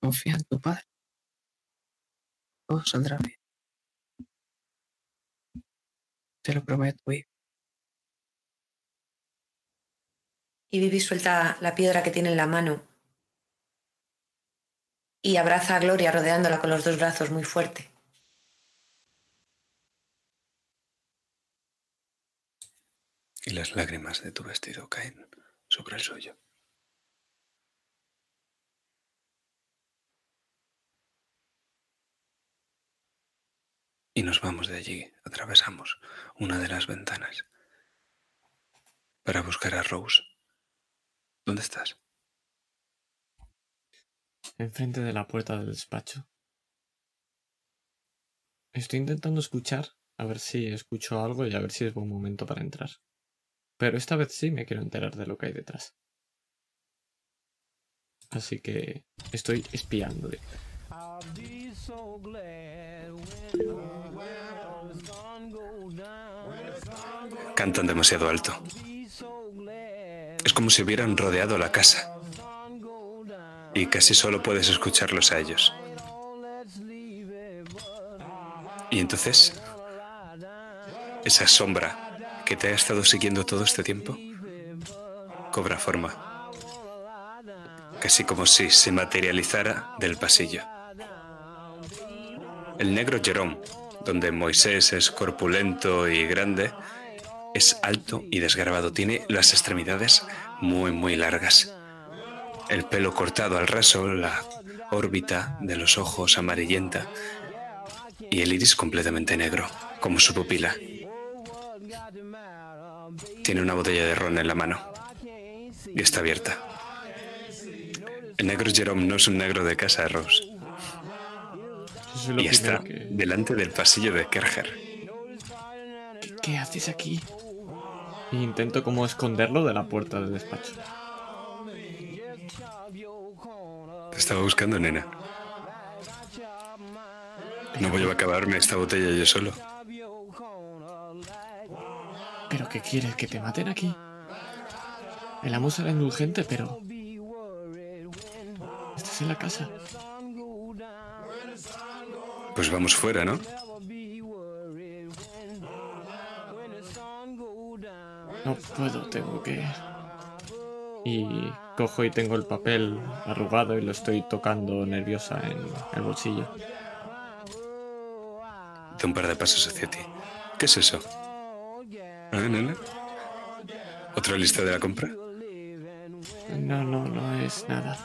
Confía en tu Padre. Todo saldrá bien. Te lo prometo. Y Vivi suelta la piedra que tiene en la mano. Y abraza a Gloria rodeándola con los dos brazos muy fuerte. Y las lágrimas de tu vestido caen sobre el suyo. Y nos vamos de allí, atravesamos una de las ventanas para buscar a Rose. ¿Dónde estás? Enfrente de la puerta del despacho. Estoy intentando escuchar, a ver si escucho algo y a ver si es buen momento para entrar. Pero esta vez sí me quiero enterar de lo que hay detrás. Así que estoy espiando. Cantan demasiado alto. Es como si hubieran rodeado la casa. Y casi solo puedes escucharlos a ellos. Y entonces, esa sombra que te ha estado siguiendo todo este tiempo cobra forma. Casi como si se materializara del pasillo. El negro Jerome, donde Moisés es corpulento y grande, es alto y desgarbado. Tiene las extremidades muy, muy largas. El pelo cortado al raso, la órbita de los ojos amarillenta y el iris completamente negro, como su pupila. Tiene una botella de ron en la mano y está abierta. El negro Jerome no es un negro de casa, Rose. Es Y está que- delante del pasillo de Kerger. ¿Qué, qué haces aquí? Intento como esconderlo de la puerta del despacho. Te estaba buscando, nena. No voy a acabarme esta botella yo solo. ¿Pero qué quieres? ¿Que te maten aquí? El amo será indulgente, pero... Estás en la casa. Pues vamos fuera, ¿no? No puedo, tengo que... Y cojo y tengo el papel arrugado y lo estoy tocando nerviosa en el bolsillo. Da un par de pasos hacia ti. ¿Qué es eso? ¿Ah, nena? ¿Otra lista de la compra? No, no, no es nada.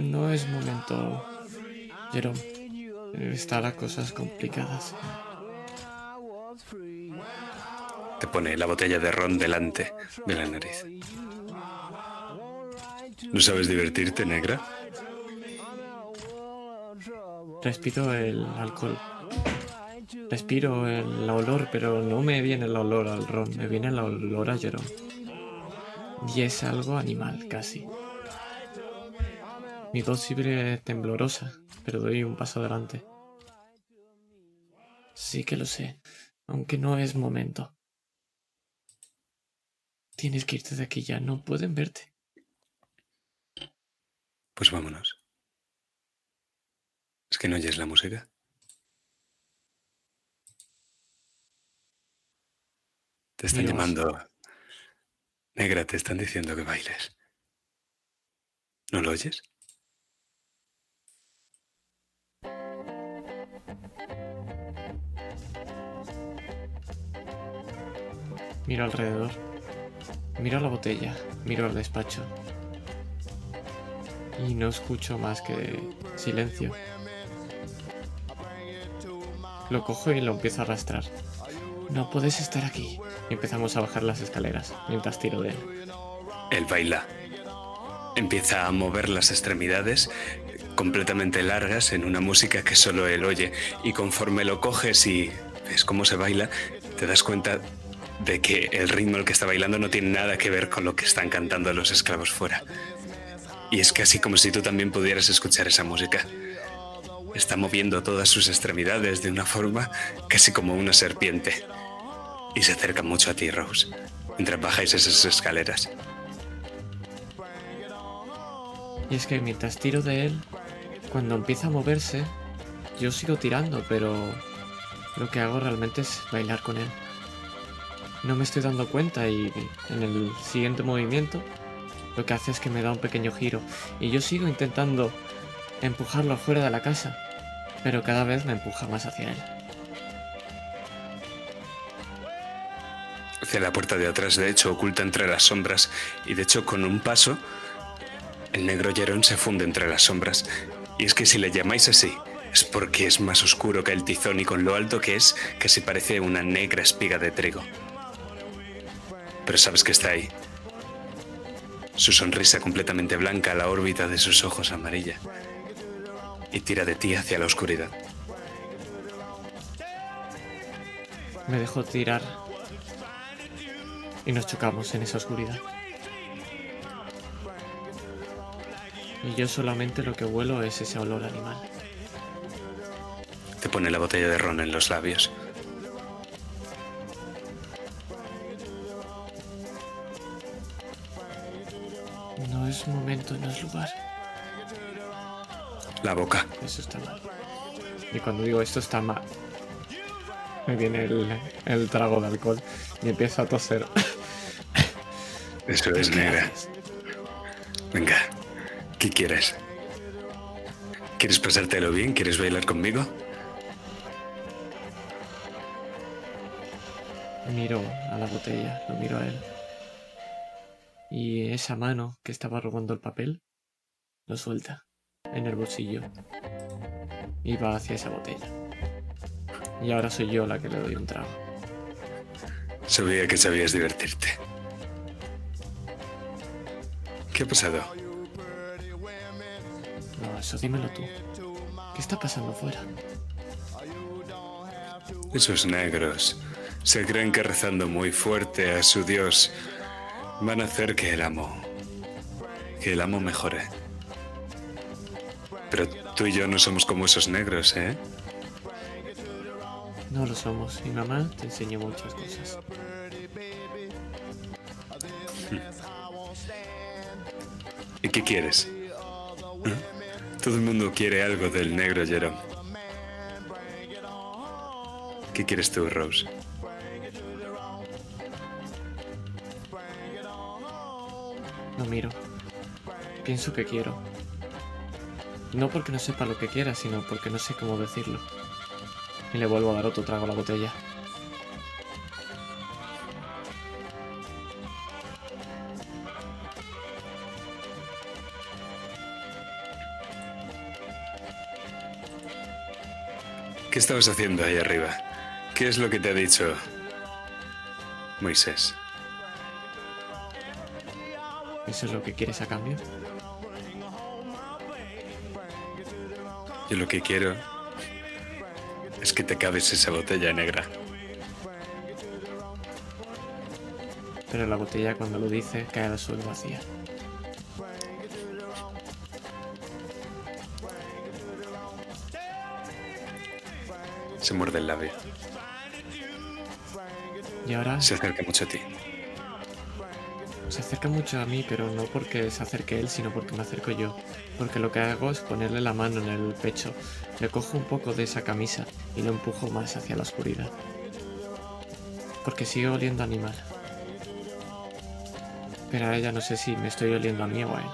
No es momento, Jerome. Están las cosas complicadas. Te pone la botella de ron delante de la nariz. ¿No sabes divertirte, negra? Respiro el alcohol. Respiro el olor, pero no me viene el olor al ron, me viene el olor a Jerome. Y es algo animal, casi. Mi voz siempre temblorosa, pero doy un paso adelante. Sí que lo sé. aunque no es momento. Tienes que irte de aquí ya, no pueden verte. Pues vámonos. ¿Es que no oyes la música? Te están Dios. llamando. Negra, te están diciendo que bailes. ¿No lo oyes? Miro alrededor. Miro la botella. Miro el despacho. Y no escucho más que silencio. Lo cojo y lo empiezo a arrastrar. No puedes estar aquí. Y empezamos a bajar las escaleras mientras tiro de él. Él baila. Empieza a mover las extremidades completamente largas en una música que solo él oye. Y conforme lo coges y ves cómo se baila, te das cuenta de que el ritmo al que está bailando no tiene nada que ver con lo que están cantando los esclavos fuera. Y es casi como si tú también pudieras escuchar esa música. Está moviendo todas sus extremidades de una forma casi como una serpiente. Y se acerca mucho a ti, Rose, mientras bajáis esas escaleras. Y es que mientras tiro de él, cuando empieza a moverse, yo sigo tirando, pero lo que hago realmente es bailar con él. No me estoy dando cuenta y en el siguiente movimiento lo que hace es que me da un pequeño giro y yo sigo intentando empujarlo fuera de la casa, pero cada vez me empuja más hacia él. Hacia la puerta de atrás, de hecho, oculta entre las sombras, y de hecho, con un paso, el negro Jerón se funde entre las sombras. Y es que si le llamáis así, es porque es más oscuro que el tizón y con lo alto que es, casi parece una negra espiga de trigo. Pero sabes que está ahí. Su sonrisa completamente blanca, la órbita de sus ojos amarilla. Y tira de ti hacia la oscuridad. Me dejo tirar y nos chocamos en esa oscuridad. Y yo solamente lo que huelo es ese olor animal. Te pone la botella de ron en los labios. No es momento, no es lugar. La boca. Eso está mal. Y cuando digo esto está mal, me viene el, el trago de alcohol y empiezo a toser. Eso es ¿Qué negra. Venga, ¿qué quieres? ¿Quieres pasártelo bien? ¿Quieres bailar conmigo? Miro a la botella, lo miro a él. Y esa mano que estaba robando el papel, lo suelta en el bolsillo. Y va hacia esa botella. Y ahora soy yo la que le doy un trago. Sabía que sabías divertirte. ¿Qué ha pasado? No, eso dímelo tú. ¿Qué está pasando fuera? Esos negros se creen que rezando muy fuerte a su Dios van a hacer que el amo, que el amo mejore. Pero tú y yo no somos como esos negros, ¿eh? No lo somos. Mi mamá te enseñó muchas cosas. ¿Y qué quieres? ¿Eh? Todo el mundo quiere algo del negro Jerome. ¿Qué quieres tú, Rose? Lo miro. Pienso que quiero. No porque no sepa lo que quiera, sino porque no sé cómo decirlo. Y le vuelvo a dar otro trago a la botella. ¿Qué estabas haciendo ahí arriba? ¿Qué es lo que te ha dicho Moisés? ¿Eso es lo que quieres a cambio? Yo lo que quiero que te acabes esa botella negra. Pero la botella cuando lo dice cae al suelo vacía. Se muerde el labio. Y ahora Se acerca mucho a ti. Se acerca mucho a mí, pero no porque se acerque él, sino porque me acerco yo. Porque lo que hago es ponerle la mano en el pecho, le cojo un poco de esa camisa y lo empujo más hacia la oscuridad. Porque sigue oliendo animal. Pero ahora ya no sé si me estoy oliendo a mí o a él.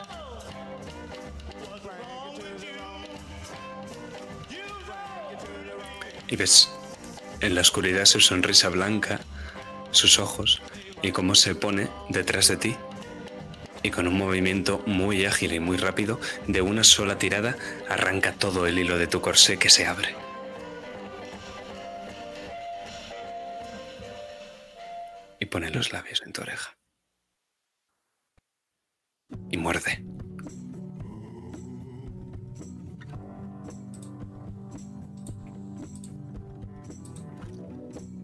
Y ves en la oscuridad su sonrisa blanca, sus ojos y cómo se pone detrás de ti. Y con un movimiento muy ágil y muy rápido, de una sola tirada, arranca todo el hilo de tu corsé que se abre. Y pone los labios en tu oreja. Y muerde.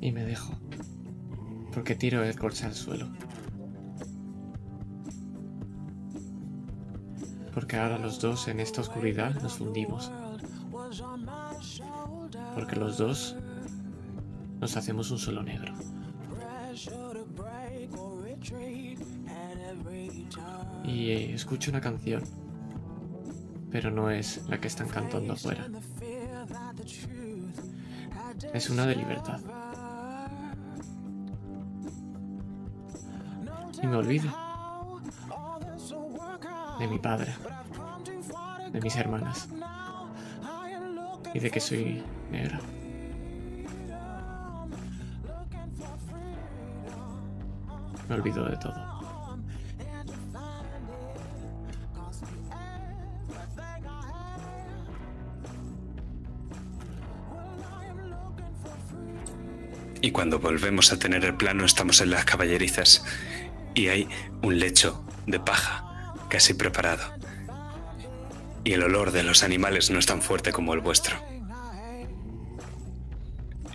Y me dejo. Porque tiro el corsé al suelo. Porque ahora los dos en esta oscuridad nos fundimos. Porque los dos nos hacemos un solo negro. Y eh, escucho una canción. Pero no es la que están cantando afuera. Es una de libertad. Y me olvido de mi padre, de mis hermanas y de que soy negra. Me olvido de todo. Y cuando volvemos a tener el plano estamos en las caballerizas y hay un lecho de paja casi preparado. Y el olor de los animales no es tan fuerte como el vuestro.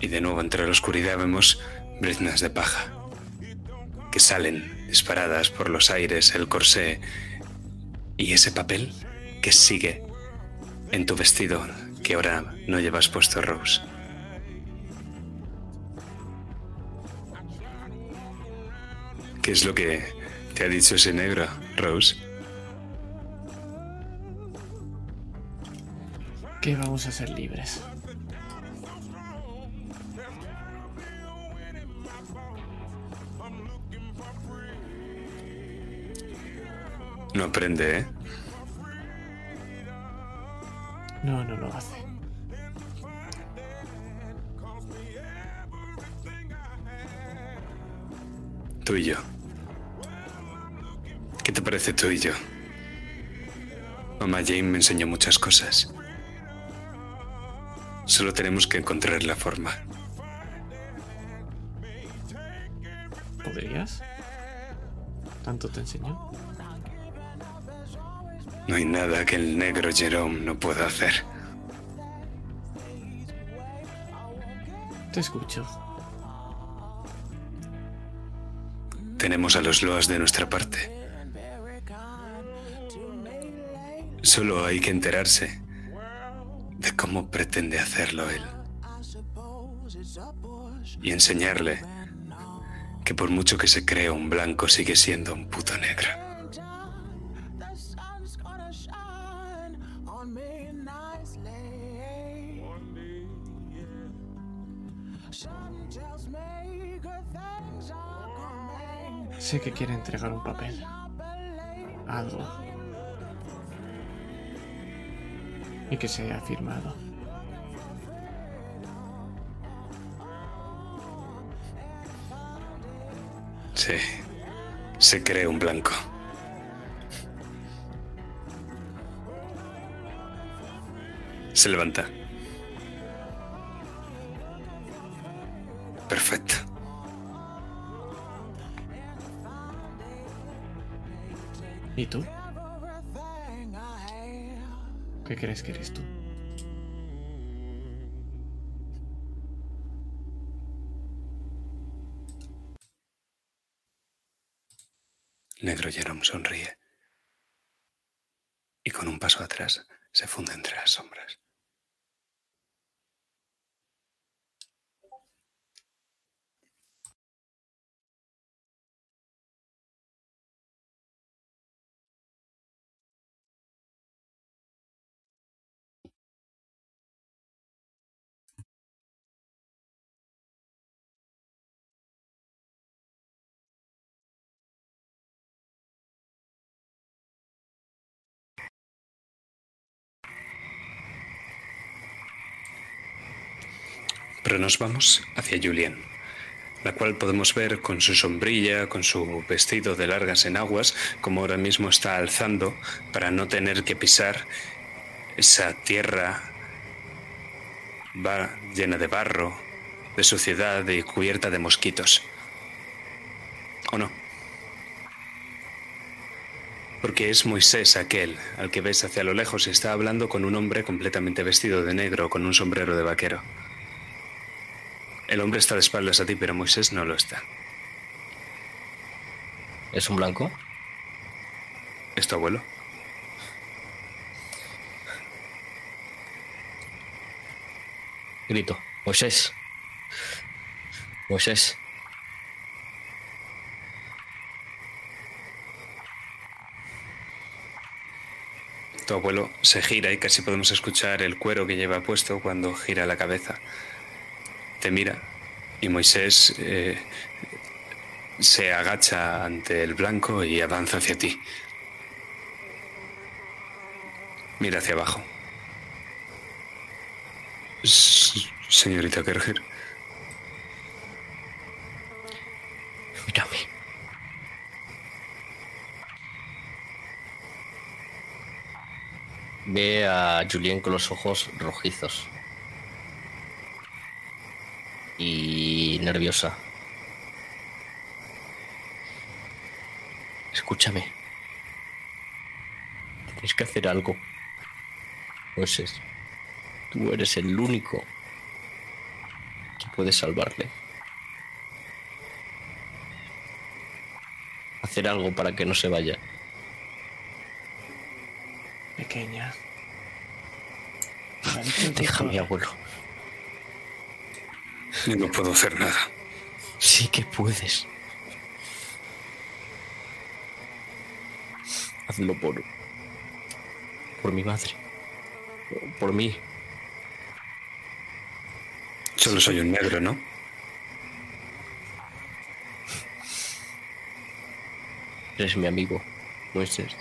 Y de nuevo entre la oscuridad vemos briznas de paja que salen disparadas por los aires, el corsé y ese papel que sigue en tu vestido que ahora no llevas puesto Rose. ¿Qué es lo que te ha dicho ese negro, Rose? Que vamos a ser libres. No aprende, ¿eh? No, no lo hace. Tú y yo. ¿Qué te parece tú y yo? Mamá Jane me enseñó muchas cosas. Solo tenemos que encontrar la forma. ¿Podrías? ¿Tanto te enseñó? No hay nada que el negro Jerome no pueda hacer. Te escucho. Tenemos a los Loas de nuestra parte. Solo hay que enterarse de cómo pretende hacerlo él. Y enseñarle que por mucho que se cree un blanco sigue siendo un puto negro. Sé que quiere entregar un papel. Algo. Y que se ha firmado. Sí, se cree un blanco. Se levanta. Perfecto. ¿Y tú? ¿Qué crees que eres tú? Negro Jerome sonríe y con un paso atrás se funde entre las sombras. Ahora nos vamos hacia Julien, la cual podemos ver con su sombrilla, con su vestido de largas enaguas, como ahora mismo está alzando para no tener que pisar esa tierra va llena de barro, de suciedad y cubierta de mosquitos. ¿O no? Porque es Moisés aquel al que ves hacia lo lejos y está hablando con un hombre completamente vestido de negro con un sombrero de vaquero. El hombre está de espaldas a ti, pero Moisés no lo está. ¿Es un blanco? ¿Es tu abuelo? Grito. Moisés. Moisés. Tu abuelo se gira y casi podemos escuchar el cuero que lleva puesto cuando gira la cabeza. Te mira y Moisés eh, se agacha ante el blanco y avanza hacia ti. Mira hacia abajo. Señorita Kerger, Mírame. Ve a Julien con los ojos rojizos. Y nerviosa. Escúchame. Tienes que hacer algo. Moisés, tú eres el único que puede salvarle. Hacer algo para que no se vaya. Pequeña. Déjame, doctor. abuelo. Yo no puedo hacer nada. Sí que puedes. Hazlo por. por mi madre. Por mí. Solo soy un negro, ¿no? Eres mi amigo, Moisés.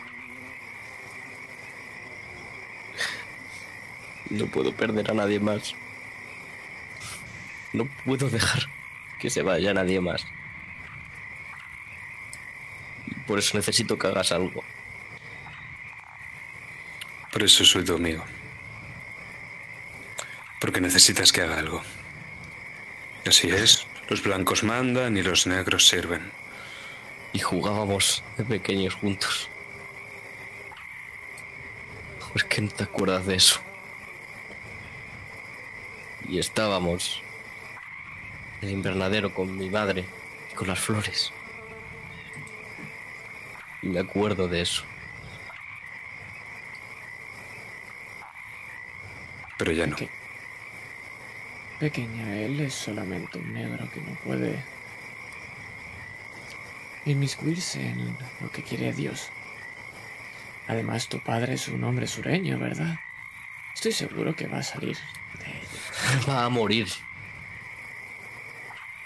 No puedo perder a nadie más. No puedo dejar que se vaya nadie más. Por eso necesito que hagas algo. Por eso soy tu amigo. Porque necesitas que haga algo. Así es, los blancos mandan y los negros sirven. y jugábamos de pequeños juntos. ¿Por qué no te acuerdas de eso? Y estábamos el invernadero con mi madre y con las flores. Y me acuerdo de eso. Pero ya no. Peque- Pequeña, él es solamente un negro que no puede inmiscuirse en lo que quiere Dios. Además, tu padre es un hombre sureño, ¿verdad? Estoy seguro que va a salir de ello. Va a morir.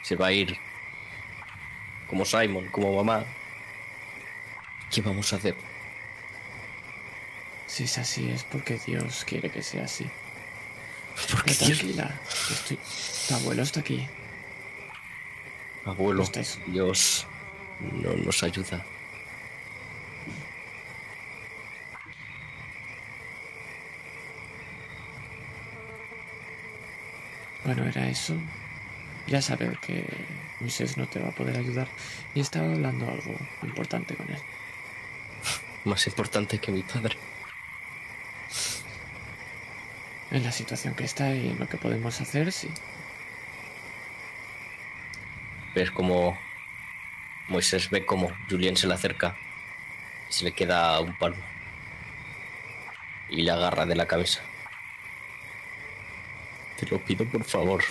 Se va a ir. Como Simon, como mamá. ¿Qué vamos a hacer? Si es así, es porque Dios quiere que sea así. Porque tranquila, estoy... tu abuelo está aquí. Abuelo, Dios no nos ayuda. Bueno, era eso. Ya sabes que Moisés no te va a poder ayudar y estaba hablando algo importante con él. Más importante que mi padre. En la situación que está y en lo que podemos hacer, sí. Ves como Moisés ve como Julien se le acerca y se le queda un palmo. Y le agarra de la cabeza. Te lo pido por favor.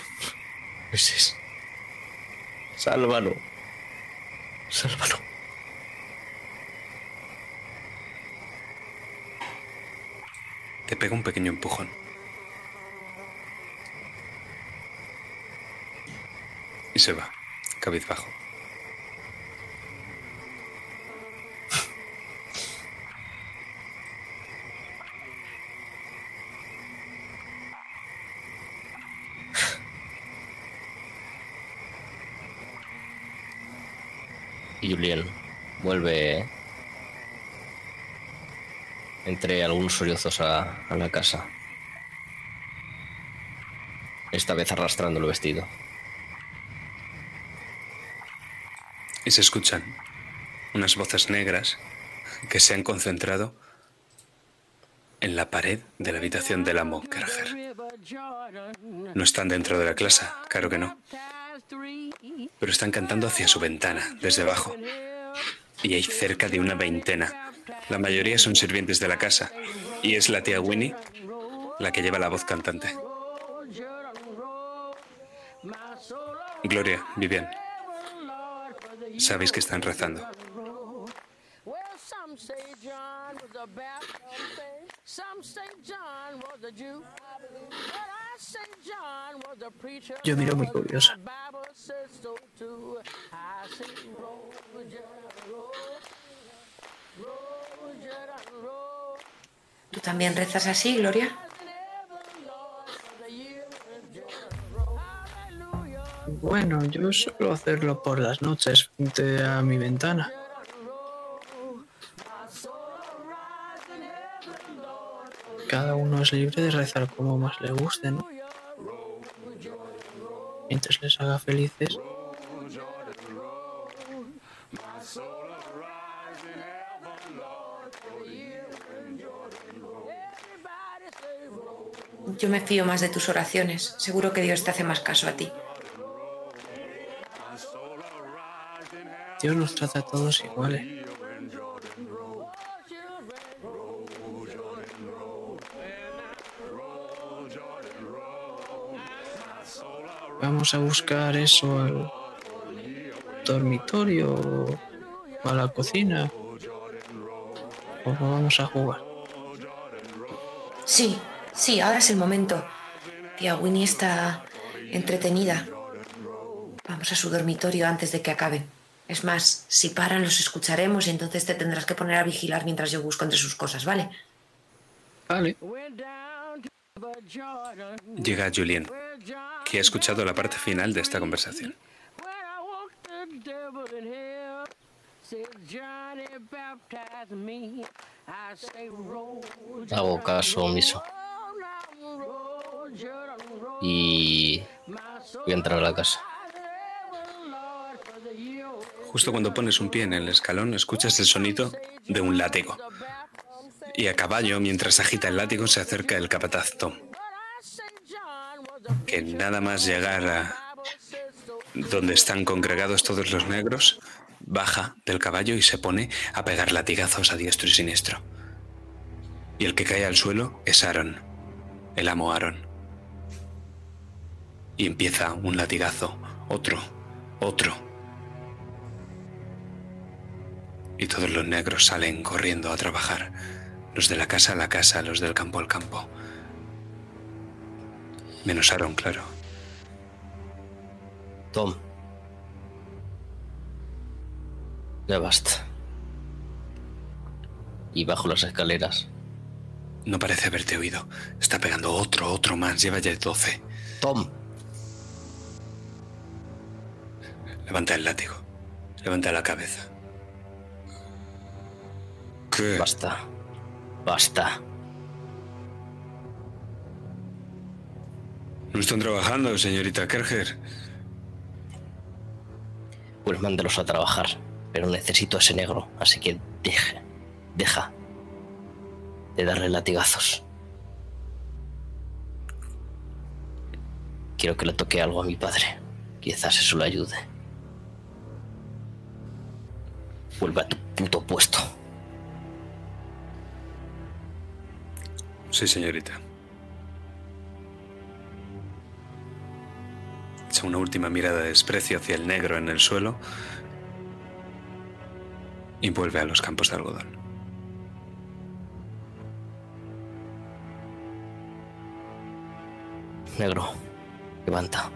Sálvalo. Sálvalo. Te pega un pequeño empujón. Y se va, cabizbajo. Y Julien vuelve entre algunos sollozos a, a la casa. Esta vez arrastrando el vestido. Y se escuchan unas voces negras que se han concentrado en la pared de la habitación del amo Kerger. No están dentro de la clase, claro que no. Pero están cantando hacia su ventana, desde abajo. Y hay cerca de una veintena. La mayoría son sirvientes de la casa. Y es la tía Winnie la que lleva la voz cantante. Gloria, Vivian. Sabéis que están rezando. Yo miro muy curiosa. ¿Tú también rezas así, Gloria? Bueno, yo suelo hacerlo por las noches frente a mi ventana. Cada uno es libre de rezar como más le guste, ¿no? Mientras les haga felices. Yo me fío más de tus oraciones. Seguro que Dios te hace más caso a ti. Dios nos trata a todos iguales. Vamos a buscar eso al dormitorio o a la cocina. O vamos a jugar. Sí, sí, ahora es el momento. Tía Winnie está entretenida. Vamos a su dormitorio antes de que acaben. Es más, si paran los escucharemos y entonces te tendrás que poner a vigilar mientras yo busco entre sus cosas, ¿vale? Vale. Llega Julien, que ha escuchado la parte final de esta conversación. Hago caso omiso. Y voy a entrar a la casa. Justo cuando pones un pie en el escalón, escuchas el sonido de un látigo. Y a caballo, mientras agita el látigo, se acerca el capataz Tom. Que nada más llegar a donde están congregados todos los negros, baja del caballo y se pone a pegar latigazos a diestro y siniestro. Y el que cae al suelo es Aaron, el amo Aaron. Y empieza un latigazo, otro, otro. Y todos los negros salen corriendo a trabajar. Los de la casa a la casa, los del campo al campo. Menos Aaron, claro. Tom. Ya basta. Y bajo las escaleras. No parece haberte oído. Está pegando otro, otro más. Lleva ya 12. Tom. Levanta el látigo. Levanta la cabeza. ¿Qué? Basta. Basta. No están trabajando, señorita Kerger. Pues mándalos a trabajar. Pero necesito a ese negro. Así que deja. Deja. De darle latigazos. Quiero que le toque algo a mi padre. Quizás eso le ayude. Vuelve a tu puto puesto. Sí, señorita. Echa una última mirada de desprecio hacia el negro en el suelo y vuelve a los campos de algodón. Negro. Levanta.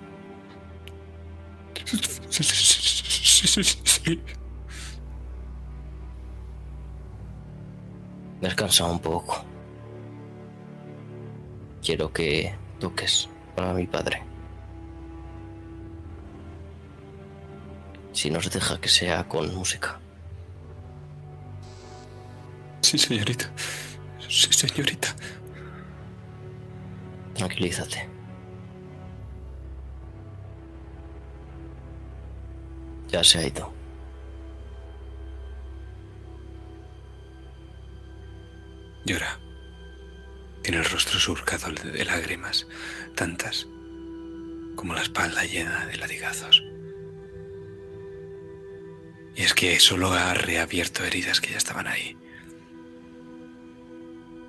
Descansa un poco. Quiero que toques a mi padre. Si nos deja que sea con música. Sí, señorita. Sí, señorita. Tranquilízate. Ya se ha ido. Llora. Tiene el rostro surcado de lágrimas, tantas como la espalda llena de latigazos. Y es que solo ha reabierto heridas que ya estaban ahí.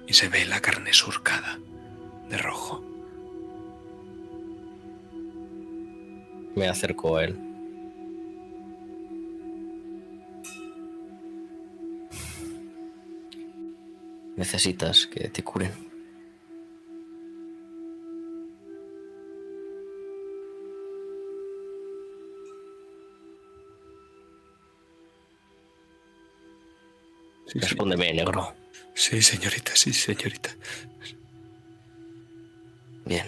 Y se ve la carne surcada de rojo. Me acerco a él. Necesitas que te curen. Sí. Respóndeme, negro. Sí, señorita, sí, señorita. Bien.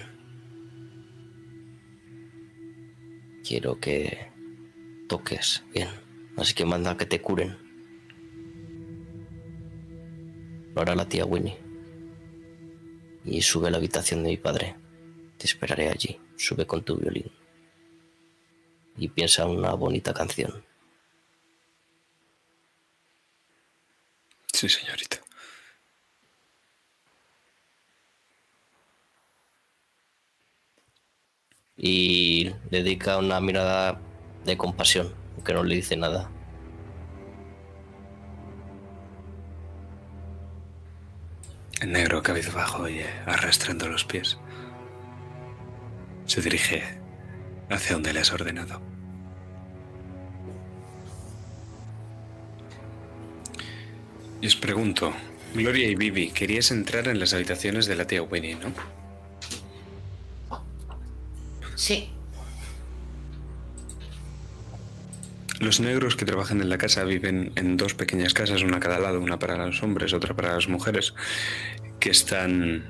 Quiero que toques bien. Así que manda que te curen. Lo hará la tía Winnie. Y sube a la habitación de mi padre. Te esperaré allí. Sube con tu violín. Y piensa una bonita canción. Sí, señorita. Y le dedica una mirada de compasión, aunque no le dice nada. El negro cabizbajo y arrastrando los pies. Se dirige hacia donde le has ordenado. Y os pregunto, Gloria y Vivi, querías entrar en las habitaciones de la tía Winnie, ¿no? Sí. Los negros que trabajan en la casa viven en dos pequeñas casas, una a cada lado, una para los hombres, otra para las mujeres, que están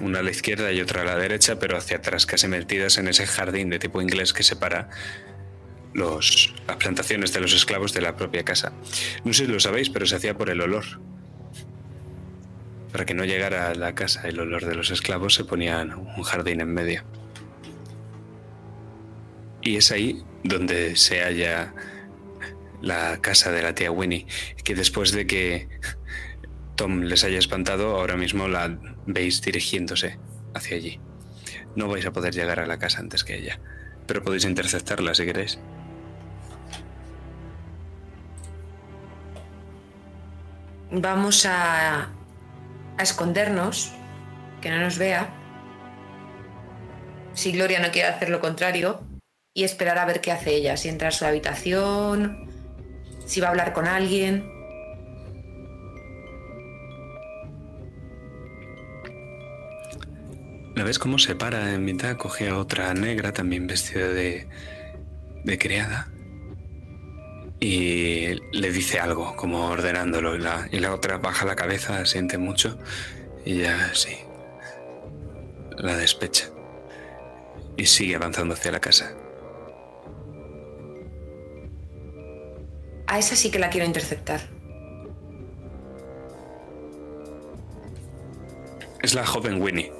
una a la izquierda y otra a la derecha, pero hacia atrás, casi metidas en ese jardín de tipo inglés que separa las plantaciones de los esclavos de la propia casa. No sé si lo sabéis, pero se hacía por el olor. Para que no llegara a la casa el olor de los esclavos, se ponía un jardín en medio. Y es ahí donde se halla la casa de la tía Winnie, que después de que Tom les haya espantado, ahora mismo la veis dirigiéndose hacia allí. No vais a poder llegar a la casa antes que ella, pero podéis interceptarla si queréis. Vamos a, escondernos, que no nos vea. Si Gloria no quiere hacer lo contrario, y esperar a ver qué hace ella, si entra a su habitación, si va a hablar con alguien. ¿La ves cómo se para en mitad? Coge a otra negra también vestida de, de criada y le dice algo, como ordenándolo. Y la, y la otra baja la cabeza, siente mucho y ya sí, la despecha. Y sigue avanzando hacia la casa. A esa sí que la quiero interceptar. Es la joven Winnie,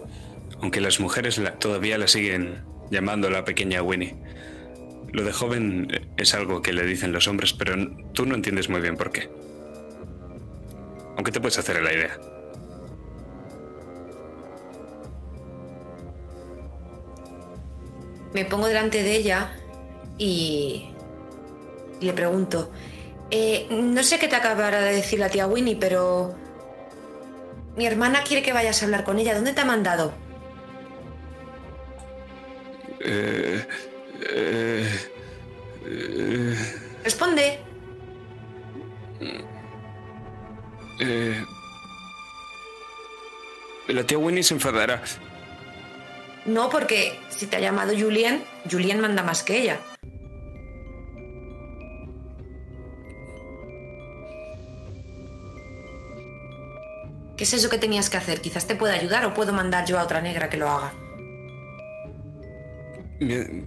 aunque las mujeres la- todavía la siguen llamando la pequeña Winnie. Lo de joven eh, es algo que le dicen los hombres, pero tú no entiendes muy bien por qué. Aunque te puedes hacer la idea. Me pongo delante de ella y le pregunto, "Eh, no sé qué te acabará de decir la tía Winnie, pero mi hermana quiere que vayas a hablar con ella. ¿Dónde te ha mandado? La tía Winnie se enfadará. No, porque si te ha llamado Julien, Julien manda más que ella. ¿Qué es eso que tenías que hacer? Quizás te pueda ayudar o puedo mandar yo a otra negra que lo haga. Me,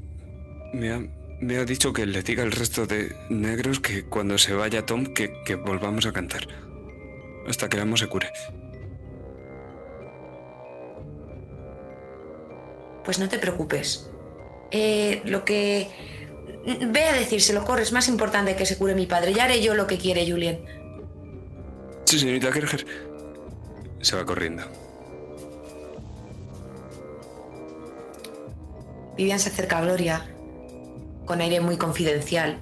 me ha, Me ha dicho que le diga al resto de negros que cuando se vaya Tom que, que volvamos a cantar. Hasta que el amo se cure. Pues no te preocupes. Eh, lo que... Ve a decírselo, corre, es más importante que se cure mi padre. Ya haré yo lo que quiere Julien. Sí, señorita Kerger. Se va corriendo. Vivian se acerca a Gloria con aire muy confidencial.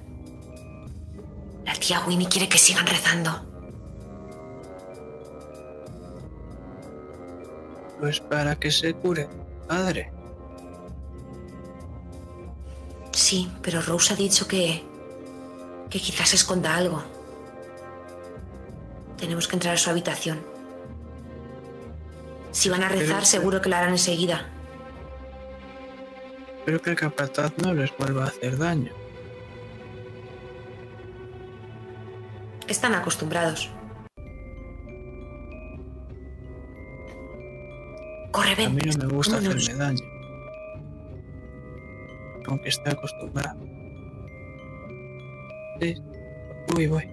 La tía Winnie quiere que sigan rezando. Pues para que se cure, padre. Sí, pero Rose ha dicho que. que quizás esconda algo. Tenemos que entrar a su habitación. Si van a rezar, Pero- seguro que lo harán enseguida. Espero que el capataz no les vuelva a hacer daño. Están acostumbrados. Corre, A ven. mí no me gusta vámonos. hacerme daño. Aunque esté acostumbrado. Sí. Voy, voy.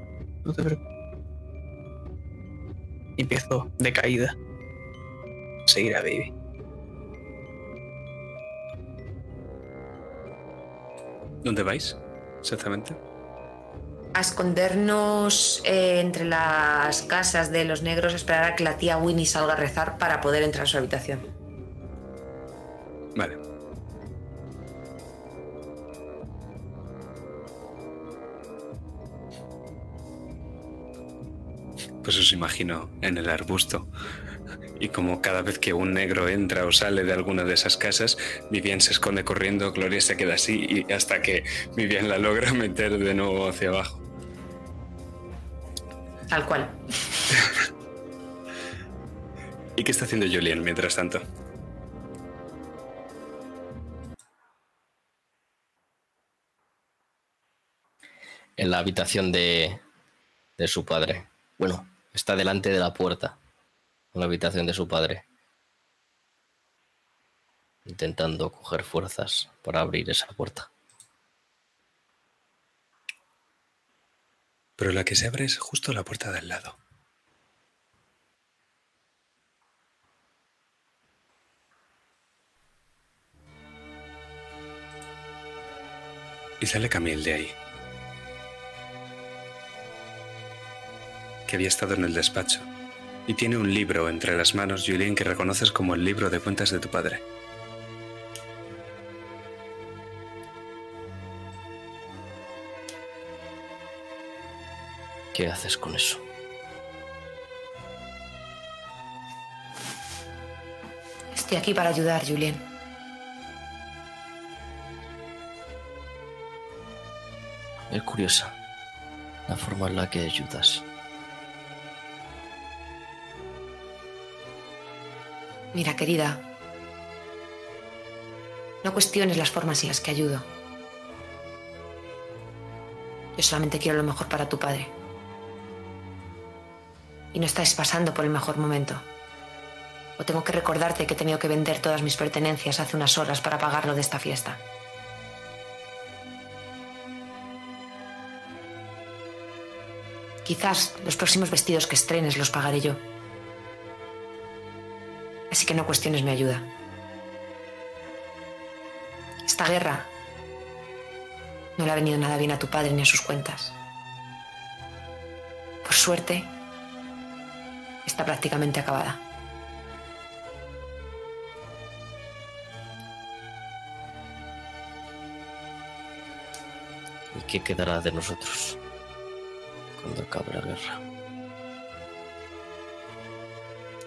No te preocupes. Y empiezo de caída. a Seguir a Baby. ¿Dónde vais? Exactamente. A escondernos eh, entre las casas de los negros, a esperar a que la tía Winnie salga a rezar para poder entrar a su habitación. Pues os imagino en el arbusto. Y como cada vez que un negro entra o sale de alguna de esas casas, Vivian se esconde corriendo, Gloria se queda así y hasta que Vivian la logra meter de nuevo hacia abajo. Tal cual. ¿Y qué está haciendo Julian mientras tanto? en la habitación de, de su padre. Bueno, está delante de la puerta, en la habitación de su padre. Intentando coger fuerzas para abrir esa puerta. Pero la que se abre es justo la puerta del lado. Y sale Camille de ahí. Que había estado en el despacho. Y tiene un libro entre las manos, Julien, que reconoces como el libro de cuentas de tu padre. ¿Qué haces con eso? Estoy aquí para ayudar, Julien. Es curiosa la forma en la que ayudas. Mira, querida. No cuestiones las formas en las que ayudo. Yo solamente quiero lo mejor para tu padre. Y no estás pasando por el mejor momento. O tengo que recordarte que he tenido que vender todas mis pertenencias hace unas horas para pagarlo de esta fiesta. Quizás los próximos vestidos que estrenes los pagaré yo. Así que no cuestiones mi ayuda. Esta guerra no le ha venido nada bien a tu padre ni a sus cuentas. Por suerte, está prácticamente acabada. ¿Y qué quedará de nosotros cuando acabe la guerra?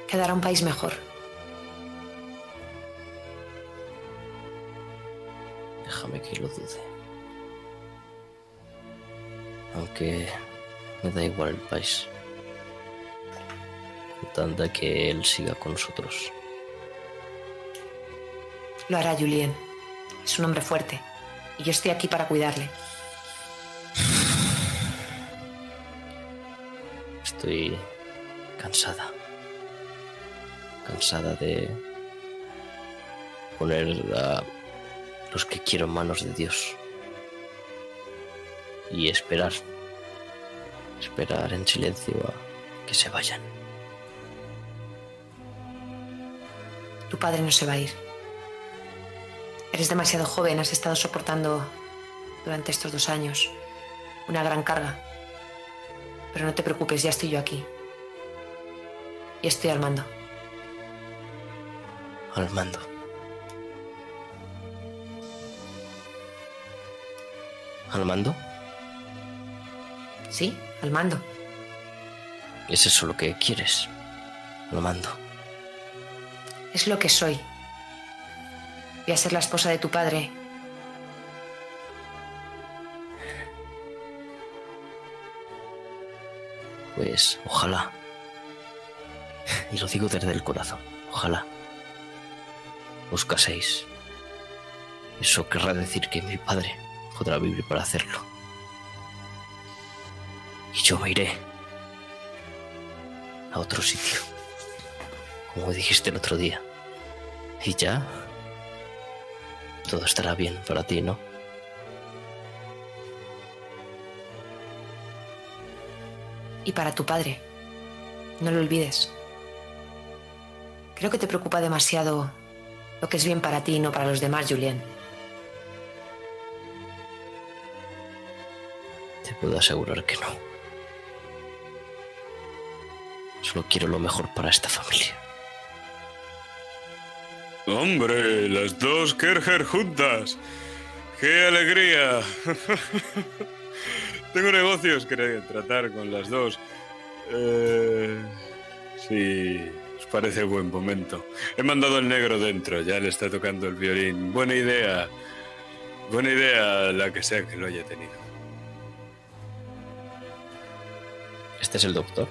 Quedará un país mejor. Déjame que lo dude. Aunque me da igual el país. De que él siga con nosotros. Lo hará Julien. Es un hombre fuerte. Y yo estoy aquí para cuidarle. Estoy cansada. Cansada de poner a los que quiero en manos de Dios. y esperar. Esperar en silencio a que se vayan. Tu padre no se va a ir. Eres demasiado joven, has estado soportando durante estos dos años una gran carga. Pero no te preocupes, ya estoy yo aquí. Y estoy al mando. Al mando. ¿Al mando? ¿Sí? Al mando. ¿Es eso lo que quieres? Lo mando. Es lo que soy. Voy a ser la esposa de tu padre. Pues ojalá. Y lo digo desde el corazón. Ojalá. Os caséis. Eso querrá decir que mi padre podrá vivir para hacerlo. Y yo me iré a otro sitio. Como dijiste el otro día. Y ya. Todo estará bien para ti, ¿no? Y para tu padre. No lo olvides. Creo que te preocupa demasiado lo que es bien para ti y no para los demás, Julien. Puedo asegurar que no. Solo quiero lo mejor para esta familia. Hombre, las dos Kerger juntas. ¡Qué alegría! Tengo negocios que tratar con las dos. Eh, sí, os parece buen momento. He mandado al negro dentro, ya le está tocando el violín. Buena idea. Buena idea la que sea que lo haya tenido. ¿Este es el doctor?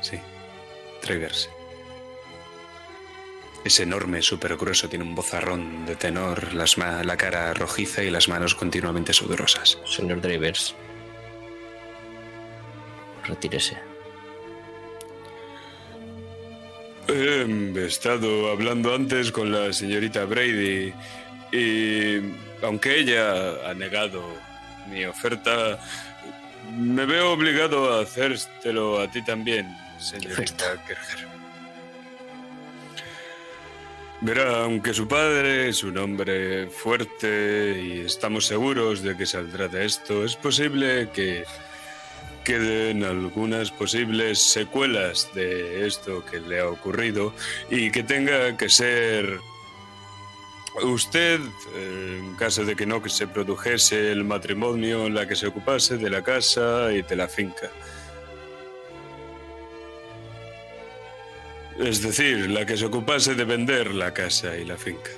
Sí, Triggers. Es enorme, súper grueso, tiene un bozarrón de tenor, las ma- la cara rojiza y las manos continuamente sudorosas. Señor Drivers. Retírese. He estado hablando antes con la señorita Brady y aunque ella ha negado mi oferta, me veo obligado a hacértelo a ti también, señorita Kerger. Verá, aunque su padre es un hombre fuerte y estamos seguros de que saldrá de esto, es posible que queden algunas posibles secuelas de esto que le ha ocurrido y que tenga que ser usted, eh, en caso de que no que se produjese el matrimonio, la que se ocupase de la casa y de la finca. Es decir, la que se ocupase de vender la casa y la finca.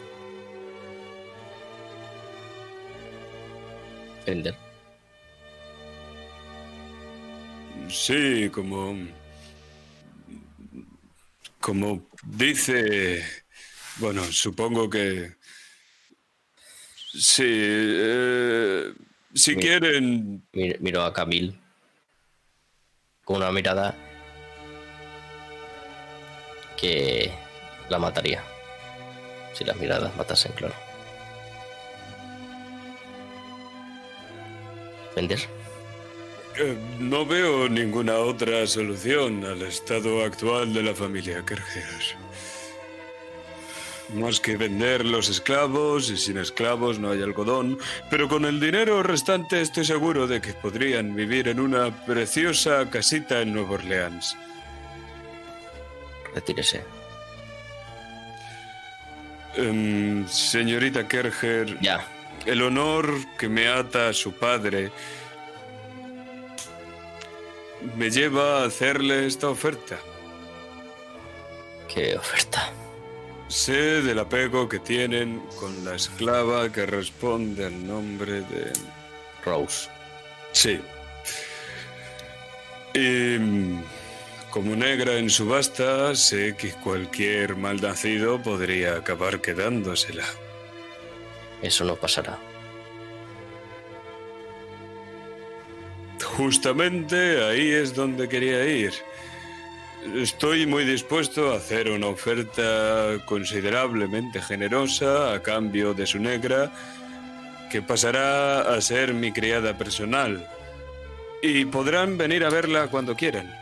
Ender. Sí, como. Como dice. Bueno, supongo que. Sí. eh, si quieren. Mir- Miro a Camille con una mirada que la mataría. Si las miradas matasen, claro. ¿Vender? eh, no veo ninguna otra solución al estado actual de la familia Kerger. Más que vender los esclavos, y sin esclavos no hay algodón, pero con el dinero restante estoy seguro de que podrían vivir en una preciosa casita en Nueva Orleans. Retírese. Em, señorita Kerger, Ya. el honor que me ata a su padre me lleva a hacerle esta oferta. ¿Qué oferta? Sé del apego que tienen con la esclava que responde al nombre de... Rose. Sí. Y mm, como negra en subasta, sé que cualquier malnacido podría acabar quedándosela. Eso no pasará. Justamente ahí es donde quería ir. Estoy muy dispuesto a hacer una oferta considerablemente generosa a cambio de su negra que pasará a ser mi criada personal. Y podrán venir a verla cuando quieran.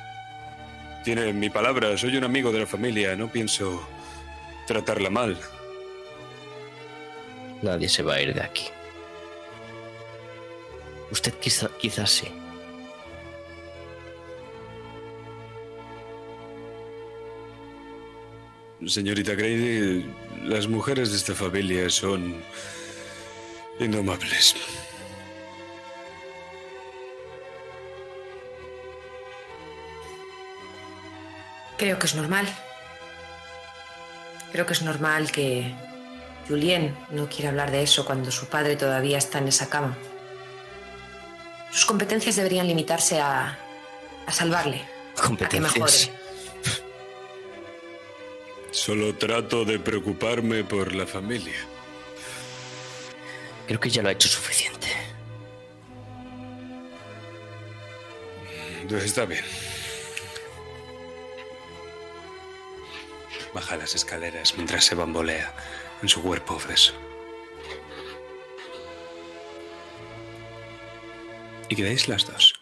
Tiene mi palabra, soy un amigo de la familia, no pienso tratarla mal. Nadie se va a ir de aquí. Usted quizá, quizás sí. Señorita Grady, las mujeres de esta familia son indomables. Creo que es normal. Creo que es normal que Julien no quiera hablar de eso cuando su padre todavía está en esa cama. Sus competencias deberían limitarse a, a salvarle. A que Competencias. mejore. Solo trato de preocuparme por la familia. Creo que ya lo ha hecho suficiente. Está bien. Baja las escaleras mientras se bambolea en su cuerpo obeso. Y quedáis las dos.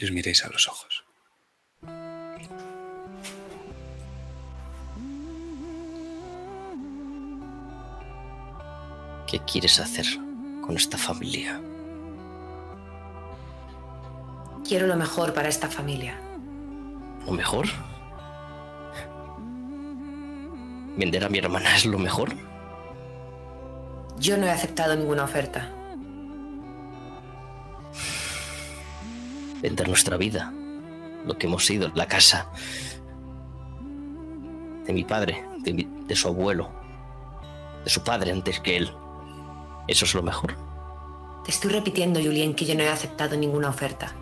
Y os miréis a los ojos. ¿Qué quieres hacer con esta familia? Quiero lo mejor para esta familia. ¿Lo mejor? ¿Vender a mi hermana es lo mejor? Yo no he aceptado ninguna oferta. Vender nuestra vida, lo que hemos sido, la casa de mi padre, de, de su abuelo, de su padre antes que él. ¿Eso es lo mejor? Te estoy repitiendo, Julien, que yo no he aceptado ninguna oferta.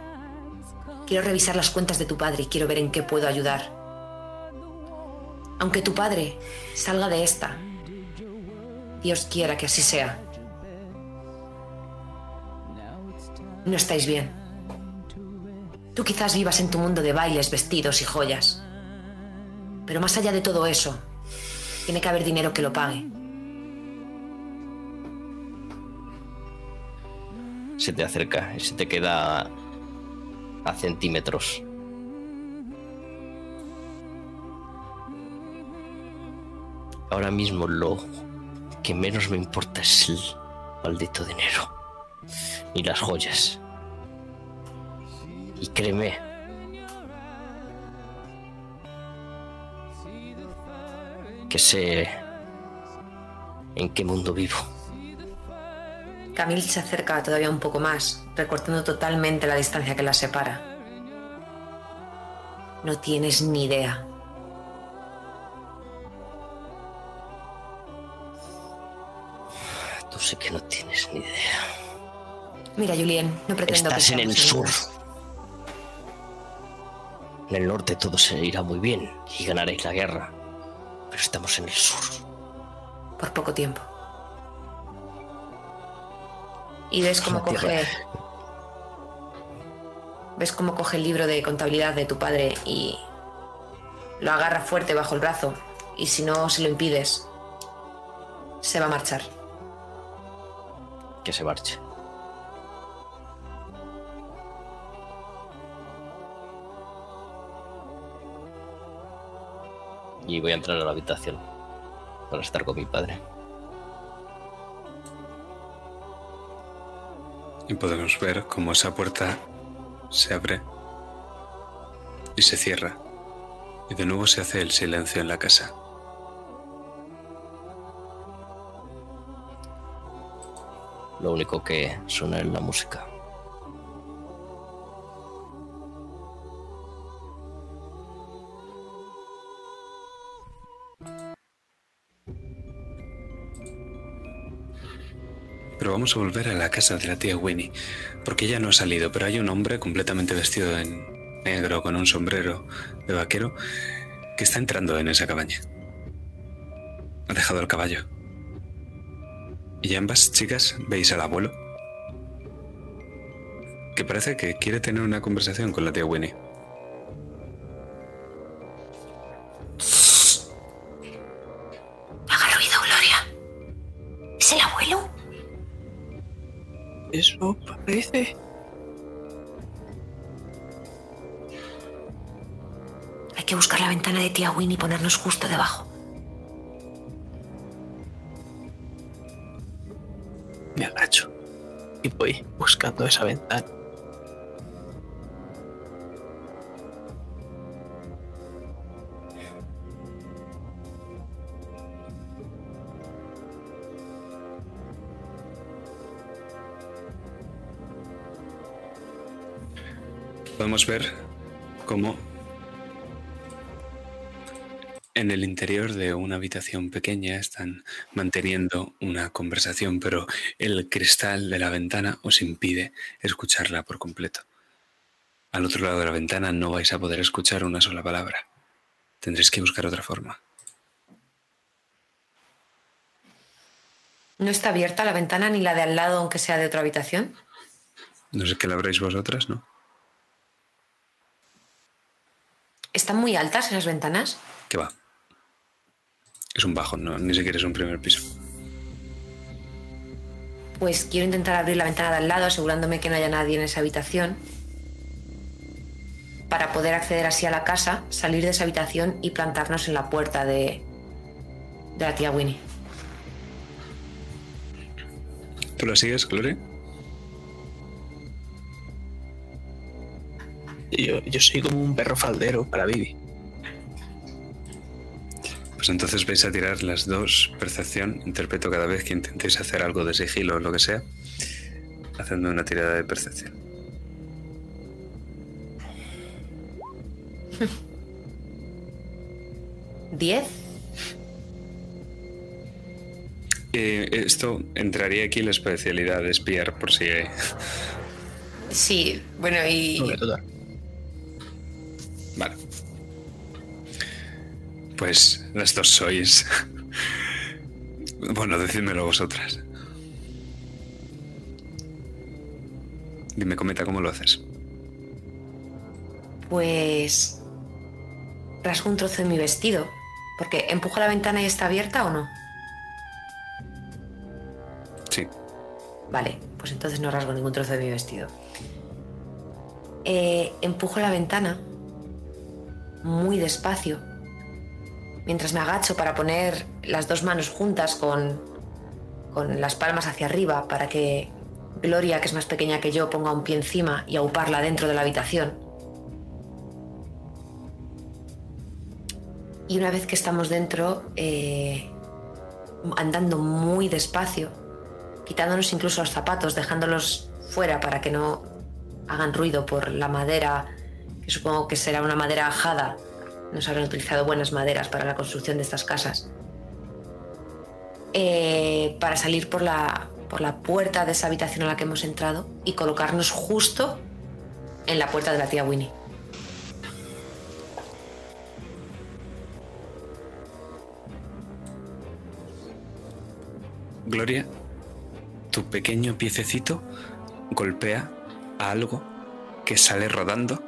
Quiero revisar las cuentas de tu padre y quiero ver en qué puedo ayudar. Aunque tu padre salga de esta, Dios quiera que así sea. No estáis bien. Tú quizás vivas en tu mundo de bailes, vestidos y joyas. Pero más allá de todo eso, tiene que haber dinero que lo pague. Se te acerca y se te queda a, centímetros. Ahora mismo lo que menos me importa es el maldito dinero. Ni las joyas. Y créeme. Que sé en qué mundo vivo. Camille se acerca todavía un poco más, recortando totalmente la distancia que la separa. No tienes ni idea. Tú sé que no tienes ni idea. Mira, Julien, no pretendo Estás que en el sur. amigos. En el norte todo se irá muy bien y ganaréis la guerra. Pero estamos en el sur. Por poco tiempo. Y ves cómo coge. Ves cómo coge el libro de contabilidad de tu padre y lo agarra fuerte bajo el brazo. Y si no se lo impides, se va a marchar. Que se marche. Y voy a entrar a la habitación para estar con mi padre. Y podemos ver cómo esa puerta se abre y se cierra. Y de nuevo se hace el silencio en la casa. Lo único que suena es la música. Pero vamos a volver a la casa de la tía Winnie, porque ella no ha salido, pero hay un hombre completamente vestido en negro con un sombrero de vaquero que está entrando en esa cabaña. Ha dejado el caballo. Y ambas chicas veis al abuelo, que parece que quiere tener una conversación con la tía Winnie. Haga ruido, Gloria. ¿Es el abuelo? Eso parece. Hay que buscar la ventana de tía Winnie y ponernos justo debajo. Me agacho y voy buscando esa ventana. Podemos ver cómo en el interior de una habitación pequeña están manteniendo una conversación, pero el cristal de la ventana os impide escucharla por completo. Al otro lado de la ventana no vais a poder escuchar una sola palabra. Tendréis que buscar otra forma. ¿No está abierta la ventana ni la de al lado, aunque sea de otra habitación? No sé qué la abréis vosotras, ¿no? ¿Están muy altas esas ventanas? ¿Qué va? Es un bajo, no, ni siquiera es un primer piso. Pues quiero intentar abrir la ventana de al lado, asegurándome que no haya nadie en esa habitación. Para poder acceder así a la casa, salir de esa habitación y plantarnos en la puerta de, de la tía Winnie. ¿Tú la sigues, Gloria? Yo, yo soy como un perro faldero para Vivi. Pues entonces vais a tirar las dos percepción. Interpreto cada vez que intentéis hacer algo de sigilo o lo que sea, haciendo una tirada de percepción. ¿Diez? Eh, esto entraría aquí la especialidad de espiar por si... eh, Sí, bueno, y. Sobre todo. Vale. Pues las dos sois... bueno, decídmelo vosotras. Dime, cometa, ¿cómo lo haces? Pues. Rasgo un trozo de mi vestido. Porque empujo la ventana y está abierta o no. Sí. Vale, pues entonces no rasgo ningún trozo de mi vestido. Eh, empujo la ventana muy despacio. Mientras me agacho para poner las dos manos juntas con, con las palmas hacia arriba para que Gloria, que es más pequeña que yo, ponga un pie encima y auparla dentro de la habitación. Y una vez que estamos dentro, eh, andando muy despacio, quitándonos incluso los zapatos, dejándolos fuera para que no hagan ruido por la madera, supongo que será una madera ajada. Nos habrán utilizado buenas maderas para la construcción de estas casas. Eh, para salir por la, por la puerta de esa habitación a la que hemos entrado y colocarnos justo en la puerta de la tía Winnie. Gloria, tu pequeño piececito golpea a algo que sale rodando.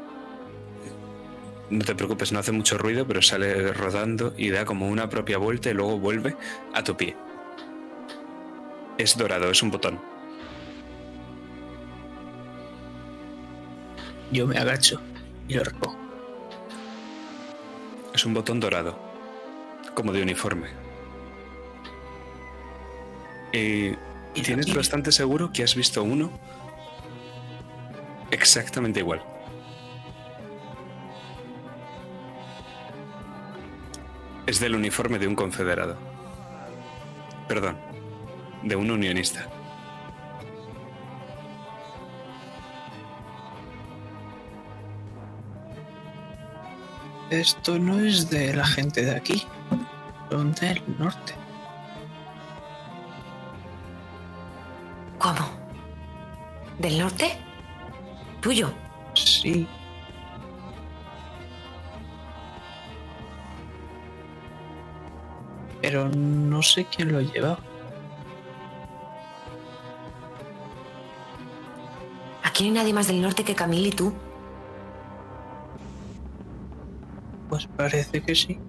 No te preocupes, no hace mucho ruido, pero sale rodando y da como una propia vuelta y luego vuelve a tu pie. Es dorado, es un botón. Yo me agacho y lo recojo. Es un botón dorado, como de uniforme. Y tienes bastante seguro que has visto uno exactamente igual. Es del uniforme de un confederado. Perdón, de un unionista. Esto no es de la gente de aquí, son del norte. ¿Cómo? ¿Del norte? ¿Tuyo? Sí. Pero no sé quién lo lleva. Aquí no hay nadie más del norte que Camille y tú. Pues parece que sí.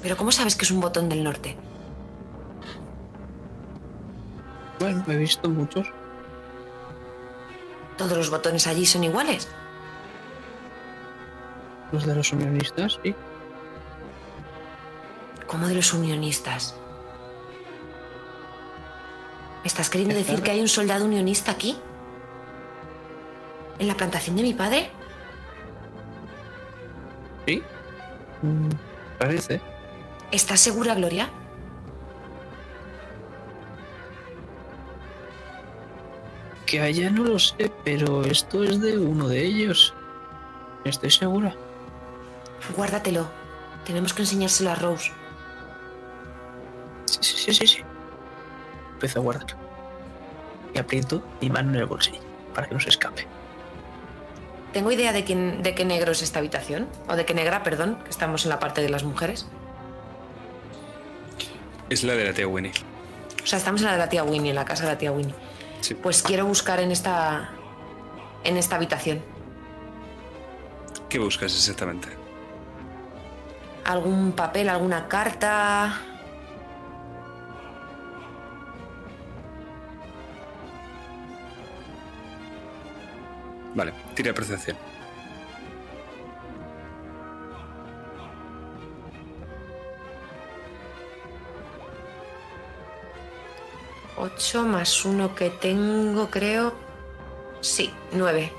Pero ¿cómo sabes que es un botón del norte? Bueno, he visto muchos. ¿Todos los botones allí son iguales? Los de los unionistas, sí. ¿Cómo de los unionistas? ¿Me estás queriendo decir que hay un soldado unionista aquí? ¿En la plantación de mi padre? Sí. Parece. ¿Estás segura, Gloria? Que allá no lo sé, pero esto es de uno de ellos. Estoy segura. Guárdatelo. Tenemos que enseñárselo a Rose. Sí, sí, sí. Empiezo a guardar. Y aprieto mi mano en el bolsillo para que no se escape. ¿Tengo idea de, quién, de qué negro es esta habitación? O de qué negra, perdón, que estamos en la parte de las mujeres. Es la de la tía Winnie. O sea, estamos en la de la tía Winnie, en la casa de la tía Winnie. Sí. Pues quiero buscar en esta. en esta habitación. ¿Qué buscas exactamente? ¿Algún papel, alguna carta? Vale, tira percepción. Ocho más uno que tengo, creo. Sí, nueve.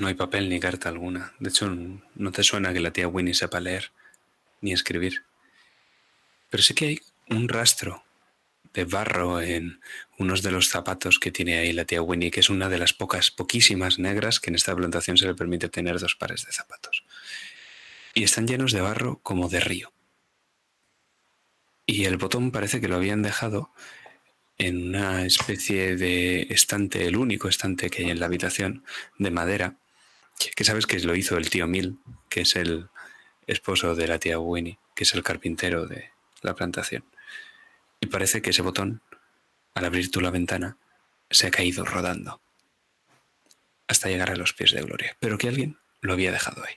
No hay papel ni carta alguna. De hecho, no te suena que la tía Winnie sepa leer ni escribir. Pero sí que hay un rastro de barro en unos de los zapatos que tiene ahí la tía Winnie, que es una de las pocas, poquísimas negras que en esta plantación se le permite tener dos pares de zapatos. Y están llenos de barro como de río. Y el botón parece que lo habían dejado en una especie de estante, el único estante que hay en la habitación, de madera, que sabes que lo hizo el tío Mil, que es el esposo de la tía Winnie, que es el carpintero de la plantación. Y parece que ese botón, al abrir tú la ventana, se ha caído rodando hasta llegar a los pies de Gloria, pero que alguien lo había dejado ahí.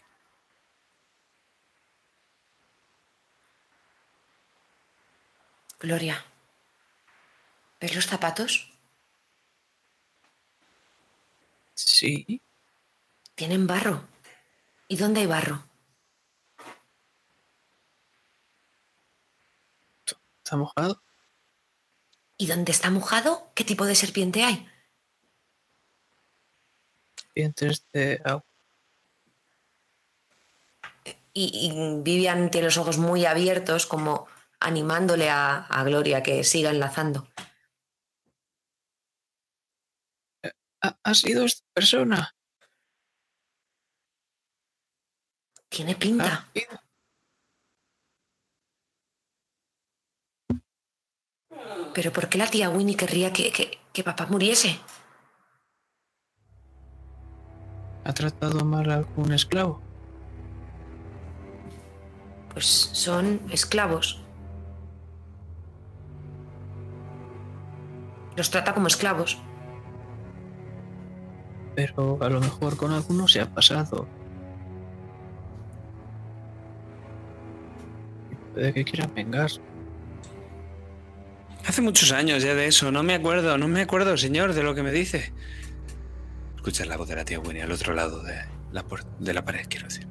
Gloria. ¿Ves los zapatos? Sí. Tienen barro. ¿Y dónde hay barro? ¿Está mojado? ¿Y dónde está mojado? ¿Qué tipo de serpiente hay? Dientes de agua. Y, y Vivian tiene los ojos muy abiertos, como animándole a, a Gloria que siga enlazando. ¿Ha, ha sido esta persona? Tiene pinta. ¿Ha sido? Pero ¿por qué la tía Winnie querría que, que, que papá muriese? ¿Ha tratado mal a algún esclavo? Pues son esclavos. Los trata como esclavos. Pero a lo mejor con alguno se ha pasado. Puede que quieran vengar. Hace muchos años ya de eso, no me acuerdo, no me acuerdo, señor, de lo que me dice. Escuchas la voz de la tía Winnie al otro lado de la, de la pared, quiero decir.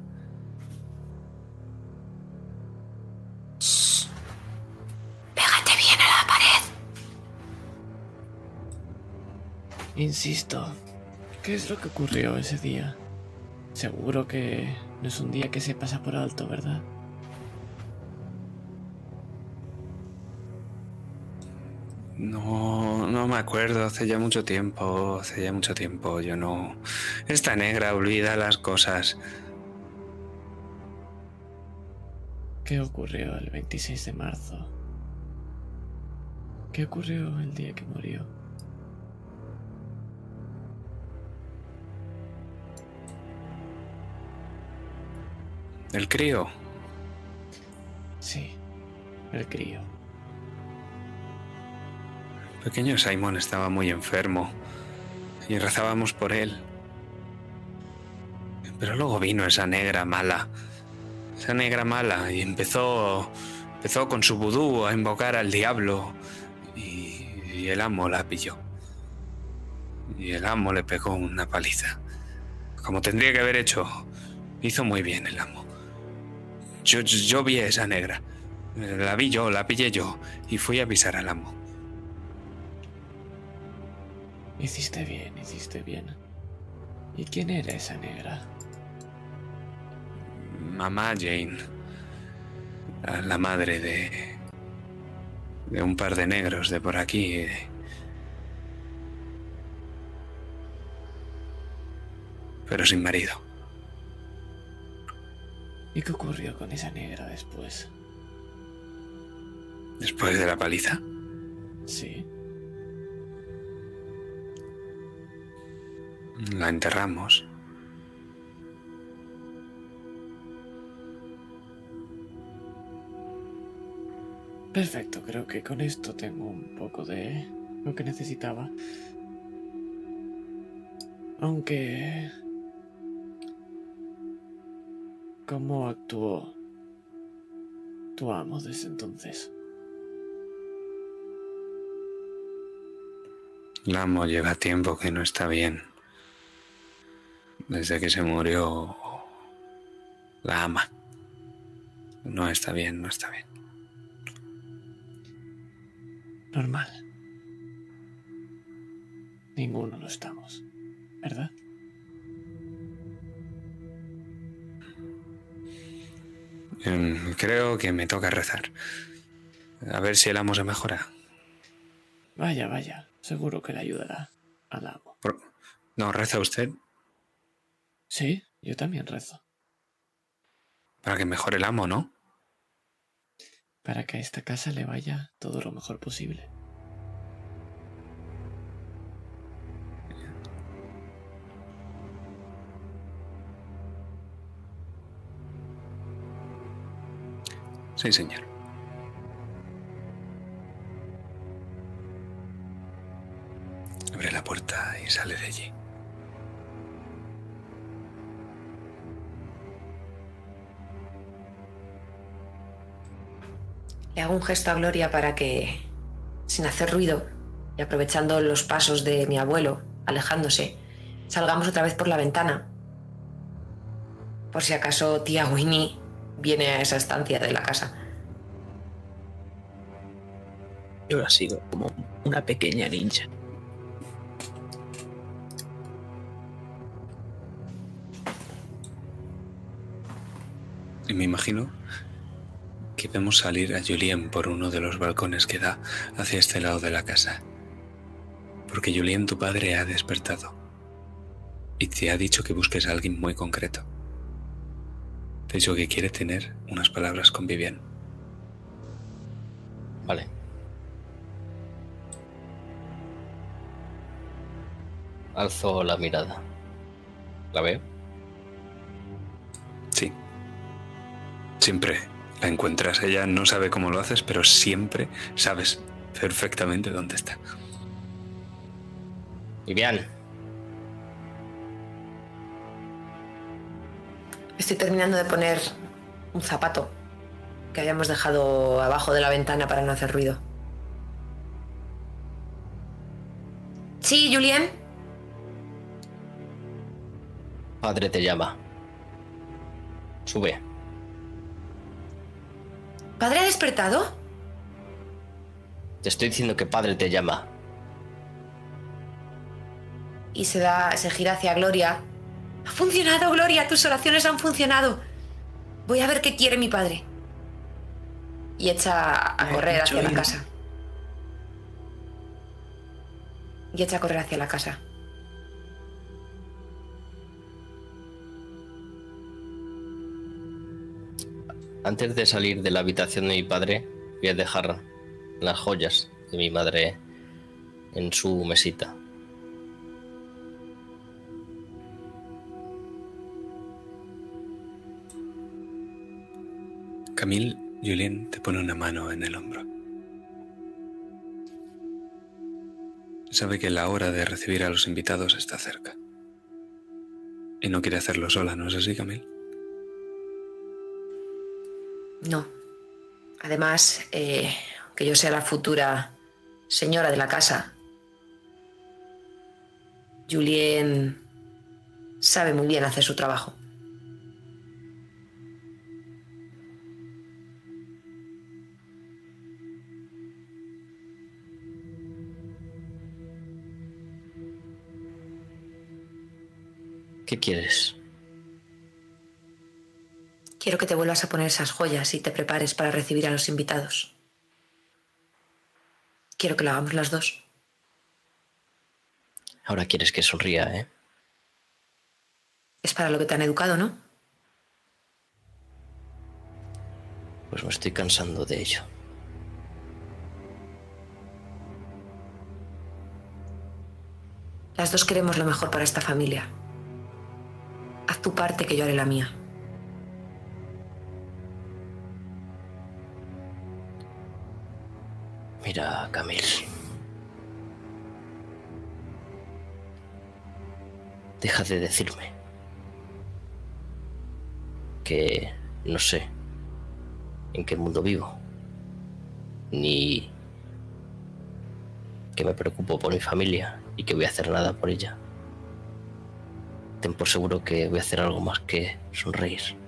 Pégate bien a la pared. Insisto, ¿qué es lo que ocurrió ese día? Seguro que no es un día que se pasa por alto, ¿verdad? No, no me acuerdo, hace ya mucho tiempo, hace ya mucho tiempo, yo no... Esta negra olvida las cosas. ¿Qué ocurrió el 26 de marzo? ¿Qué ocurrió el día que murió? El crío, Sí, el crío. Pequeño Simon estaba muy enfermo y rezábamos por él. Pero luego vino esa negra mala. Esa negra mala y empezó, empezó con su vudú a invocar al diablo y, el amo la pilló. Y el amo le pegó una paliza. Como tendría que haber hecho. Hizo muy bien el amo. Yo, yo vi a esa negra. La vi yo, la pillé yo. Y fui a avisar al amo. Hiciste bien, hiciste bien. ¿Y quién era esa negra? Mamá Jane. La, la madre de. de un par de negros de por aquí. Pero sin marido. ¿Y qué ocurrió con esa negra después? Después de la paliza. Sí. La enterramos. Perfecto, creo que con esto tengo un poco de lo que necesitaba. Aunque... ¿Cómo actuó tu amo desde entonces? El amo lleva tiempo que no está bien. Desde que se murió la ama. No está bien, no está bien. Normal. Ninguno lo estamos, ¿verdad? Em, Creo que me toca rezar. A ver si el amo se mejora. Vaya, vaya, seguro que le ayudará al amo. No, reza usted Sí, yo también rezo. para que mejore el amo, ¿no? Para que a esta casa le vaya todo lo mejor posible. Sí, señor. Abre la puerta y sale de allí. Le hago un gesto a Gloria para que, sin hacer ruido y aprovechando los pasos de mi abuelo, alejándose, salgamos otra vez por la ventana. Por si acaso tía Winnie viene a esa estancia de la casa. Yo la sigo como una pequeña ninja. Y me imagino que vemos salir a Julien por uno de los balcones que da hacia este lado de la casa. Porque Julien, tu padre, ha despertado. Y te ha dicho que busques a alguien muy concreto. Te ha dicho que quiere tener unas palabras con Vivian. Vale. Alzo la mirada. ¿La veo? Sí. Siempre la encuentras. Ella no sabe cómo lo haces, pero siempre sabes perfectamente dónde está. Vivian, Estoy terminando de poner un zapato que habíamos dejado abajo de la ventana para no hacer ruido. Sí, Julien. padre te llama. Sube. ¿Padre ha despertado? Te estoy diciendo que padre te llama. Y se da, se gira hacia Gloria. Ha funcionado, Gloria, tus oraciones han funcionado. Voy a ver qué quiere mi padre. Y echa a Me correr hacia la casa. Y echa a correr hacia la casa. Antes de salir de la habitación de mi padre, voy a dejar las joyas de mi madre en su mesita. Camille, Julien te pone una mano en el hombro. Sabe que la hora de recibir a los invitados está cerca. Y no quiere hacerlo sola, ¿no es así, Camil? No. Además, eh, que yo sea la futura señora de la casa, Julien sabe muy bien hacer su trabajo. ¿Qué quieres? Quiero que te vuelvas a poner esas joyas y te prepares para recibir a los invitados. Quiero que lo hagamos las dos. Ahora quieres que sonría, ¿eh? Es para lo que te han educado, ¿no? Pues me estoy cansando de ello. Las dos queremos lo mejor para esta familia. Haz tu parte que yo haré la mía. Mira, Camil. Deja de decirme que no sé en qué mundo vivo, ni que me preocupo por mi familia y que voy a hacer nada por ella. Ten por seguro que voy a hacer algo más que sonreír.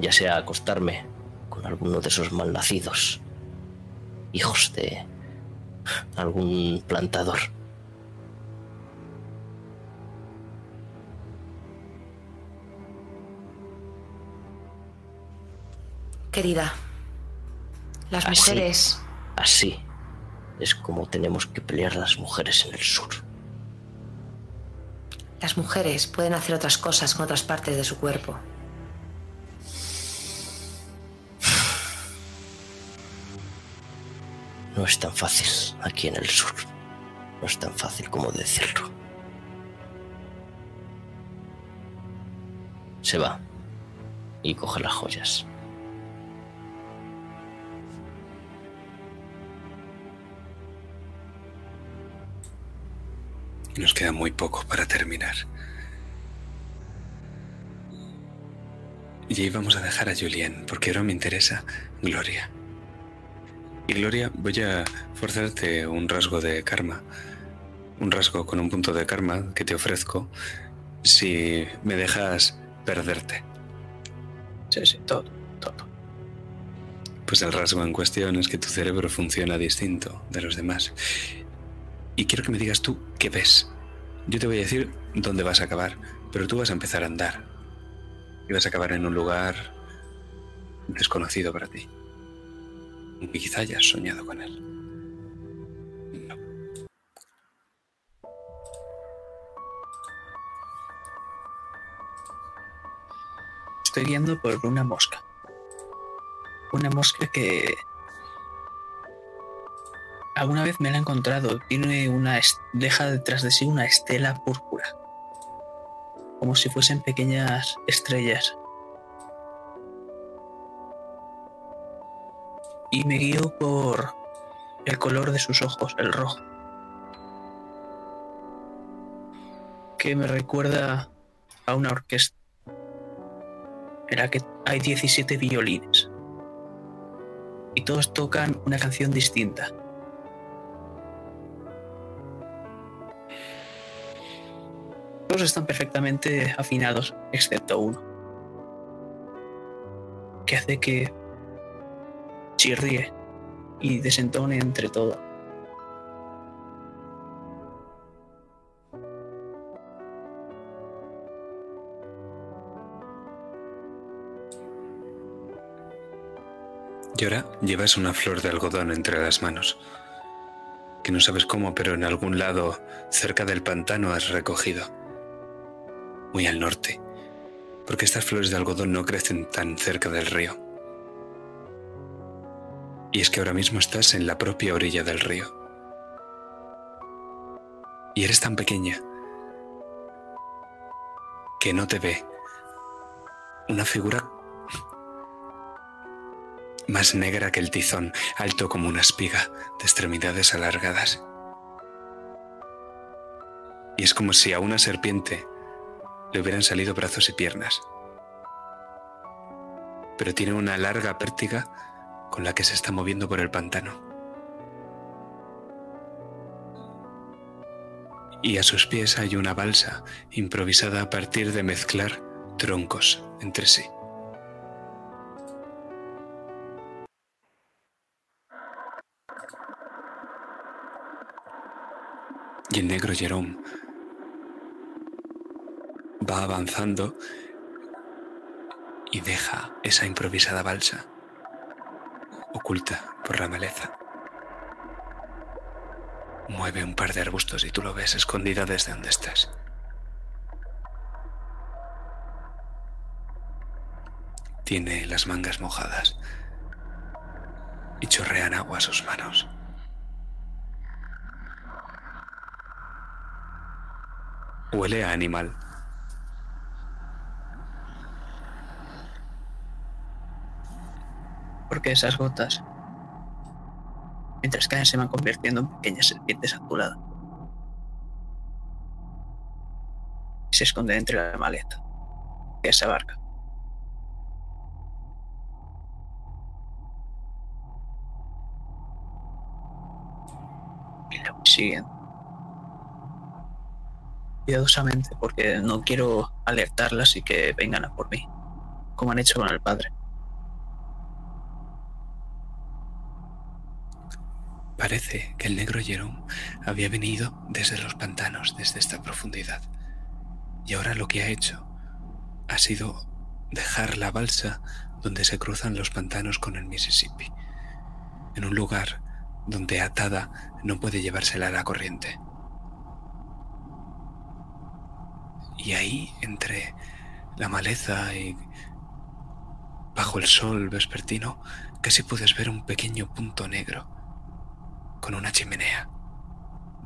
Ya sea acostarme con alguno de esos malnacidos, hijos de algún plantador. Querida, las Así. mujeres Así es como tenemos que pelear las mujeres en el sur. Las mujeres pueden hacer otras cosas con otras partes de su cuerpo. No es tan fácil aquí en el sur. No es tan fácil como decirlo. Se va y coge las joyas. Nos queda muy poco para terminar. Y ahí vamos a dejar a Julien, porque ahora me interesa Gloria. Y Gloria, voy a forzarte un rasgo de karma. Un rasgo con un punto de karma que te ofrezco si me dejas perderte. Sí, sí, todo, todo. Pues el rasgo en cuestión es que tu cerebro funciona distinto de los demás. Y quiero que me digas tú qué ves. Yo te voy a decir dónde vas a acabar, pero tú vas a empezar a andar. Y vas a acabar en un lugar desconocido para ti. Y quizá hayas soñado con él. No. Estoy guiando por una mosca. Una mosca que alguna vez me la he encontrado. Tiene una deja detrás de sí una estela púrpura, como si fuesen pequeñas estrellas. Y me guío por el color de sus ojos, el rojo, que me recuerda a una orquesta en la que hay 17 violines. Y todos tocan una canción distinta. Todos están perfectamente afinados, excepto uno. Que hace que chirríe y desentone entre todo. Y ahora llevas una flor de algodón entre las manos. Que no sabes cómo, pero en algún lado, cerca del pantano, has recogido. Muy al norte. Porque estas flores de algodón no crecen tan cerca del río. Y es que ahora mismo estás en la propia orilla del río. Y eres tan pequeña que no te ve una figura más negra que el tizón, alto como una espiga, de extremidades alargadas. y es como si a una serpiente le hubieran salido brazos y piernas. Pero tiene una larga pértiga con la que se está moviendo por el pantano. Y a sus pies hay una balsa improvisada a partir de mezclar troncos entre sí. Y el negro Jerome va avanzando y deja esa improvisada balsa oculta por la maleza. Mueve un par de arbustos y tú lo ves escondida desde donde estás. Tiene las mangas mojadas y chorrean agua sus manos. Huele a animal. Porque esas gotas, mientras caen, se van convirtiendo en pequeñas serpientes azuladas. Se esconden entre la maleta de esa barca. Y la voy siguiendo. Cuidadosamente, porque no quiero alertarlas y que vengan a por mí, como han hecho con el padre. Parece que el negro Jerome había venido desde los pantanos, desde esta profundidad. Y ahora lo que ha hecho ha sido dejar la balsa donde se cruzan los pantanos con el Mississippi, en un lugar donde atada no puede llevársela a la corriente. Y ahí, entre la maleza y bajo el sol vespertino, casi puedes ver un pequeño punto negro con una chimenea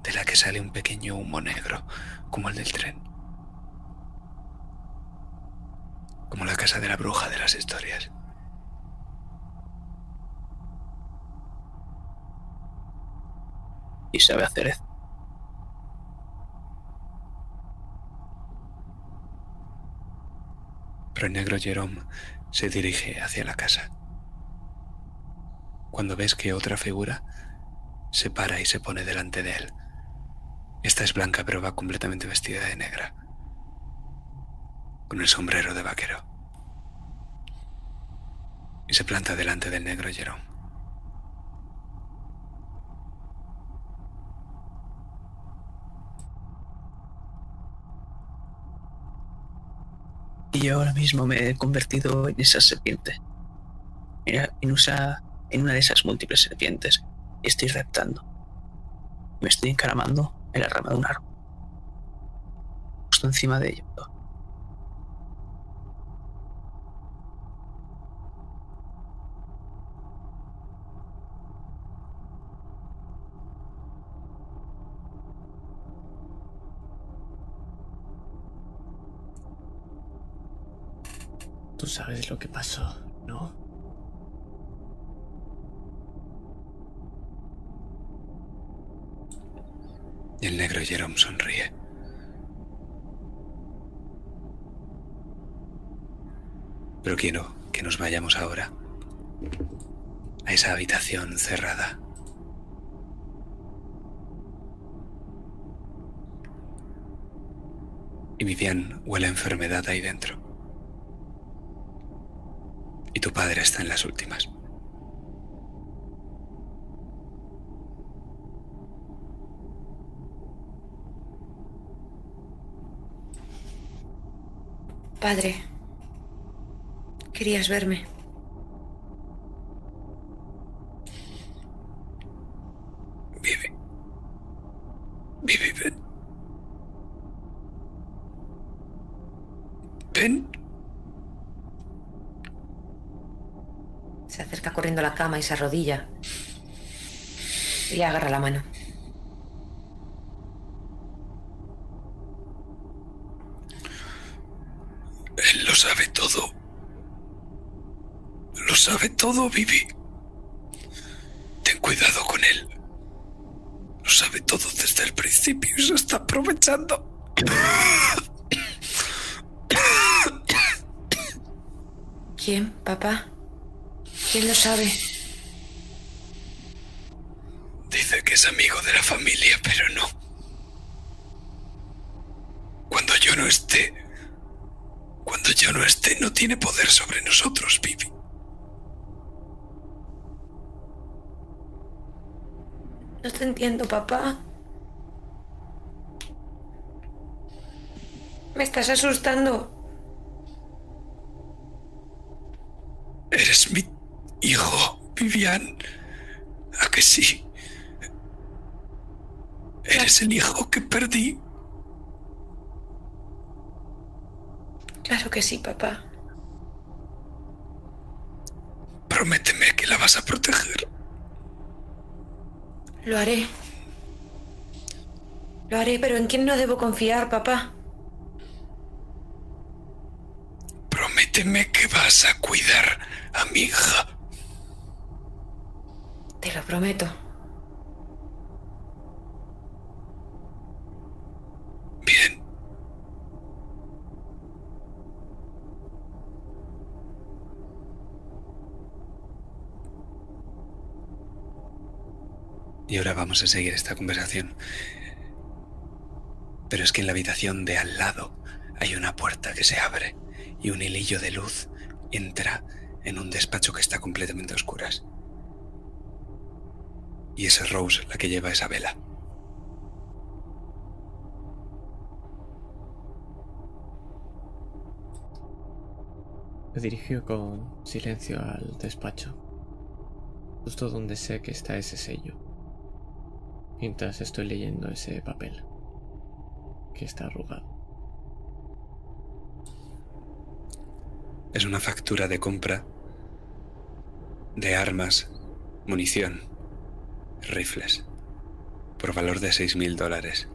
de la que sale un pequeño humo negro, como el del tren. Como la casa de la bruja de las historias. Y sabe hacer eso. Pero el negro Jerome se dirige hacia la casa. Cuando ves que otra figura se para y se pone delante de él. Esta es blanca pero va completamente vestida de negra, con el sombrero de vaquero. Y se planta delante del negro Jerome. Y yo ahora mismo me he convertido en esa serpiente. En, en una de esas múltiples serpientes estoy reptando. Me estoy encaramando en la rama de un árbol. Justo encima de ello. Tú sabes lo que pasó, ¿no? El negro Jerome sonríe. Pero quiero que nos vayamos ahora a esa habitación cerrada. Y Vivian huele enfermedad ahí dentro. Y tu padre está en las últimas. Padre, querías verme. Vive. Vive, ven. Ven. Se acerca corriendo a la cama y se arrodilla. Y le agarra la mano. Él lo sabe todo. Lo sabe todo, Vivi. Ten cuidado con él. Lo sabe todo desde el principio y se está aprovechando. ¿Quién, papá? ¿Quién lo sabe? Dice que es amigo de la familia, pero no. Cuando yo no esté... Cuando yo no esté, no tiene poder sobre nosotros, Vivi. No te entiendo, papá. Me estás asustando. Eres mi hijo, Vivian. ¿A que sí? Eres el hijo que perdí. Claro que sí, papá. Prométeme que la vas a proteger. Lo haré. Lo haré, pero ¿en quién no debo confiar, papá? Prométeme que vas a cuidar a mi hija. Te lo prometo. Bien. Y ahora vamos a seguir esta conversación. Pero es que en la habitación de al lado hay una puerta que se abre y un hilillo de luz entra en un despacho que está completamente a oscuras. Y es Rose la que lleva esa vela. Me dirigió con silencio al despacho, justo donde sé que está ese sello, mientras estoy leyendo ese papel, que está arrugado. Es una factura de compra de armas, munición, rifles, por valor de 6.000 dólares.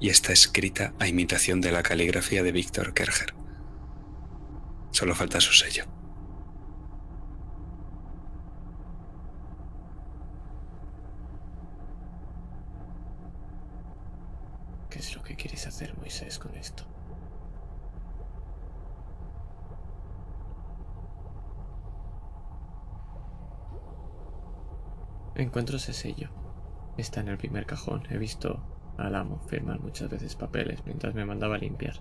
Y está escrita a imitación de la caligrafía de Víctor Kerger. Solo falta su sello. ¿Qué es lo que quieres hacer, Moisés, con esto? Encuentro ese sello. Está en el primer cajón. He visto al amo firmar muchas veces papeles mientras me mandaba a limpiar.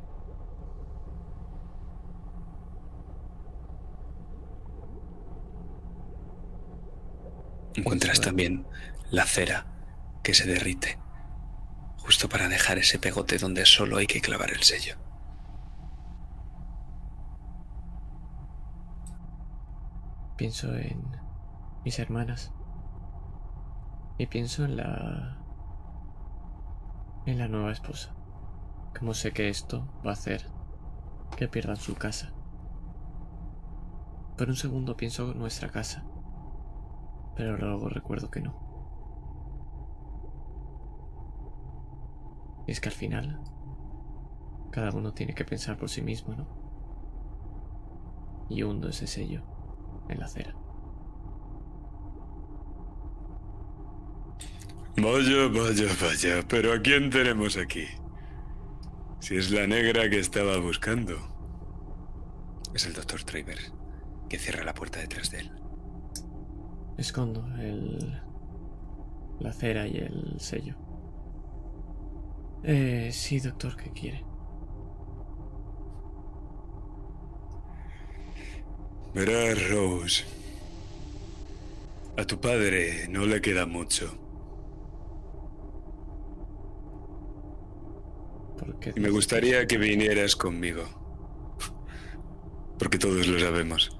Encuentras también la cera que se derrite, justo para dejar ese pegote donde solo hay que clavar el sello. Pienso en mis hermanas. Y pienso en la... en la nueva esposa. Como sé que esto va a hacer que pierdan su casa. Por un segundo pienso en nuestra casa. Pero luego recuerdo que no. Y es que al final, cada uno tiene que pensar por sí mismo, ¿no? Y hundo ese sello en la acera. Vaya, vaya, vaya, pero ¿a quién tenemos aquí? Si es la negra que estaba buscando. Es el doctor Travers, que cierra la puerta detrás de él. Escondo el. la cera y el sello. Eh, sí, doctor, ¿qué quiere? Verás, Rose. A tu padre no le queda mucho. Y me gustaría que vinieras conmigo. Porque todos lo sabemos.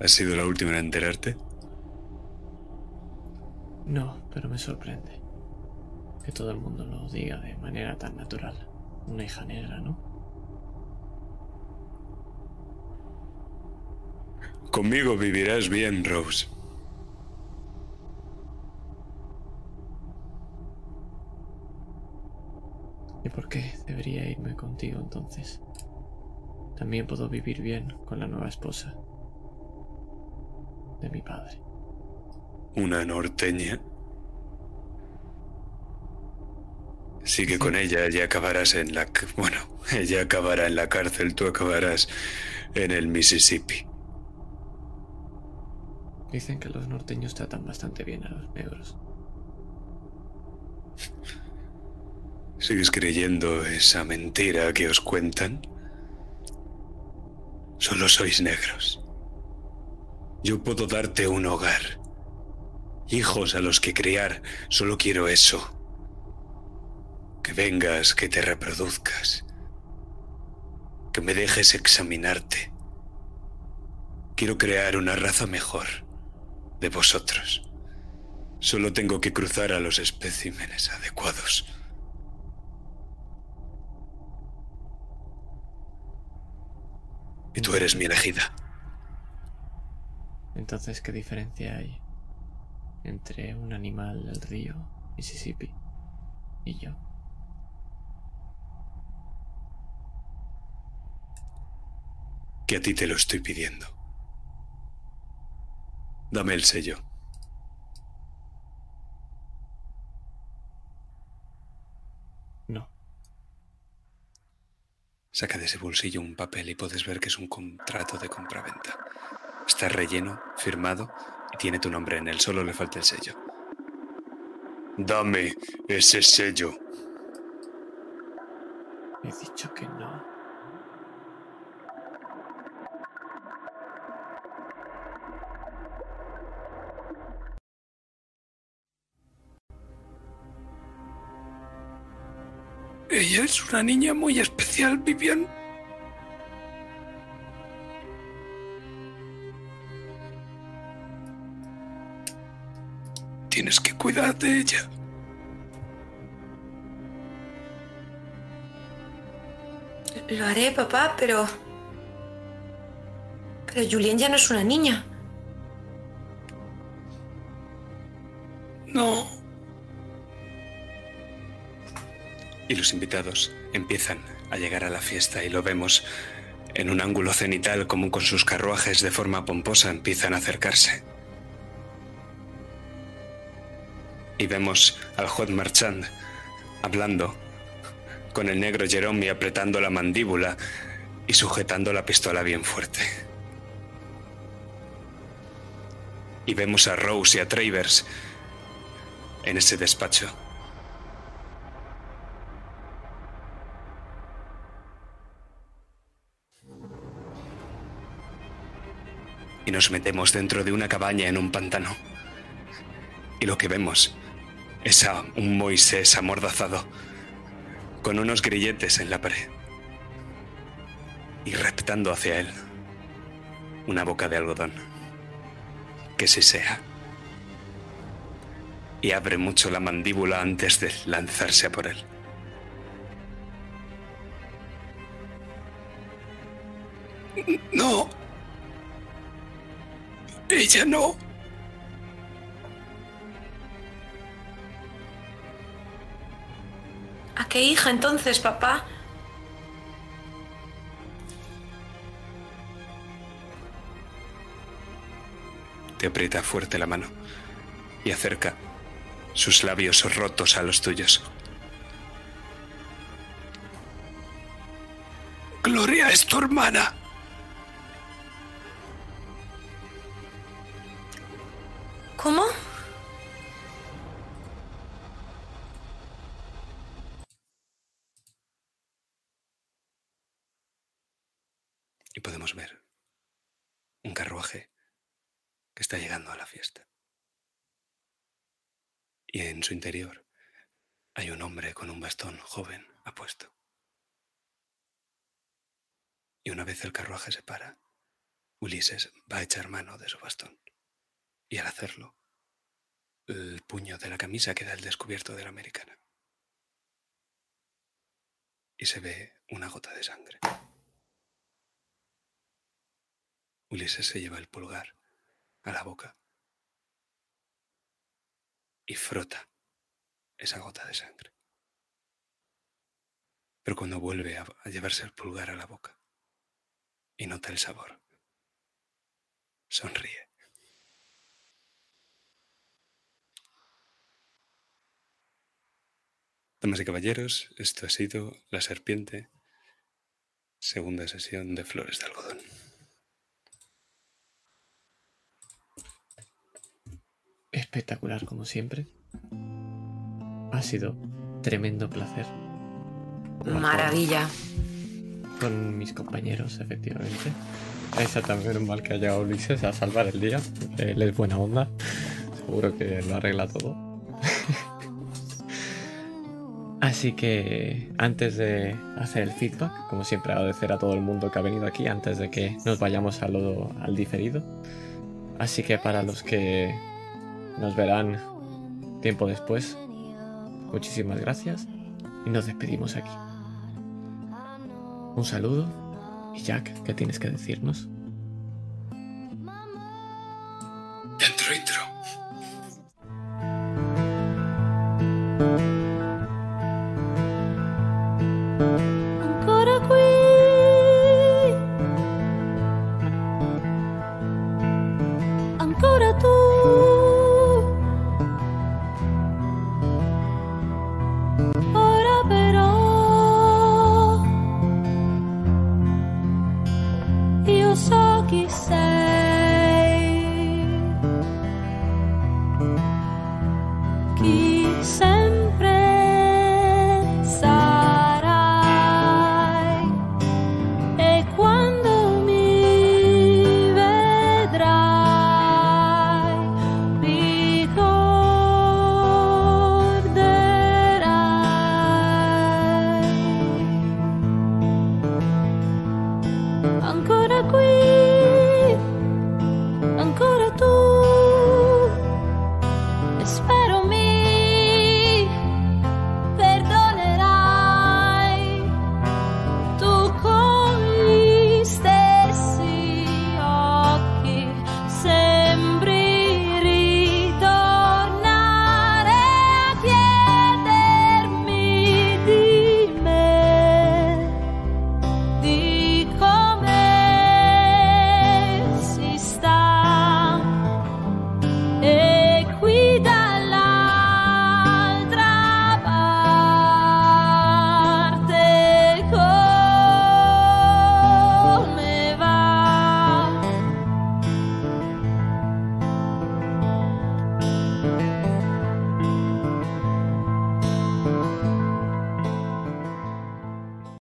¿Has sido la última en enterarte? No, pero me sorprende. Que todo el mundo lo diga de manera tan natural. Una hija negra, ¿no? Conmigo vivirás bien, Rose. ¿Y por qué debería irme contigo entonces? También puedo vivir bien con la nueva esposa de mi padre. Una norteña. Sigue con ella y acabarás en la... Bueno, ella acabará en la cárcel, tú acabarás en el Mississippi. Dicen que los norteños tratan bastante bien a los negros. ¿Sigues creyendo esa mentira que os cuentan? Solo sois negros. Yo puedo darte un hogar. Hijos a los que criar. Solo quiero eso. Que vengas, que te reproduzcas. Que me dejes examinarte. Quiero crear una raza mejor de vosotros. Solo tengo que cruzar a los especímenes adecuados. Y tú eres mi elegida. Entonces, ¿qué diferencia hay entre un animal del río Mississippi y yo? Que a ti te lo estoy pidiendo. Dame el sello. No. Saca de ese bolsillo un papel y puedes ver que es un contrato de compraventa. Está relleno, firmado y tiene tu nombre en él. Solo le falta el sello. Dame ese sello. He dicho que no. Es una niña muy especial, Vivian. Tienes que cuidar de ella. Lo haré, papá, pero... Pero Julien ya no es una niña. Los invitados empiezan a llegar a la fiesta y lo vemos en un ángulo cenital como con sus carruajes de forma pomposa empiezan a acercarse. Y vemos al Hot Marchand hablando con el negro Jerome apretando la mandíbula y sujetando la pistola bien fuerte. Y vemos a Rose y a Travers en ese despacho. Nos metemos dentro de una cabaña en un pantano. Y lo que vemos es a un Moisés amordazado con unos grilletes en la pared y reptando hacia él una boca de algodón que se sea y abre mucho la mandíbula antes de lanzarse a por él. No. Ella no. ¿A qué hija entonces, papá? Te aprieta fuerte la mano y acerca sus labios rotos a los tuyos. Gloria es tu hermana. ¿Cómo? Y podemos ver un carruaje que está llegando a la fiesta. Y en su interior hay un hombre con un bastón joven apuesto. Y una vez el carruaje se para, Ulises va a echar mano de su bastón. Y al hacerlo, el puño de la camisa queda al descubierto de la americana. Y se ve una gota de sangre. Ulises se lleva el pulgar a la boca y frota esa gota de sangre. Pero cuando vuelve a, llevarse el pulgar a la boca y nota el sabor, sonríe. Damas y caballeros, esto ha sido La Serpiente, segunda sesión de Flores de Algodón. Espectacular como siempre. Ha sido tremendo placer. Maravilla. Con mis compañeros, efectivamente. Es también mal que haya llegado Ulises a salvar el día. Él es buena onda. Seguro que lo arregla todo. Así que antes de hacer el feedback, como siempre agradecer a todo el mundo que ha venido aquí antes de que nos vayamos a lo- al diferido. Así que para los que nos verán tiempo después, muchísimas gracias y nos despedimos aquí. Un saludo y Jack, ¿qué tienes que decirnos?